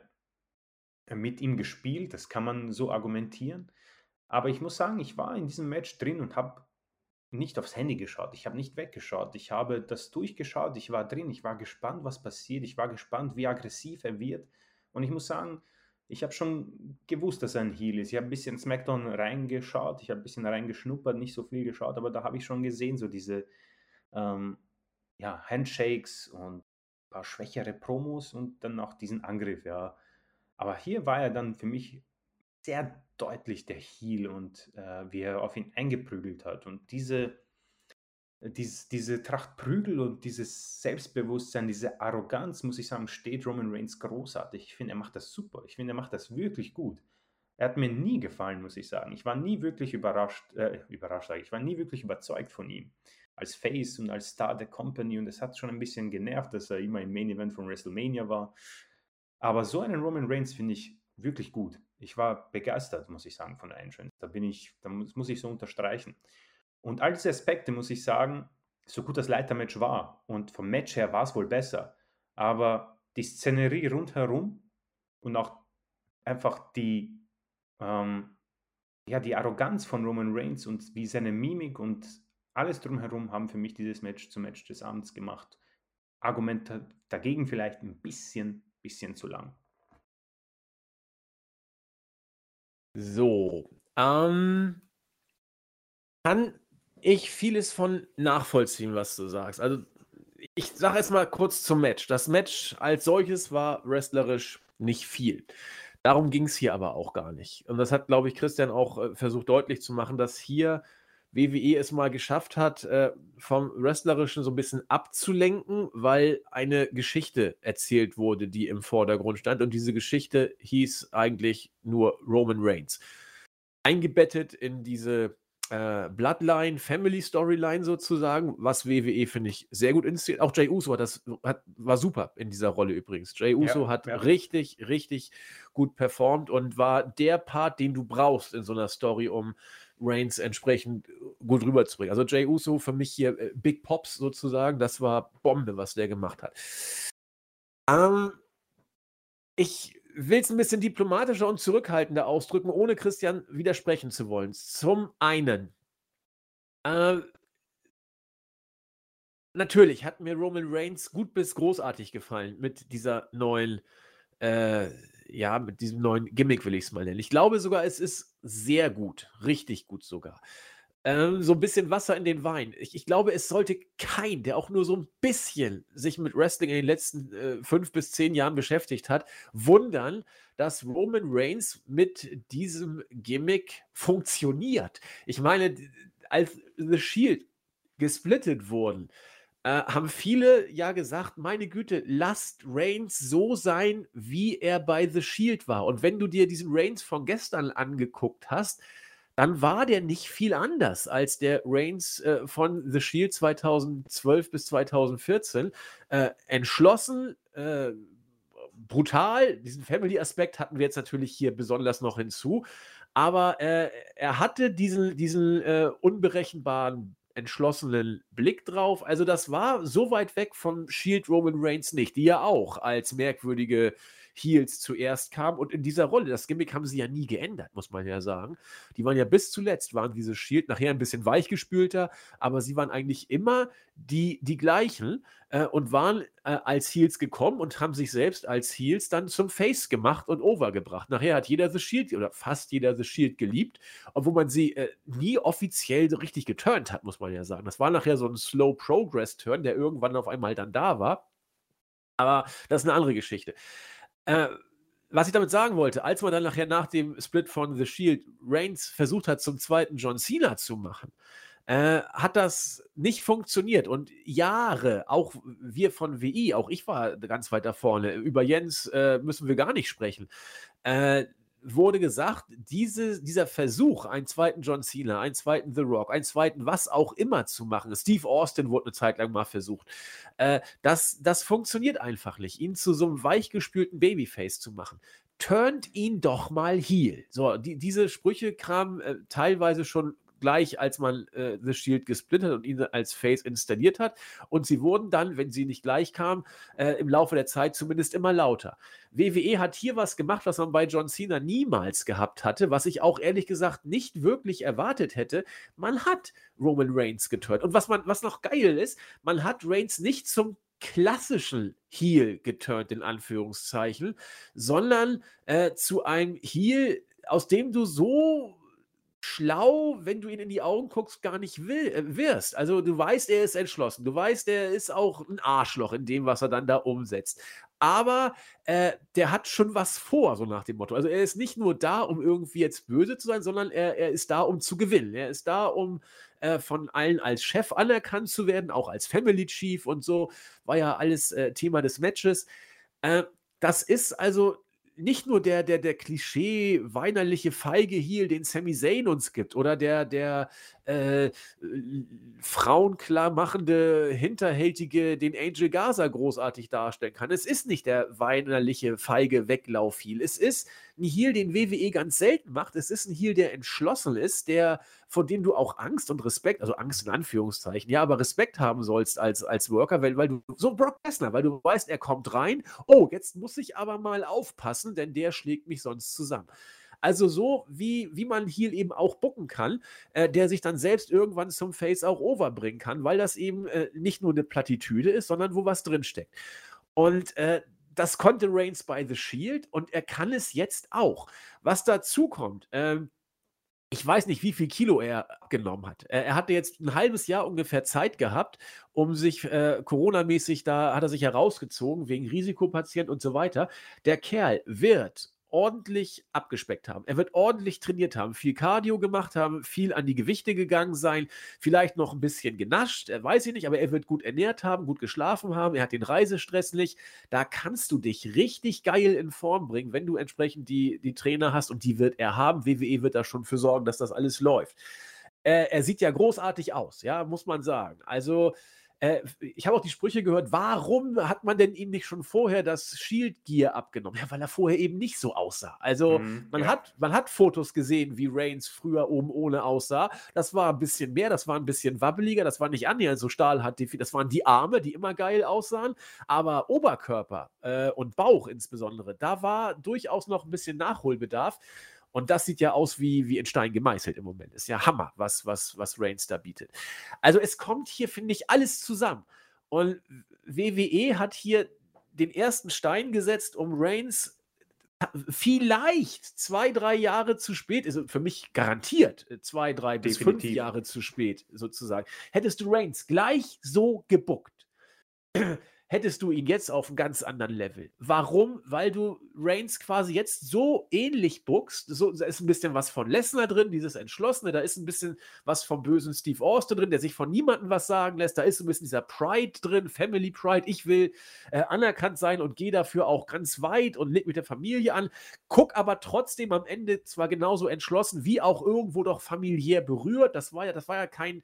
mit ihm gespielt, das kann man so argumentieren. Aber ich muss sagen, ich war in diesem Match drin und habe nicht aufs Handy geschaut. Ich habe nicht weggeschaut. Ich habe das durchgeschaut. Ich war drin. Ich war gespannt, was passiert. Ich war gespannt, wie aggressiv er wird. Und ich muss sagen, ich habe schon gewusst, dass er ein Heal ist. Ich habe ein bisschen SmackDown reingeschaut, ich habe ein bisschen reingeschnuppert, nicht so viel geschaut, aber da habe ich schon gesehen, so diese ähm, ja, Handshakes und ein paar schwächere Promos und dann auch diesen Angriff, ja. Aber hier war er dann für mich sehr deutlich der Heal und äh, wie er auf ihn eingeprügelt hat. Und diese dies, diese Tracht Prügel und dieses Selbstbewusstsein, diese Arroganz, muss ich sagen, steht Roman Reigns großartig. Ich finde, er macht das super. Ich finde, er macht das wirklich gut. Er hat mir nie gefallen, muss ich sagen. Ich war nie wirklich überrascht, äh, überrascht, sage ich, ich war nie wirklich überzeugt von ihm. Als Face und als Star der Company und es hat schon ein bisschen genervt, dass er immer im Main Event von WrestleMania war. Aber so einen Roman Reigns finde ich wirklich gut. Ich war begeistert, muss ich sagen, von der Entrance. Da bin ich, da muss, muss ich so unterstreichen. Und all diese Aspekte, muss ich sagen, so gut das Leitermatch war und vom Match her war es wohl besser, aber die Szenerie rundherum und auch einfach die, ähm, ja, die Arroganz von Roman Reigns und wie seine Mimik und alles drumherum haben für mich dieses Match zum Match des Abends gemacht. Argument dagegen vielleicht ein bisschen, bisschen zu lang. So, ähm, kann ich vieles von nachvollziehen, was du sagst. Also, ich sage jetzt mal kurz zum Match. Das Match als solches war wrestlerisch nicht viel. Darum ging es hier aber auch gar nicht. Und das hat, glaube ich, Christian auch äh, versucht deutlich zu machen, dass hier WWE es mal geschafft hat, äh, vom Wrestlerischen so ein bisschen abzulenken, weil eine Geschichte erzählt wurde, die im Vordergrund stand. Und diese Geschichte hieß eigentlich nur Roman Reigns. eingebettet in diese äh, Bloodline, Family Storyline sozusagen, was WWE, finde ich, sehr gut inszeniert. Auch Jay Uso hat das, hat, war super in dieser Rolle übrigens. Jay Uso ja, hat ja. richtig, richtig gut performt und war der Part, den du brauchst in so einer Story, um Reigns entsprechend gut rüberzubringen. Also Jay Uso für mich hier äh, Big Pops sozusagen, das war Bombe, was der gemacht hat. Ähm, ich will es ein bisschen diplomatischer und zurückhaltender ausdrücken, ohne Christian widersprechen zu wollen. Zum einen, äh, natürlich hat mir Roman Reigns gut bis großartig gefallen mit dieser neuen, äh, ja, mit diesem neuen Gimmick, will ich es mal nennen. Ich glaube sogar, es ist sehr gut, richtig gut sogar. Ähm, so ein bisschen Wasser in den Wein. Ich, ich, glaube, es sollte kein, der auch nur so ein bisschen sich mit Wrestling in den letzten äh, fünf bis zehn Jahren beschäftigt hat, wundern, dass Roman Reigns mit diesem Gimmick funktioniert. Ich meine, als The Shield gesplittet wurden, äh, haben viele ja gesagt, meine Güte, lasst Reigns so sein, wie er bei The Shield war. Und wenn du dir diesen Reigns von gestern angeguckt hast, dann war der nicht viel anders als der Reigns äh, von The Shield 2012 bis 2014. Äh, entschlossen, äh, brutal. Diesen Family-Aspekt hatten wir jetzt natürlich hier besonders noch hinzu. Aber äh, er hatte diesen, diesen äh, unberechenbaren entschlossenen Blick drauf. Also das war so weit weg vom Shield Roman Reigns nicht, die ja auch als merkwürdige Heels zuerst kam und in dieser Rolle, das Gimmick haben sie ja nie geändert, muss man ja sagen. Die waren ja bis zuletzt, waren diese Shield nachher ein bisschen weichgespülter, aber sie waren eigentlich immer die, die gleichen äh, und waren äh, als Heels gekommen und haben sich selbst als Heels dann zum Face gemacht und overgebracht. Nachher hat jeder The Shield oder fast jeder The Shield geliebt, obwohl man sie äh, nie offiziell so richtig geturnt hat, muss man ja sagen. Das war nachher so ein Slow Progress Turn, der irgendwann auf einmal dann da war. Aber das ist eine andere Geschichte. Äh, was ich damit sagen wollte, als man dann nachher nach dem Split von The Shield Reigns versucht hat, zum zweiten John Cena zu machen, äh, hat das nicht funktioniert. Und Jahre, auch wir von WI, auch ich war ganz weit da vorne, über Jens äh, müssen wir gar nicht sprechen. Äh, wurde gesagt, diese, dieser Versuch, einen zweiten John Cena, einen zweiten The Rock, einen zweiten was auch immer zu machen, Steve Austin wurde eine Zeit lang mal versucht, äh, das, das funktioniert einfach nicht, ihn zu so einem weichgespülten Babyface zu machen. Turnt ihn doch mal heel. So, die, diese Sprüche kamen äh, teilweise schon gleich als man äh, The Shield gesplittet und ihn als Face installiert hat. Und sie wurden dann, wenn sie nicht gleich kamen, äh, im Laufe der Zeit zumindest immer lauter. WWE hat hier was gemacht, was man bei John Cena niemals gehabt hatte, was ich auch ehrlich gesagt nicht wirklich erwartet hätte. Man hat Roman Reigns geturnt. Und was, man, was noch geil ist, man hat Reigns nicht zum klassischen Heel geturnt, in Anführungszeichen, sondern äh, zu einem Heel, aus dem du so schlau, wenn du ihn in die Augen guckst, gar nicht will, äh, wirst. Also du weißt, er ist entschlossen. Du weißt, er ist auch ein Arschloch in dem, was er dann da umsetzt. Aber äh, der hat schon was vor, so nach dem Motto. Also er ist nicht nur da, um irgendwie jetzt böse zu sein, sondern er, er ist da, um zu gewinnen. Er ist da, um äh, von allen als Chef anerkannt zu werden, auch als Family Chief und so. War ja alles äh, Thema des Matches. Äh, das ist also nicht nur der, der, der Klischee weinerliche feige Heel, den Sami Zayn uns gibt, oder der, der äh, machende, hinterhältige, den Angel Gaza großartig darstellen kann. Es ist nicht der weinerliche, feige Weglauf-Heel. Es ist ein Heel, den WWE ganz selten macht. Es ist ein Heel, der entschlossen ist, der, von dem du auch Angst und Respekt, also Angst in Anführungszeichen, ja, aber Respekt haben sollst als, als Worker, weil, weil du, so Brock Lesnar, weil du weißt, er kommt rein, oh, jetzt muss ich aber mal aufpassen, denn der schlägt mich sonst zusammen. Also so, wie, wie man Heal eben auch bucken kann, äh, der sich dann selbst irgendwann zum Face auch overbringen kann, weil das eben äh, nicht nur eine Plattitüde ist, sondern wo was drinsteckt. Und äh, das konnte Reigns bei The Shield und er kann es jetzt auch. Was dazu kommt, ähm, ich weiß nicht, wie viel Kilo er abgenommen hat. Er hatte jetzt ein halbes Jahr ungefähr Zeit gehabt, um sich äh, Corona-mäßig, da hat er sich herausgezogen, wegen Risikopatient und so weiter. Der Kerl wird ordentlich abgespeckt haben. Er wird ordentlich trainiert haben, viel Cardio gemacht haben, viel an die Gewichte gegangen sein, vielleicht noch ein bisschen genascht, er weiß ich nicht, aber er wird gut ernährt haben, gut geschlafen haben, er hat den Reisestress nicht. Da kannst du dich richtig geil in Form bringen, wenn du entsprechend die, die Trainer hast und die wird er haben. WWE wird da schon für sorgen, dass das alles läuft. Äh, er sieht ja großartig aus, ja, muss man sagen. Also, äh, ich habe auch die Sprüche gehört, warum hat man denn ihm nicht schon vorher das Shield Gear abgenommen? Ja, weil er vorher eben nicht so aussah. Also mhm, man, ja. hat, man hat Fotos gesehen, wie Reigns früher oben ohne aussah. Das war ein bisschen mehr, das war ein bisschen wabbeliger, das war nicht annähernd so stahlhart. Das waren die Arme, die immer geil aussahen, aber Oberkörper äh, und Bauch insbesondere, da war durchaus noch ein bisschen Nachholbedarf. Und das sieht ja aus wie, wie in Stein gemeißelt im Moment. Ist ja Hammer, was, was, was Reigns da bietet. Also es kommt hier, finde ich, alles zusammen. Und WWE hat hier den ersten Stein gesetzt, um Reigns vielleicht zwei, drei Jahre zu spät, ist also für mich garantiert zwei, drei bis fünf Jahre zu spät sozusagen. Hättest du Reigns gleich so gebuckt, hättest du ihn jetzt auf einem ganz anderen Level. Warum? Weil du Reigns quasi jetzt so ähnlich buckst. So, da ist ein bisschen was von Lesnar drin, dieses Entschlossene. Da ist ein bisschen was vom bösen Steve Austin drin, der sich von niemandem was sagen lässt. Da ist ein bisschen dieser Pride drin, Family Pride. Ich will äh, anerkannt sein und gehe dafür auch ganz weit und leg mit der Familie an. Guck aber trotzdem am Ende zwar genauso entschlossen, wie auch irgendwo doch familiär berührt. Das war ja, das war ja kein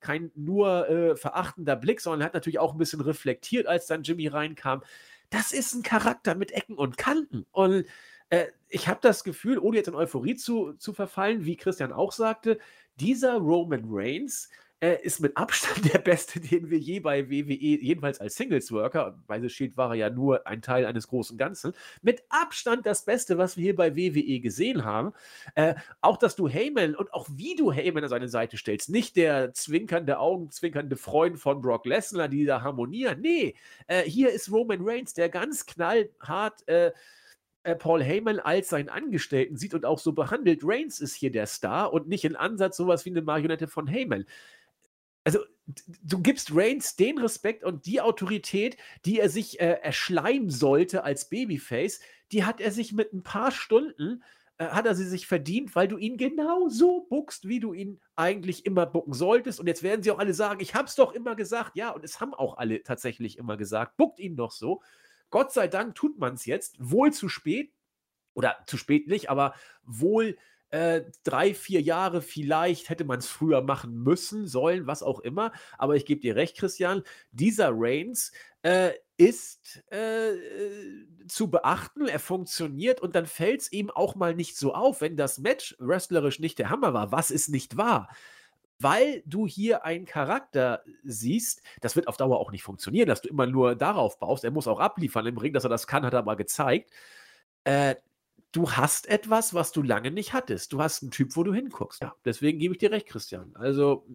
kein nur äh, verachtender Blick, sondern er hat natürlich auch ein bisschen reflektiert, als dann Jimmy reinkam. Das ist ein Charakter mit Ecken und Kanten. Und äh, ich habe das Gefühl, ohne jetzt in Euphorie zu, zu verfallen, wie Christian auch sagte, dieser Roman Reigns, äh, ist mit Abstand der beste, den wir je bei WWE, jedenfalls als Singles-Worker, bei The Shield war er ja nur ein Teil eines großen Ganzen, mit Abstand das Beste, was wir hier bei WWE gesehen haben. Äh, auch, dass du Heyman und auch wie du Heyman an seine Seite stellst, nicht der zwinkernde, augenzwinkernde Freund von Brock Lesnar, die da harmonieren. Nee, äh, hier ist Roman Reigns, der ganz knallhart äh, äh, Paul Heyman als seinen Angestellten sieht und auch so behandelt. Reigns ist hier der Star und nicht in Ansatz sowas wie eine Marionette von Heyman also du gibst Reigns den Respekt und die Autorität, die er sich äh, erschleimen sollte als Babyface, die hat er sich mit ein paar Stunden, äh, hat er sie sich verdient, weil du ihn genau so buckst, wie du ihn eigentlich immer bucken solltest. Und jetzt werden sie auch alle sagen, ich hab's doch immer gesagt. Ja, und es haben auch alle tatsächlich immer gesagt, buckt ihn doch so. Gott sei Dank tut man es jetzt, wohl zu spät, oder zu spät nicht, aber wohl äh, drei, vier Jahre vielleicht hätte man es früher machen müssen, sollen, was auch immer. Aber ich gebe dir recht, Christian, dieser Reigns äh, ist äh, zu beachten, er funktioniert und dann fällt es ihm auch mal nicht so auf, wenn das Match wrestlerisch nicht der Hammer war, was es nicht war weil du hier einen Charakter siehst, das wird auf Dauer auch nicht funktionieren, dass du immer nur darauf baust. Er muss auch abliefern im Ring, dass er das kann, hat er aber gezeigt. Äh, du hast etwas, was du lange nicht hattest. Du hast einen Typ, wo du hinguckst. Ja, deswegen gebe ich dir recht, Christian. Also,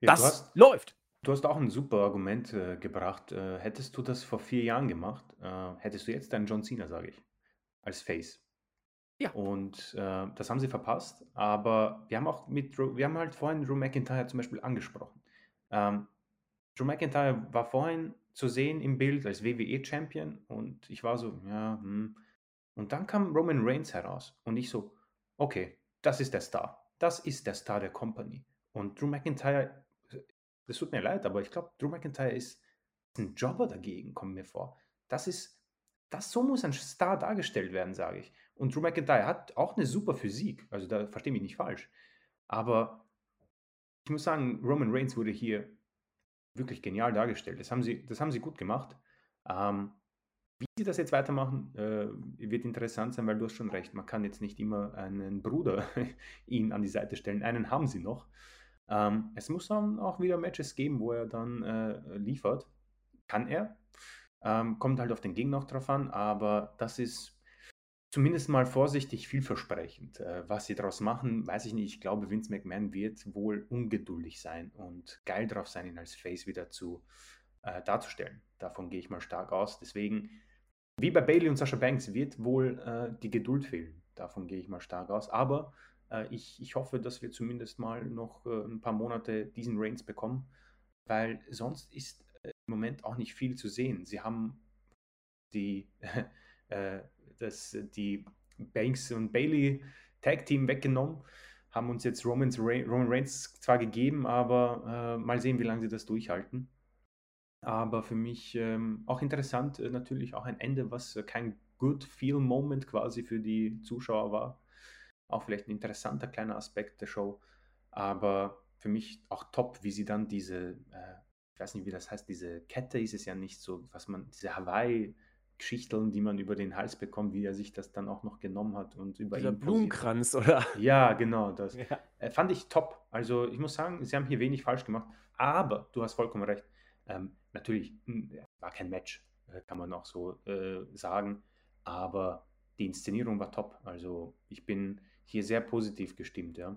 ja, das hast, läuft. Du hast auch ein super Argument äh, gebracht. Äh, hättest du das vor vier Jahren gemacht, äh, hättest du jetzt deinen John Cena, sage ich, als Face. Ja. Und äh, das haben sie verpasst. Aber wir haben auch mit, wir haben halt vorhin Drew McIntyre zum Beispiel angesprochen. Ähm, Drew McIntyre war vorhin zu sehen im Bild als WWE-Champion und ich war so, ja, hm, und dann kam Roman Reigns heraus und ich so, okay, das ist der Star. Das ist der Star der Company. Und Drew McIntyre, das tut mir leid, aber ich glaube, Drew McIntyre ist ein Jobber dagegen, kommt mir vor. Das ist, das so muss ein Star dargestellt werden, sage ich. Und Drew McIntyre hat auch eine super Physik, also da verstehe mich nicht falsch. Aber ich muss sagen, Roman Reigns wurde hier wirklich genial dargestellt. Das haben sie, das haben sie gut gemacht. Ähm, wie sie das jetzt weitermachen, äh, wird interessant sein, weil du hast schon recht. Man kann jetzt nicht immer einen Bruder ihn an die Seite stellen. Einen haben sie noch. Ähm, es muss dann auch wieder Matches geben, wo er dann äh, liefert. Kann er. Ähm, kommt halt auf den Gegner noch drauf an, aber das ist zumindest mal vorsichtig vielversprechend. Äh, was sie daraus machen, weiß ich nicht. Ich glaube, Vince McMahon wird wohl ungeduldig sein und geil drauf sein, ihn als Face wieder zu äh, darzustellen. Davon gehe ich mal stark aus. Deswegen wie bei Bailey und Sasha Banks wird wohl äh, die Geduld fehlen. Davon gehe ich mal stark aus. Aber äh, ich, ich hoffe, dass wir zumindest mal noch äh, ein paar Monate diesen Reigns bekommen, weil sonst ist äh, im Moment auch nicht viel zu sehen. Sie haben die, äh, das, die Banks und Bailey Tag Team weggenommen, haben uns jetzt Roman Reigns zwar gegeben, aber äh, mal sehen, wie lange sie das durchhalten. Aber für mich ähm, auch interessant, äh, natürlich auch ein Ende, was äh, kein Good Feel Moment quasi für die Zuschauer war. Auch vielleicht ein interessanter kleiner Aspekt der Show. Aber für mich auch top, wie sie dann diese, äh, ich weiß nicht, wie das heißt, diese Kette ist es ja nicht so, was man, diese Hawaii- Geschichteln, die man über den Hals bekommt, wie er sich das dann auch noch genommen hat und über Dieser ihn Blumenkranz, oder? Ja, genau, das. Ja. Äh, fand ich top. Also ich muss sagen, sie haben hier wenig falsch gemacht, aber du hast vollkommen recht. Ähm, natürlich hm, war kein Match, äh, kann man auch so äh, sagen, aber die Inszenierung war top. Also ich bin hier sehr positiv gestimmt, ja.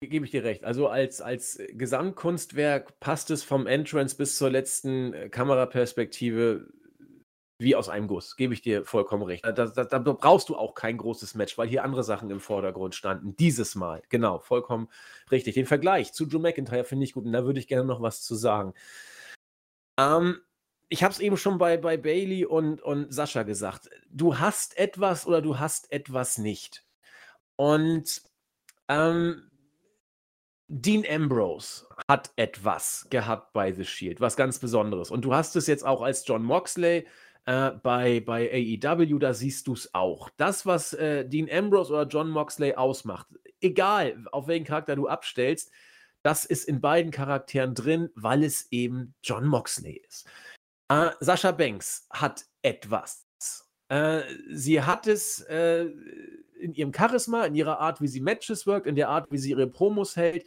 Gebe ich dir recht. Also als, als Gesamtkunstwerk passt es vom Entrance bis zur letzten äh, Kameraperspektive wie aus einem Guss. Gebe ich dir vollkommen recht. Da, da, da, brauchst du auch kein großes Match, weil hier andere Sachen im Vordergrund standen. Dieses Mal. Genau, vollkommen richtig. Den Vergleich zu Drew McIntyre finde ich gut und da würde ich gerne noch was zu sagen. Ähm, ich habe es eben schon bei, bei Bailey und, und Sascha gesagt. Du hast etwas oder du hast etwas nicht. Und ähm, Dean Ambrose hat etwas gehabt bei The Shield, was ganz Besonderes. Und du hast es jetzt auch als John Moxley äh, bei, bei AEW, da siehst du es auch. Das, was äh, Dean Ambrose oder John Moxley ausmacht, egal auf welchen Charakter du abstellst, das ist in beiden Charakteren drin, weil es eben John Moxley ist. Äh, Sascha Banks hat etwas. Äh, sie hat es äh, in ihrem Charisma, in ihrer Art, wie sie Matches wirkt, in der Art, wie sie ihre Promos hält.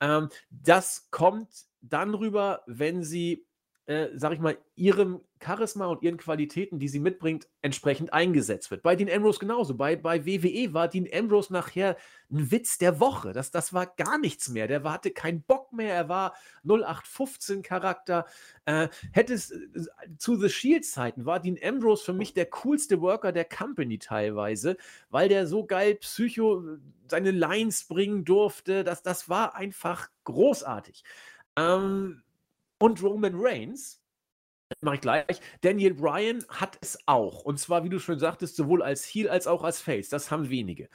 Ähm, das kommt dann rüber, wenn sie äh, sag ich mal, ihrem Charisma und ihren Qualitäten, die sie mitbringt, entsprechend eingesetzt wird. Bei Dean Ambrose genauso. Bei, bei WWE war Dean Ambrose nachher ein Witz der Woche. Das, das war gar nichts mehr. Der hatte keinen Bock mehr. Er war 0815-Charakter. Äh, hätte es äh, zu The Shield-Zeiten war Dean Ambrose für mich der coolste Worker der Company teilweise, weil der so geil Psycho äh, seine Lines bringen durfte. Das, das war einfach großartig. Ähm, und Roman Reigns, mache ich gleich, Daniel Bryan hat es auch. Und zwar, wie du schon sagtest, sowohl als Heel als auch als Face. Das haben wenige.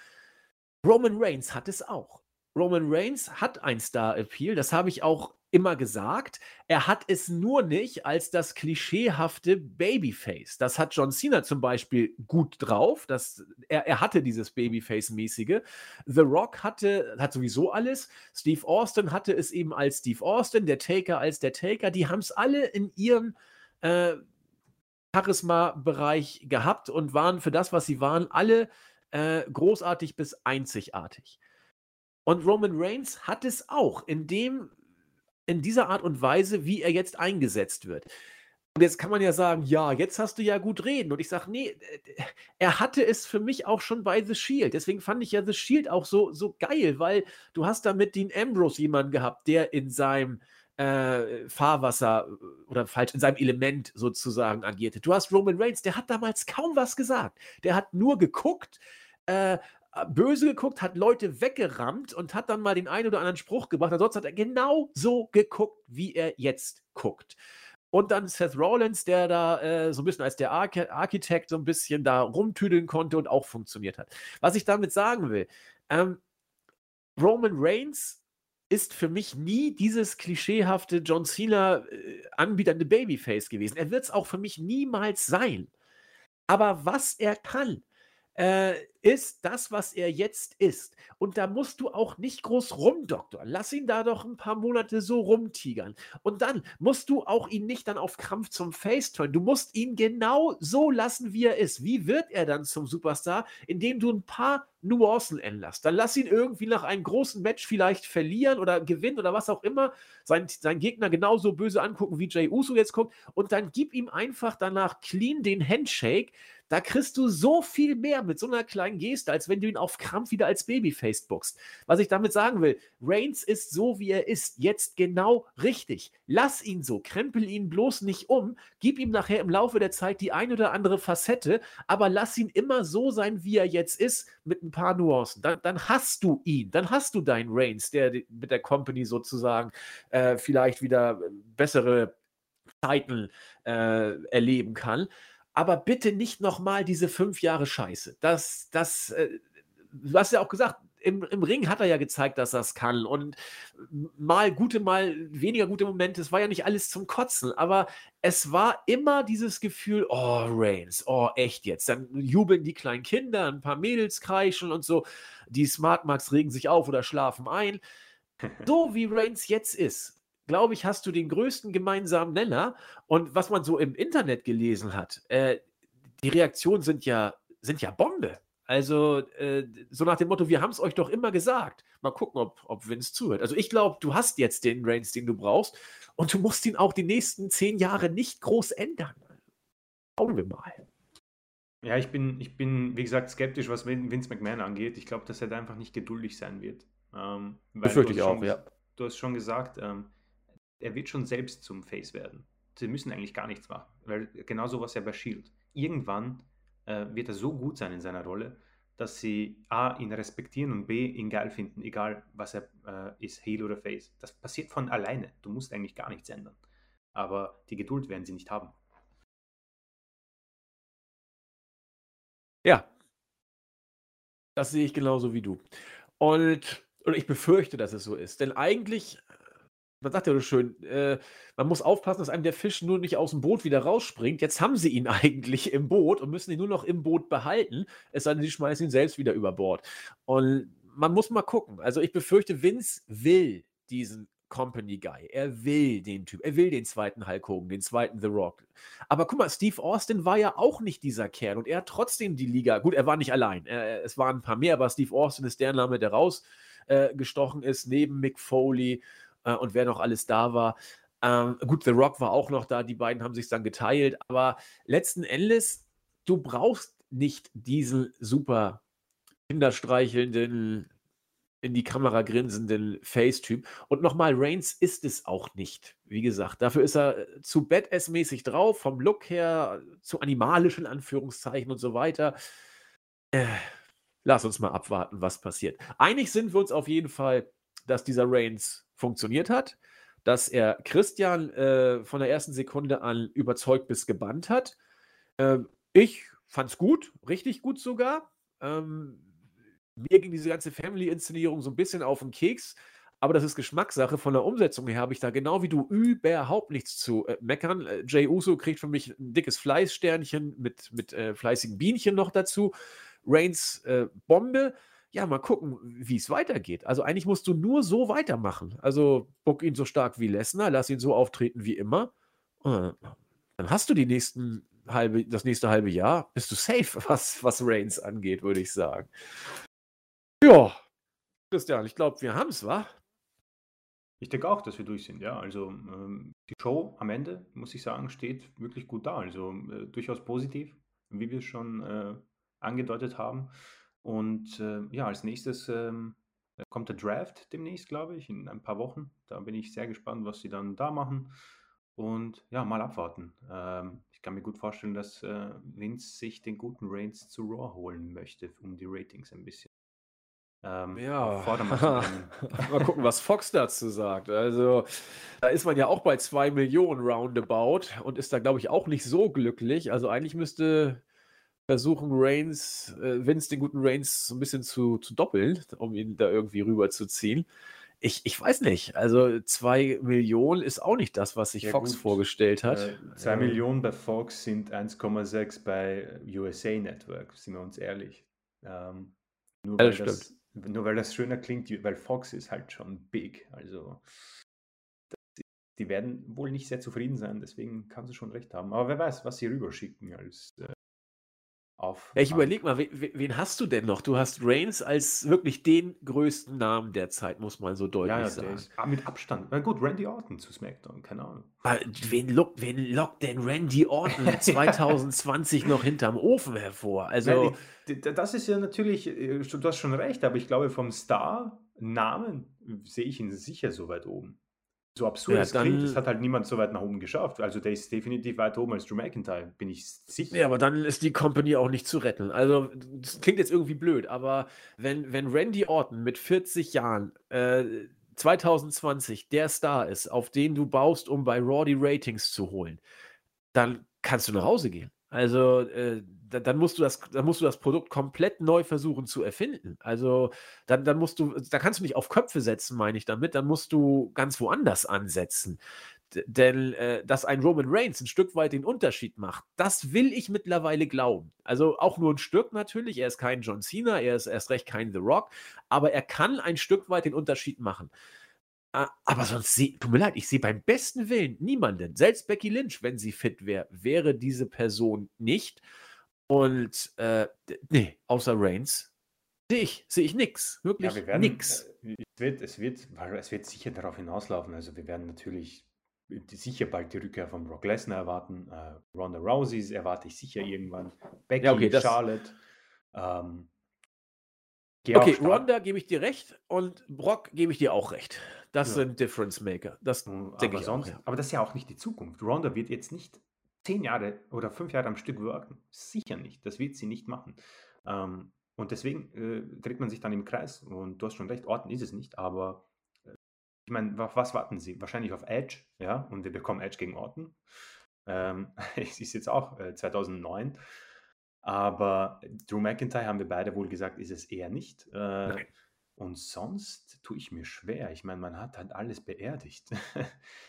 Roman Reigns hat es auch. Roman Reigns hat ein Star-Appeal, das habe ich auch immer gesagt. Er hat es nur nicht als das klischeehafte Babyface. Das hat John Cena zum Beispiel gut drauf. Das, er, er hatte dieses Babyface-mäßige. The Rock hatte, hat sowieso alles. Steve Austin hatte es eben als Steve Austin, der Taker als der Taker. Die haben es alle in ihrem äh, Charisma-Bereich gehabt und waren für das, was sie waren, alle äh, großartig bis einzigartig. Und Roman Reigns hat es auch in dem, in dieser Art und Weise, wie er jetzt eingesetzt wird. Und jetzt kann man ja sagen, ja, jetzt hast du ja gut reden. Und ich sage, nee, er hatte es für mich auch schon bei The Shield. Deswegen fand ich ja The Shield auch so, so geil, weil du hast da mit Dean Ambrose jemanden gehabt, der in seinem äh, Fahrwasser äh, oder falsch, in seinem Element sozusagen agierte. Du hast Roman Reigns, der hat damals kaum was gesagt. Der hat nur geguckt, äh, böse geguckt, hat Leute weggerammt und hat dann mal den einen oder anderen Spruch gebracht. Ansonsten hat er genau so geguckt, wie er jetzt guckt. Und dann Seth Rollins, der da äh, so ein bisschen als der Arch Architekt so ein bisschen da rumtüdeln konnte und auch funktioniert hat. Was ich damit sagen will, ähm, Roman Reigns ist für mich nie dieses klischeehafte John Cena äh, anbietende Babyface gewesen. Er wird es auch für mich niemals sein. Aber was er kann, äh, ist das, was er jetzt ist. Und da musst du auch nicht groß rumdoktern. Lass ihn da doch ein paar Monate so rumtigern. Und dann musst du auch ihn nicht dann auf Krampf zum Face turn. Du musst ihn genau so lassen, wie er ist. Wie wird er dann zum Superstar? Indem du ein paar Nuancen änderst. Dann lass ihn irgendwie nach einem großen Match vielleicht verlieren oder gewinnen oder was auch immer. Sein, sein Gegner genauso böse angucken, wie Jay Uso jetzt guckt. Und dann gib ihm einfach danach clean den Handshake da kriegst du so viel mehr mit so einer kleinen Geste, als wenn du ihn auf Krampf wieder als Babyface boxt. Was ich damit sagen will, Reigns ist so, wie er ist, jetzt genau richtig. Lass ihn so, krempel ihn bloß nicht um, gib ihm nachher im Laufe der Zeit die ein oder andere Facette, aber lass ihn immer so sein, wie er jetzt ist, mit ein paar Nuancen. Dann, dann hast du ihn, dann hast du deinen Reigns, der mit der Company sozusagen äh, vielleicht wieder bessere Zeiten äh, erleben kann. Aber bitte nicht nochmal diese fünf Jahre Scheiße. Das, das, äh, du hast ja auch gesagt, im, im Ring hat er ja gezeigt, dass er es kann. Und mal gute, mal weniger gute Momente. Es war ja nicht alles zum Kotzen, aber es war immer dieses Gefühl, oh, Reigns, oh, echt jetzt. Dann jubeln die kleinen Kinder, ein paar Mädels kreischen und so. Die Smart Marks regen sich auf oder schlafen ein. So wie Reigns jetzt ist, glaube ich, hast du den größten gemeinsamen Nenner. Und was man so im Internet gelesen hat, äh, die Reaktionen sind ja, sind ja Bombe. Also, äh, so nach dem Motto, wir haben es euch doch immer gesagt. Mal gucken, ob, ob Vince zuhört. Also, ich glaube, du hast jetzt den Reigns, den du brauchst. Und du musst ihn auch die nächsten zehn Jahre nicht groß ändern. Schauen wir mal. Ja, ich bin, ich bin, wie gesagt, skeptisch, was Vince McMahon angeht. Ich glaube, dass er da einfach nicht geduldig sein wird. Ähm, Befürchte ich auch, ja. Du hast schon gesagt, ähm, er wird schon selbst zum Face werden. Sie müssen eigentlich gar nichts machen, weil genau was ja bei Shield. Irgendwann äh, wird er so gut sein in seiner Rolle, dass sie A, ihn respektieren und B, ihn geil finden, egal was er äh, ist, Heel oder Face. Das passiert von alleine. Du musst eigentlich gar nichts ändern. Aber die Geduld werden sie nicht haben. Ja. Das sehe ich genauso wie du. Und, und ich befürchte, dass es so ist. Denn eigentlich man sagt ja so schön, äh, man muss aufpassen, dass einem der Fisch nur nicht aus dem Boot wieder rausspringt. Jetzt haben sie ihn eigentlich im Boot und müssen ihn nur noch im Boot behalten. Es sei denn, sie schmeißen ihn selbst wieder über Bord. Und man muss mal gucken. Also ich befürchte, Vince will diesen Company Guy. Er will den Typ. Er will den zweiten Hulk Hogan, den zweiten The Rock. Aber guck mal, Steve Austin war ja auch nicht dieser Kerl und er hat trotzdem die Liga. Gut, er war nicht allein. Er, es waren ein paar mehr, aber Steve Austin ist der Name, der rausgestochen äh, ist, neben Mick Foley äh, und wer noch alles da war. Ähm, gut, The Rock war auch noch da, die beiden haben sich dann geteilt, aber letzten Endes, du brauchst nicht diesen super kinderstreichelnden, in die Kamera grinsenden Face-Typ. Und nochmal, Reigns ist es auch nicht. Wie gesagt, dafür ist er äh, zu Badass-mäßig drauf, vom Look her, zu animalischen Anführungszeichen und so weiter. Äh, lass uns mal abwarten, was passiert. Einig sind wir uns auf jeden Fall, dass dieser Reigns funktioniert hat, dass er Christian äh, von der ersten Sekunde an überzeugt bis gebannt hat. Ähm, ich fand es gut, richtig gut sogar. Ähm, mir ging diese ganze Family-Inszenierung so ein bisschen auf den Keks, aber das ist Geschmackssache. Von der Umsetzung her habe ich da genau wie du überhaupt nichts zu äh, meckern. Äh, Jay Uso kriegt für mich ein dickes Fleißsternchen mit, mit äh, fleißigen Bienchen noch dazu. Reigns äh, Bombe ja, mal gucken, wie es weitergeht. Also eigentlich musst du nur so weitermachen. Also bock ihn so stark wie Lesnar, lass ihn so auftreten wie immer. Dann hast du die nächsten halbe, das nächste halbe Jahr, bist du safe, was, was Reigns angeht, würde ich sagen. Ja, Christian, ich glaube, wir haben es, wa? Ich denke auch, dass wir durch sind, ja. Also ähm, die Show am Ende, muss ich sagen, steht wirklich gut da. Also äh, durchaus positiv, wie wir es schon äh, angedeutet haben. Und äh, ja, als nächstes ähm, kommt der Draft demnächst, glaube ich, in ein paar Wochen. Da bin ich sehr gespannt, was sie dann da machen. Und ja, mal abwarten. Ähm, ich kann mir gut vorstellen, dass äh, Vince sich den guten Reigns zu Raw holen möchte, um die Ratings ein bisschen ähm, ja, mal gucken, was Fox dazu sagt. Also, da ist man ja auch bei 2 Millionen roundabout und ist da, glaube ich, auch nicht so glücklich. Also, eigentlich müsste versuchen Reigns, äh, Vince den guten Reigns so ein bisschen zu, zu doppeln, um ihn da irgendwie rüberzuziehen. Ich, ich weiß nicht. Also zwei Millionen ist auch nicht das, was sich ja, Fox gut. vorgestellt hat. Äh, zwei ähm, Millionen bei Fox sind 1,6 bei USA Network, sind wir uns ehrlich. Ähm, nur, weil das, das nur weil das schöner klingt, weil Fox ist halt schon big. Also die werden wohl nicht sehr zufrieden sein, deswegen kann sie schon recht haben. Aber wer weiß, was sie rüberschicken als äh, auf. Ja, ich überlege mal, wen, wen, hast du denn noch? Du hast Reigns als wirklich den größten Namen der Zeit, muss man so deutlich ja, ja, sagen. Ah, mit Abstand. Na gut, Randy Orton zu SmackDown, keine Ahnung. wen, lockt, wen lockt denn Randy Orton 2020 noch hinterm Ofen hervor? Also. Ja, das ist ja natürlich, äh, du hast schon recht, aber ich glaube, vom Star-Namen sehe ich ihn sicher so weit oben so absurd ja, es klingt, das hat halt niemand so weit nach oben geschafft. Also der ist definitiv weiter oben als Drew McIntyre, bin ich sicher. Ja, aber dann ist die Company auch nicht zu retten. Also das klingt jetzt irgendwie blöd, aber wenn, wenn Randy Orton mit 40 Jahren äh, 2020 der Star ist, auf den du baust, um bei Raw die Ratings zu holen, dann kannst du nach Hause gehen. Also, äh, da dann musst du das dann musst du das Produkt komplett neu versuchen zu erfinden. Also, dann dann musst du da kannst du nicht auf Köpfe setzen, meine ich damit, dann musst du ganz woanders ansetzen. D denn, äh, dass ein Roman Reigns ein Stück weit den Unterschied macht, das will ich mittlerweile glauben. Also, auch nur ein Stück natürlich. Er ist kein John Cena, er ist erst recht kein The Rock, aber er kann ein Stück weit den Unterschied machen. Aber sonst sehe tut mir leid, ich sehe beim besten Willen niemanden, selbst Becky Lynch, wenn sie fit wäre, wäre diese Person nicht. Und äh, nee, außer Reigns sehe ich, sehe ich nix. Wirklich ja, werden, nix. Äh, es wird, es, wird, es wird sicher darauf hinauslaufen. Also wir werden natürlich sicher bald die Rückkehr von Brock Lesnar erwarten. Äh, Ronda Rousey erwarte ich sicher irgendwann. Becky, ja, okay, Charlotte. Ähm, okay, Ronda gebe ich dir recht und Brock gebe ich dir auch recht. Das ja. sind Difference Maker. Das hm, denke ich sonst, auch, ja. Aber das ist ja auch nicht die Zukunft. Ronda wird jetzt nicht zehn Jahre oder fünf Jahre am Stück worken. Sicher nicht. Das wird sie nicht machen. Ähm, und deswegen äh, dreht man sich dann im Kreis. Und du hast schon recht, Orten ist es nicht. Aber äh, ich meine, was warten sie? Wahrscheinlich auf Edge. Ja, und wir bekommen Edge gegen Orten. Ähm, es ist jetzt auch äh, 2009. Aber Drew McIntyre haben wir beide wohl gesagt, ist es eher nicht. Äh, Nein. Und sonst tue ich mir schwer. Ich meine, man hat halt alles beerdigt.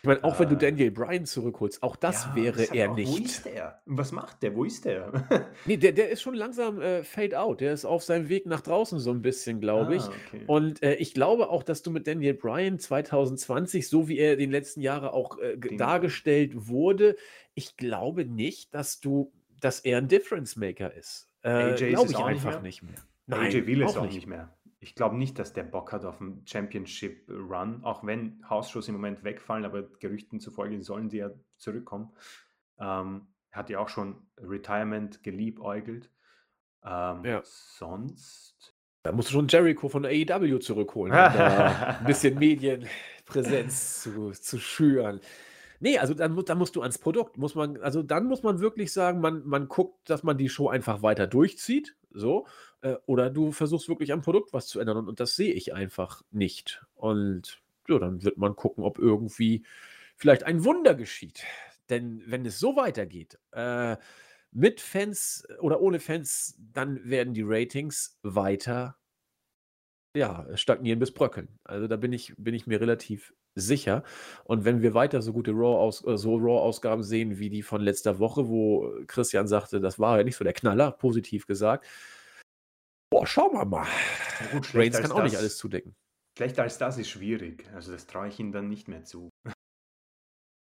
Ich meine, auch wenn du äh, Daniel Bryan zurückholst, auch das ja, wäre er auch, nicht. Wo ist der? Was macht der? Wo ist der? nee, der, der ist schon langsam äh, fade out. Der ist auf seinem Weg nach draußen so ein bisschen, glaube ich. Ah, okay. Und äh, ich glaube auch, dass du mit Daniel Bryan 2020, so wie er den letzten Jahren auch äh, dargestellt wurde, ich glaube nicht, dass du, dass er ein Difference Maker ist. Äh, glaube ich einfach nicht mehr. Nicht mehr. Nein, AJ Will ist auch nicht mehr ich glaube nicht, dass der Bock hat auf einen Championship Run, auch wenn Hausschuss im Moment wegfallen, aber Gerüchten zufolge sollen die ja zurückkommen. Ähm, hat ja auch schon Retirement geliebäugelt. Ähm, ja. Sonst. Da musst du schon Jericho von AEW zurückholen, um da ein bisschen Medienpräsenz zu, zu schüren. Nee, also dann, dann musst du ans Produkt, muss man, also dann muss man wirklich sagen, man, man guckt, dass man die Show einfach weiter durchzieht, so, äh, oder du versuchst wirklich am Produkt was zu ändern und, und das sehe ich einfach nicht. Und ja, dann wird man gucken, ob irgendwie vielleicht ein Wunder geschieht. Denn wenn es so weitergeht, äh, mit Fans oder ohne Fans, dann werden die Ratings weiter ja, stagnieren bis bröckeln. Also da bin ich, bin ich mir relativ sicher. Und wenn wir weiter so gute Raw-Aus äh, so Raw-Ausgaben sehen wie die von letzter Woche, wo Christian sagte, das war ja nicht so der Knaller, positiv gesagt. Boah, schauen wir mal. Ja gut, Reigns kann auch das, nicht alles zudecken. Schlechter als das ist schwierig. Also das traue ich ihm dann nicht mehr zu.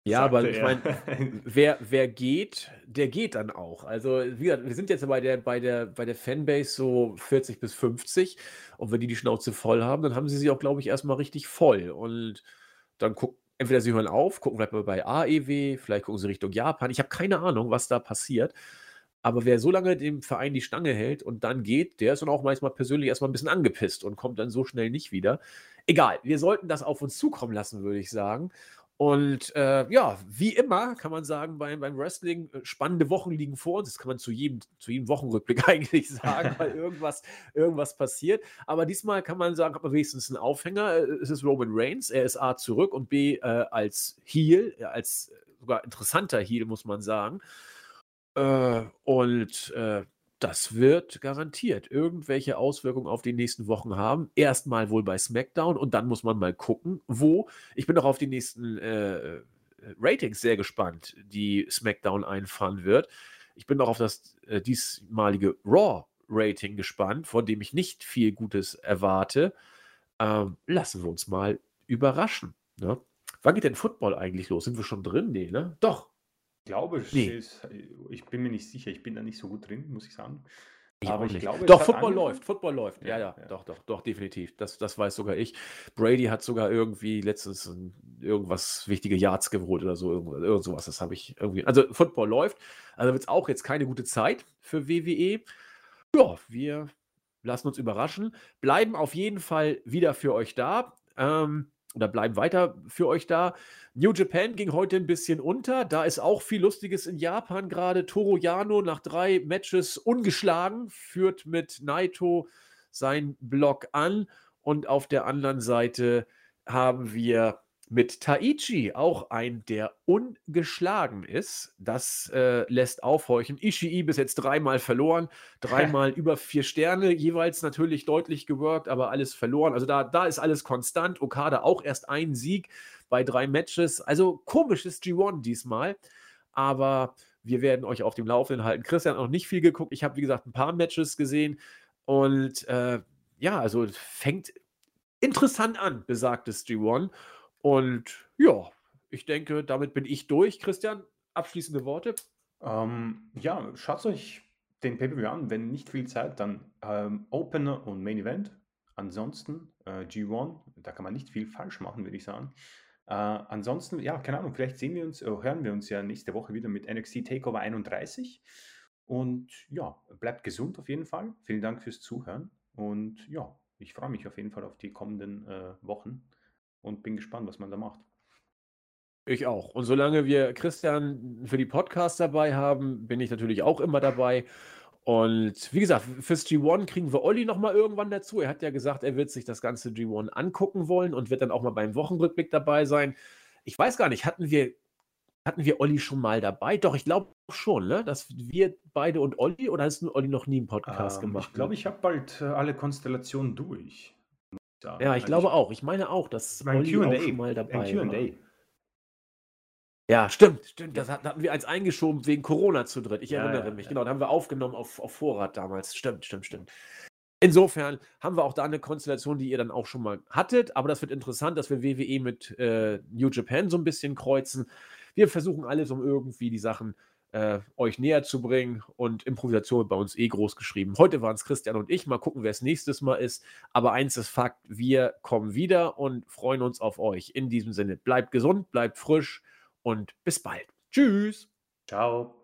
Ja, aber ich meine, wer, wer geht, der geht dann auch. Also, wie gesagt, wir sind jetzt bei der, bei der, bei der Fanbase so 40 bis 50 und wenn die die Schnauze voll haben, dann haben sie sie auch, glaube ich, erstmal richtig voll. Und dann gucken, entweder sie hören auf, gucken vielleicht mal bei AEW, vielleicht gucken sie Richtung Japan. Ich habe keine Ahnung, was da passiert. Aber wer so lange dem Verein die Stange hält und dann geht, der ist dann auch manchmal persönlich erstmal ein bisschen angepisst und kommt dann so schnell nicht wieder. Egal, wir sollten das auf uns zukommen lassen, würde ich sagen. Und äh, ja, wie immer kann man sagen, beim, beim Wrestling, äh, spannende Wochen liegen vor uns. Das kann man zu jedem, zu jedem Wochenrückblick eigentlich sagen, weil irgendwas, irgendwas passiert. Aber diesmal kann man sagen, hat man wenigstens einen Aufhänger. Äh, es ist Roman Reigns. Er ist A zurück und B äh, als Heel, als sogar interessanter Heel, muss man sagen. Äh, und äh, das wird garantiert irgendwelche Auswirkungen auf die nächsten Wochen haben. Erstmal wohl bei SmackDown und dann muss man mal gucken, wo. Ich bin auch auf die nächsten äh, Ratings sehr gespannt, die SmackDown einfahren wird. Ich bin auch auf das äh, diesmalige Raw-Rating gespannt, von dem ich nicht viel Gutes erwarte. Ähm, lassen wir uns mal überraschen. Ne? Wann geht denn Football eigentlich los? Sind wir schon drin? Nee, ne? Doch, glaube, nee. ich bin mir nicht sicher, ich bin da nicht so gut drin, muss ich sagen. Ich aber ich glaube, doch, Football läuft, Football läuft. Ja, ja, ja, doch, doch, doch, definitiv. Das, das weiß sogar ich. Brady hat sogar irgendwie letztens irgendwas wichtige Yards geholt oder so, irgend, irgend sowas. Das habe ich irgendwie. Also, Football läuft. Also wird es auch jetzt keine gute Zeit für WWE. Ja, wir lassen uns überraschen. Bleiben auf jeden Fall wieder für euch da. Ähm, oder bleiben weiter für euch da. New Japan ging heute ein bisschen unter. Da ist auch viel Lustiges in Japan gerade. Toro Yano nach drei Matches ungeschlagen, führt mit Naito seinen Block an. Und auf der anderen Seite haben wir mit Taichi, auch ein, der ungeschlagen ist. Das äh, lässt aufhorchen. Ishii bis jetzt dreimal verloren, dreimal über vier Sterne, jeweils natürlich deutlich geworkt, aber alles verloren. Also da, da ist alles konstant. Okada auch erst ein Sieg bei drei Matches. Also komisches G1 diesmal, aber wir werden euch auf dem Laufenden halten. Christian hat noch nicht viel geguckt. Ich habe, wie gesagt, ein paar Matches gesehen und äh, ja, also fängt interessant an, besagtes G1. Und ja, ich denke, damit bin ich durch. Christian, abschließende Worte? Ähm, ja, schaut euch den Pay-Per-View an. Wenn nicht viel Zeit, dann ähm, Opener und Main Event. Ansonsten äh, G1, da kann man nicht viel falsch machen, würde ich sagen. Äh, ansonsten, ja, keine Ahnung, vielleicht sehen wir uns, äh, hören wir uns ja nächste Woche wieder mit NXT Takeover 31. Und ja, bleibt gesund auf jeden Fall. Vielen Dank fürs Zuhören. Und ja, ich freue mich auf jeden Fall auf die kommenden äh, Wochen und bin gespannt, was man da macht. Ich auch. Und solange wir Christian für die Podcasts dabei haben, bin ich natürlich auch immer dabei. Und wie gesagt, fürs G1 kriegen wir Olli nochmal irgendwann dazu. Er hat ja gesagt, er wird sich das ganze G1 angucken wollen und wird dann auch mal beim Wochenrückblick dabei sein. Ich weiß gar nicht, hatten wir, hatten wir Olli schon mal dabei? Doch, ich glaube schon, ne? Dass wir beide und Olli oder hast du Olli noch nie einen Podcast ähm, gemacht? Ich glaube, ich habe bald äh, alle Konstellationen durch. Ja, ich also glaube ich, auch. Ich meine auch, dass Olli auch schon mal dabei war. Ja, stimmt, stimmt. Das hatten wir eins eingeschoben wegen Corona zu dritt. Ich ja, erinnere ja, mich. Ja. Genau, da haben wir aufgenommen auf, auf Vorrat damals. Stimmt, stimmt, stimmt. Insofern haben wir auch da eine Konstellation, die ihr dann auch schon mal hattet. Aber das wird interessant, dass wir WWE mit äh, New Japan so ein bisschen kreuzen. Wir versuchen alles, um irgendwie die Sachen äh, euch näher zu bringen. Und Improvisation bei uns eh groß geschrieben. Heute waren es Christian und ich. Mal gucken, wer es nächstes Mal ist. Aber eins ist Fakt: Wir kommen wieder und freuen uns auf euch. In diesem Sinne, bleibt gesund, bleibt frisch und bis bald. Tschüss. Ciao.